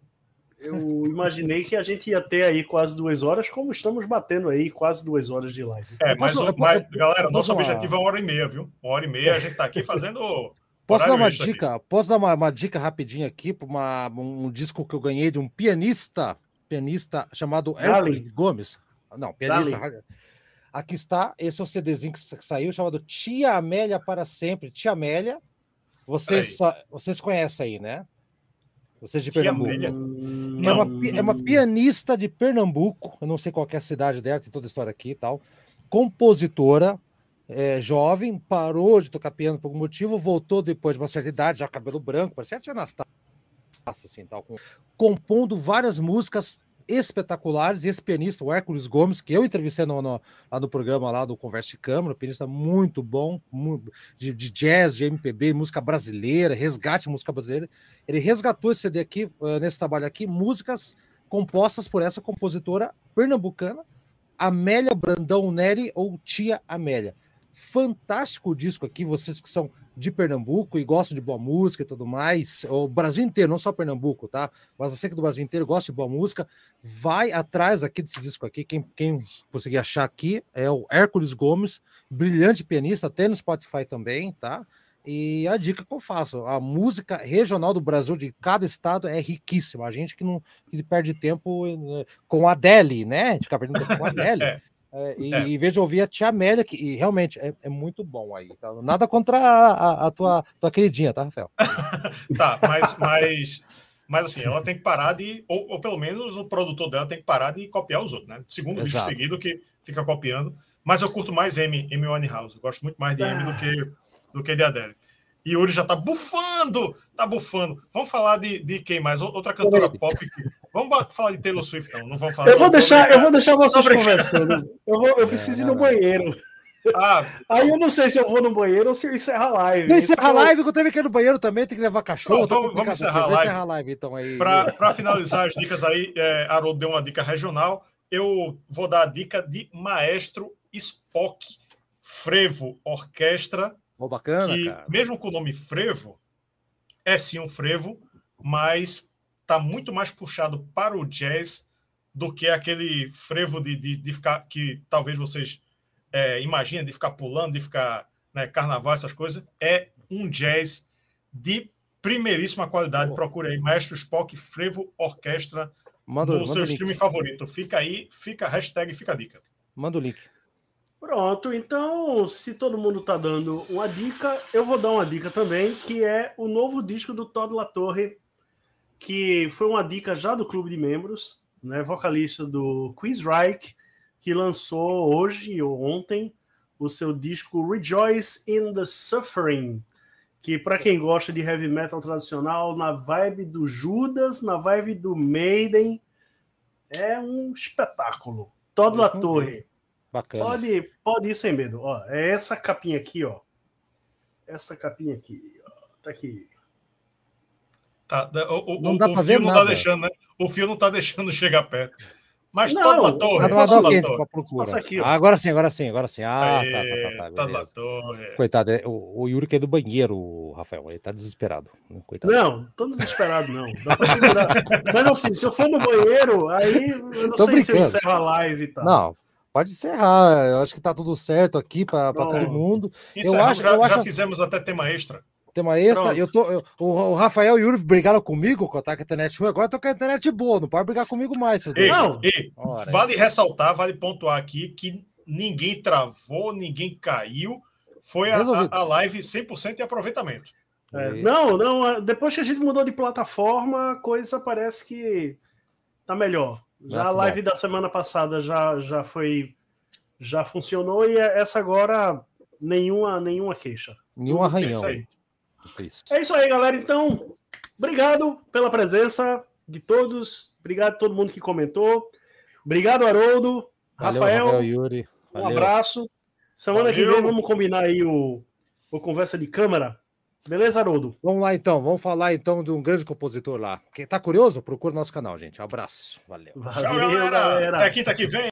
eu imaginei que a gente ia ter aí quase duas horas, como estamos batendo aí quase duas horas de live.
É, mas,
posso-
mas,
eu-
galera,
eu
nosso
posso uma-
objetivo é uma hora e meia, viu? Uma hora e meia a gente tá aqui fazendo.
Posso dar uma
extra aqui.
dica? Posso dar uma, uma dica rapidinha aqui para um disco que eu ganhei de um pianista, pianista chamado
Dali.
Hércules Gomes. Não, pianista. Aqui está, esse é o CDzinho que sa- saiu chamado Tia Amélia para sempre. Tia Amélia, vocês, só- vocês conhecem aí, né? Vocês de
Tia
Pernambuco.
Amélia?
É uma, é uma pianista de Pernambuco, eu não sei qual é a cidade dela, tem toda a história aqui e tal. Compositora, é, jovem, parou de tocar piano por algum motivo, voltou depois de uma certa idade, já cabelo branco, parecia a tia Anastácia, assim, tal, com- compondo várias músicas espetaculares. Esse pianista, o Hércules Gomes, que eu entrevistei no, no- lá no programa lá do Conversa de Câmara, um pianista muito bom, de, de jazz, de MPB, música brasileira, resgate música brasileira. Ele resgatou esse CD aqui, eh, nesse trabalho aqui, músicas compostas por essa compositora pernambucana, Amélia Brandão Neri ou Tia Amélia. Fantástico disco aqui, vocês que são de Pernambuco e gostam de boa música e tudo mais, o Brasil inteiro, não só Pernambuco, tá? Mas você que é do Brasil inteiro gosta de boa música, vai atrás aqui desse disco aqui. Quem, quem conseguir achar aqui é o Hércules Gomes, brilhante pianista, tem no Spotify também, tá? E a dica que eu faço, a música regional do Brasil de cada estado é riquíssima. A gente que não que perde tempo eh, com a Adele, né? A gente fica perdendo tempo com a Adele.
É.
E,
É.
vez de ouvir a Tia Amélia, que e realmente é, é muito bom aí. tá? Nada contra a, a- a tua, tua queridinha, tá, Rafael?
Tá, mas, mas, mas assim, ela tem que parar de. Ou, ou pelo menos o produtor dela tem que parar de copiar os outros, né? Segundo
Exato.
seguido que fica copiando. Mas eu curto mais M, M Winehouse. Eu gosto muito mais de M do que, do que de Adele. E Yuri já tá bufando, tá bufando. Vamos falar de, de quem mais? Outra cantora pop. que- Vamos falar de Taylor Swift, não. Não vamos falar
Eu vou
não,
deixar, eu vou deixar vocês conversando. Eu, vou, eu preciso ir no
não.
banheiro.
Ah,
Aí eu não sei se eu vou no banheiro ou se eu encerro a live.
Não encerra a live, que eu também quero ir no banheiro também, tem que levar cachorro. Tá
vamos- vamos encerrar a live.
encerrar a live, então aí.
Para finalizar as dicas aí, é, Haroldo deu uma dica regional. Eu vou dar a dica de Maestro Spock Frevo Orquestra,
Ó, bacana,
que
cara.
mesmo com o nome Frevo, é sim um frevo, mas está muito mais puxado para o jazz do que aquele frevo de, de, de ficar que talvez vocês é, imaginem de ficar pulando, de ficar né, carnaval, essas coisas. É um jazz de primeiríssima qualidade.
Boa.
Procure aí, Maestro Spock Frevo Orquestra
Manda,
no
manda
seu streaming favorito. Fica aí, fica hashtag, fica a dica.
Manda o link.
Pronto, então, se todo mundo tá dando uma dica, eu vou dar uma dica também, que é o novo disco do Todd La Torre, que foi uma dica já do clube de membros, né, vocalista do Quizryke, que lançou hoje ou ontem o seu disco Rejoice in the Suffering, que para quem gosta de heavy metal tradicional, na vibe do Judas, na vibe do Maiden, é um espetáculo. Todd La Torre.
Bacana.
Pode, pode ir sem medo. Ó, é essa capinha aqui, ó. Essa capinha aqui, ó. Tá aqui.
Tá, o, o,
Não dá
o fio
ver
não tá
nada.
deixando, né? O fio não tá deixando chegar perto. Mas
Não,
La
mas
Torre, La
quente
Torre.
pra procura.
Aqui, ó.
Ah, agora sim, agora sim, agora sim. Ah,
Aê,
tá, tá, tá, tá.
Todd La
beleza.
Torre.
Coitado, é, o, o Yuri que é do banheiro, Rafael. Ele tá desesperado. Coitado.
Não, tô desesperado, não. Dá pra segurar. Mas assim, se eu for no banheiro, aí eu não
Tô
sei se eu
brincando.
encerro a live e tal.
Não, pode encerrar. Eu acho que tá tudo certo aqui para todo mundo.
Encerramos,
acho-
já,
eu
já
acho-
fizemos até tema extra.
Tem uma extra.
Pronto.
Eu tô, eu- o, o Rafael e o Yuri brigaram comigo com a internet ruim. Agora eu tô com a internet boa. Não pode brigar comigo mais.
Ei,
Não.
ei,
Ora,
vale ressaltar, vale pontuar aqui que ninguém travou, ninguém caiu. Foi a, a, a live 100% de aproveitamento.
É, não, não. Depois que a gente mudou de plataforma, a coisa parece que tá melhor. Já a
que
live da semana passada já, já foi. Já funcionou e essa agora nenhuma, nenhuma queixa.
Nenhum
É
arranhão.
isso aí.
Isso.
É isso aí, galera. Então, obrigado pela presença de todos. Obrigado a todo mundo que comentou. Obrigado, Haroldo.
Valeu,
Rafael,
Rafael Yuri.
um
Valeu.
abraço. Semana que
Valeu.
vem vamos combinar aí o, o conversa de câmara. Beleza, Haroldo?
Vamos lá então, vamos falar então de um grande compositor lá. Quem tá curioso, procura nosso canal, gente. Abraço. Valeu.
Tchau, galera. Até quinta que vem.